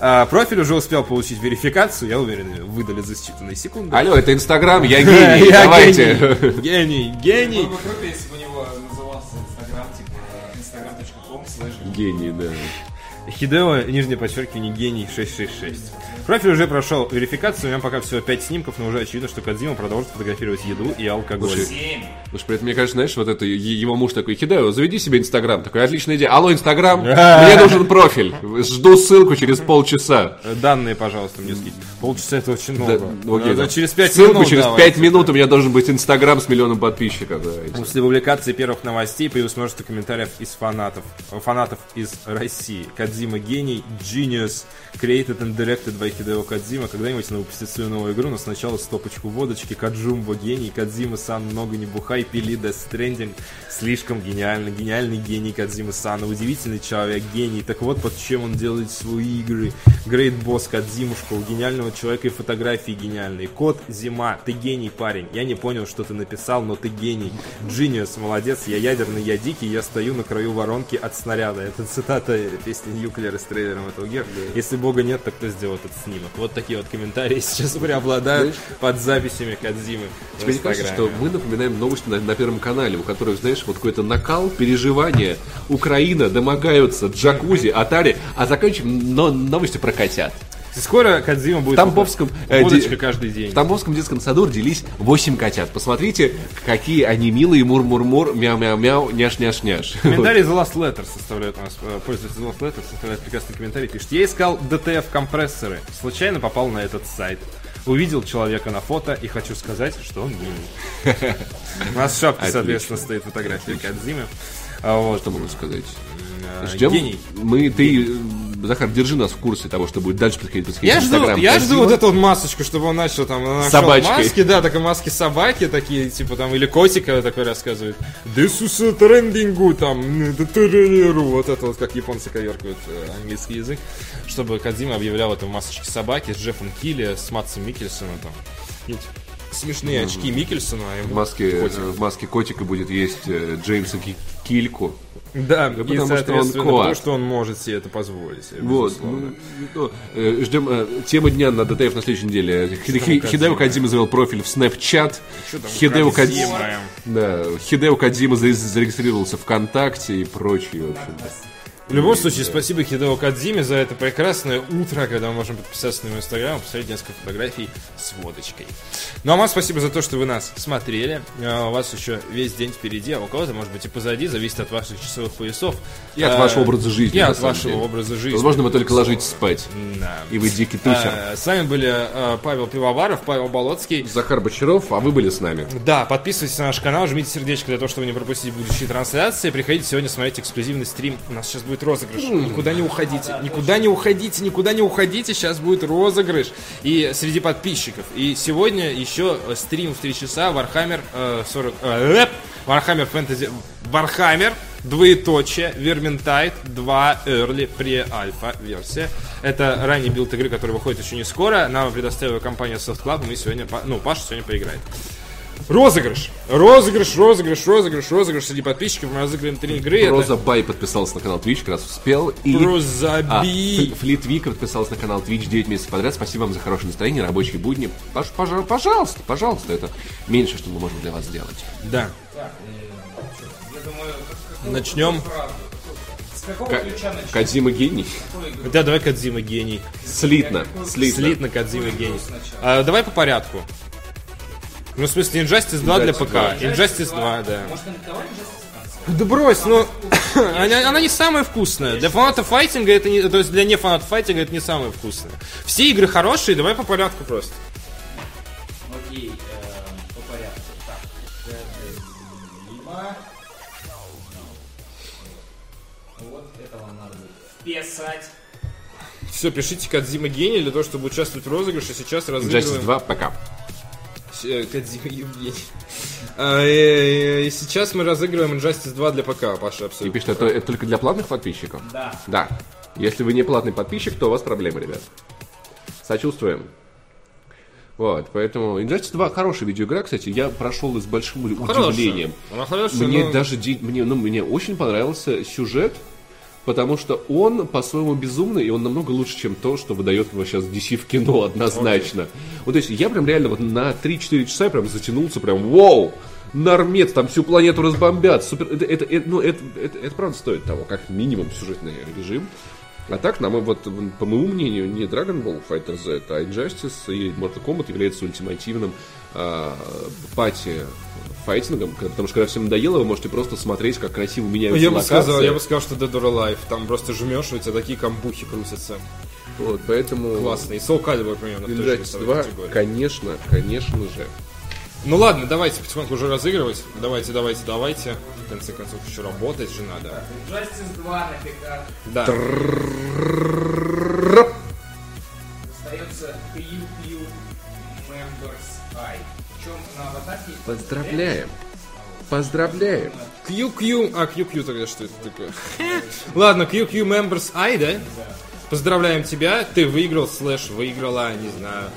А, профиль уже успел получить верификацию, я уверен, выдали за считанные секунды. Алло, это Инстаграм, я гений, Я давайте. Гений, гений, гений. Было бы круто, если бы у него назывался Инстаграм, типа instagram.com slash Гений, да. Хидео, нижнее подчеркивание, гений 666. Профиль уже прошел верификацию, у меня пока всего 5 снимков, но уже очевидно, что Кадзима продолжит фотографировать еду и алкоголь. Потому что при этом, мне кажется, знаешь, вот это, его муж такой, Хидео, заведи себе Инстаграм. Такой, отличная идея. Алло, Инстаграм, мне нужен профиль. Жду ссылку через полчаса. Данные, пожалуйста, мне скинь. Полчаса это очень Да, много. ну, окей, да. через 5 Ссылку минут через давайте. 5 минут у меня должен быть Инстаграм с миллионом подписчиков. Давайте. После публикации первых новостей появилось множество комментариев из фанатов. Фанатов из России. Кадзима гений, genius, created and directed by Хидео Кадзима. Когда-нибудь она выпустит свою новую игру, но сначала стопочку водочки. Каджумбо гений, Кадзима-сан, много не бухай, пили Death Stranding. Слишком гениально. Гениальный гений Кадзима-сана. Удивительный человек, гений. Так вот, под чем он делает свои игры. Great Boss Кадзимушка. У гениального человека и фотографии гениальные. Кот Зима. Ты гений, парень. Я не понял, что ты написал, но ты гений. Genius, молодец. Я ядерный, я дикий. Я стою на краю воронки от снаряда. Это цитата песни Ньюклера с трейлером Metal Gear. Если бога нет, то кто сделал этот снимок? Вот такие вот комментарии сейчас преобладают под записями Кадзимы. Тебе не кажется, что мы напоминаем новости на, на Первом канале, у которых, знаешь, вот какой-то накал, переживания, Украина, домогаются, джакузи, Атари, а заканчиваем но, новости про котят. Скоро Кадзима будет В Тамбовском, э, водочка де- каждый день. В Тамбовском детском саду родились 8 котят. Посмотрите, какие они милые, мур-мур-мур, мяу-мяу-мяу, няш-няш-няш. Комментарий The Last Letter составляет у нас, э, пользователь The Last Letter составляет прекрасный комментарий, пишет, я искал DTF компрессоры, случайно попал на этот сайт. Увидел человека на фото и хочу сказать, что он гений. У нас в шапке, соответственно, стоит фотография Кадзимы. А вот, Что могу сказать? э, Ждем. гений. Мы, ты, э, Захар, держи нас в курсе того, что будет дальше происходить. происходить Я жду, я жду вот эту вот масочку, чтобы он начал там нашел Собачкой. маски, да, такие маски собаки, такие, типа там, или котика такой рассказывает. Десуса трендингу, там, м, да тренеру, вот это вот, как японцы коверкают э, английский язык, чтобы Кадзима объявлял это в масочке собаки с Джеффом Килли, с Матсом Микельсоном, там, какие-нибудь смешные очки Микельсона, а В маске, котик. э, в маске котика будет есть э, Джеймса Кильку. Да, и, потому что он коат. потому что он может себе это позволить. Вот. безусловно. ну, ну, э, Ждем э, тема дня на ДТФ на следующей неделе. Хи- Хи- Хидео Кадзима завел профиль в Snapchat. Хидео Кадзима? Да, Хидео Кадзима за- зарегистрировался ВКонтакте и прочее, в общем-то. В любом случае, спасибо Хидео Кадзиме за это прекрасное утро, когда мы можем подписаться на его инстаграм, посмотреть несколько фотографий с водочкой. Ну а вам спасибо за то, что вы нас смотрели. А, У вас еще весь день впереди, а у кого-то, может быть, и позади, зависит от ваших часовых поясов. И от А, вашего образа жизни, И от вашего деле. образа жизни. Возможно, вы только ложитесь спать. Да. И вы дикий тусер. А, С вами были а, Павел Пивоваров, Павел Болоцкий. Захар Бочаров, а вы были с нами. Да, подписывайтесь на наш канал, жмите сердечко для того, чтобы не пропустить будущие трансляции. Приходите сегодня смотреть эксклюзивный стрим. У нас сейчас будет розыгрыш. Никуда не уходите. Никуда не уходите, никуда не уходите. Сейчас будет розыгрыш. И среди подписчиков. И сегодня еще стрим в 3 часа. Warhammer э, 40... э, Warhammer Fantasy... Warhammer двоеточие, Vermintide 2 Early пре-альфа версия. Это ранний билд игры, который выходит еще не скоро. Нам предоставила компания Soft Club, и мы сегодня, ну, Паша сегодня поиграет. Розыгрыш. Розыгрыш, розыгрыш, розыгрыш, розыгрыш среди подписчиков. Мы разыграем три игры. Это Роза Бай подписался на канал Twitch, как раз успел. И... Просто А, Флит Вика подписался на канал Twitch 9 месяцев подряд. Спасибо вам за хорошее настроение, рабочие будни. Пож- пожа- пожалуйста, пожалуйста, это меньше, что мы можем для вас сделать. Да. Начнем. С какого Ка- ключа начать? Кодзима гений. Да, давай Кадзима гений. Слитно, слитно. Слитно Кадзима гений. сначала? А, давай по порядку. Ну, в смысле, Injustice 2 для Injustice ПК. 2. Injustice 2, да. Injustice? Да брось, ну, она, она не самая вкусная. Для фанатов файтинга это не, то есть для не фанатов файтинга это не самое вкусное. Все игры хорошие, давай по порядку просто. Окей, эм, по порядку. Так, Кодзима. Вот это вам надо будет писать. Все, пишите Кадзима гений для того, чтобы участвовать в розыгрыше. Сейчас Injustice разыгрываем 2 ПК. Кодзима Евгений. А, э, Сейчас мы разыгрываем Injustice 2 для ПК, Паша, И абсолютно. пишет, это, это только для платных подписчиков? Да. Да. Если вы не платный подписчик, то у вас проблемы, ребят. Сочувствуем. Вот, поэтому Injustice 2 хорошая видеоигра, кстати, я прошел и с большим удивлением. Она хорошая, Мне но- даже ди- мне, ну, мне очень понравился сюжет, потому что он по-своему безумный, и он намного лучше, чем то, что выдает его сейчас DC в кино, однозначно. Вот, то есть я прям реально вот на 3-4 часа прям затянулся, прям вау! Нормец, там всю планету разбомбят. Супер. Это, это, это- ну, это, это, это правда стоит того, как минимум сюжетный режим. А так, нам вот, по моему мнению, не Dragon Ball Fighter Z, а Injustice и Mortal Kombat является ультимативным пати файтингом, потому что когда всем надоело, вы можете просто смотреть, как красиво меняются Я бы локации. сказал, я бы сказал, что Dead or Alive. Там просто жмешь, у тебя такие камбухи крутятся. Вот, поэтому Классно. И Soul Calibur примерно Injustice весовой 2, категории. конечно, конечно же. Ну ладно, давайте потихоньку уже разыгрывать. Давайте, давайте, давайте. В конце концов, еще работать же надо. Injustice 2 на ПК. Да. Остается Поздравляем. Поздравляем. QQ... А, QQ тогда что это такое? Ладно, QQ Members I, да? Поздравляем тебя, ты выиграл, слэш, выиграла, не знаю,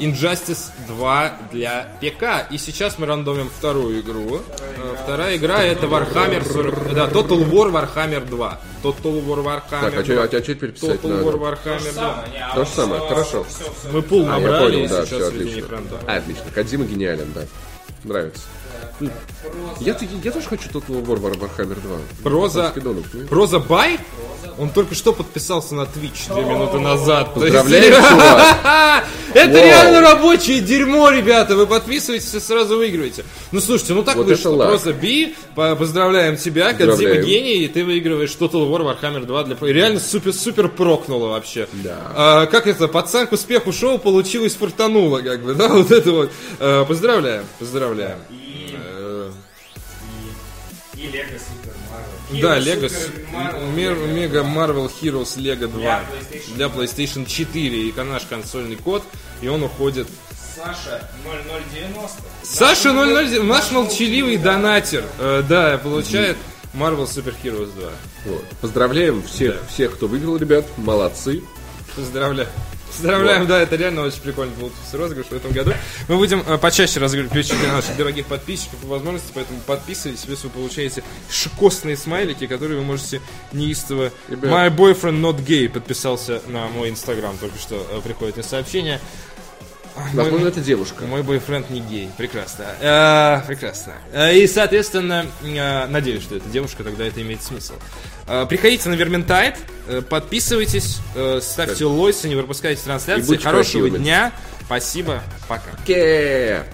Injustice 2 для ПК. И сейчас мы рандомим вторую игру. Э, Вторая игра это Warhammer 40... Да, Total War Warhammer 2. Total War Warhammer Так, а 2. что а чё теперь писать Total War надо? Warhammer 2. То же самое, хорошо. Мы пул А, я набрали, понял, да, сейчас все среди отлично. А, отлично. Кодзима гениален, да. Нравится. Я, я тоже хочу Total War War- Warhammer 2. Проза... Проза Бай? Он только что подписался на Twitch две минуты назад. Чувак. Это реально рабочее дерьмо, ребята. Вы подписываетесь и сразу выигрываете. Ну слушайте, ну так Вот вышло. Просто Би, по- поздравляем тебя, Кодзима Поздравляем. гений, и ты выигрываешь Total War Warhammer 2 для... Реально супер-супер прокнуло вообще. Да. А, как это, пацан к успеху шоу получилось фартануло, как бы, да, вот это вот. А, поздравляем, поздравляем. И, Lego Super Mario. Да, Lego. Мега Marvel Heroes Lego 2 Для PlayStation. для PlayStation 4 и наш консольный код, и он уходит. Саша 0090. Саша Наш 00, наш мол- молчаливый донатер, э, да, получает Marvel Super Heroes 2. Вот. Поздравляем всех, всех, кто выиграл, ребят. Молодцы. Поздравляю. Поздравляем, да, это реально очень прикольно получился розыгрыш в этом году. Мы будем э, почаще разыгрывать для наших дорогих подписчиков по возможности, поэтому подписывайтесь, если вы получаете шикосные смайлики, которые вы можете неистово... Ребят. My boyfriend not gay подписался на мой инстаграм, только что э, приходит мне сообщение. Возможно, это девушка. Мой бойфренд не гей. Прекрасно. Э, прекрасно. Э, и, соответственно, э, надеюсь, что это девушка, тогда это имеет смысл. Приходите на Верментайт, подписывайтесь, ставьте лойсы, не пропускайте трансляции. Хорошего красивыми. дня. Спасибо. Пока. Ке.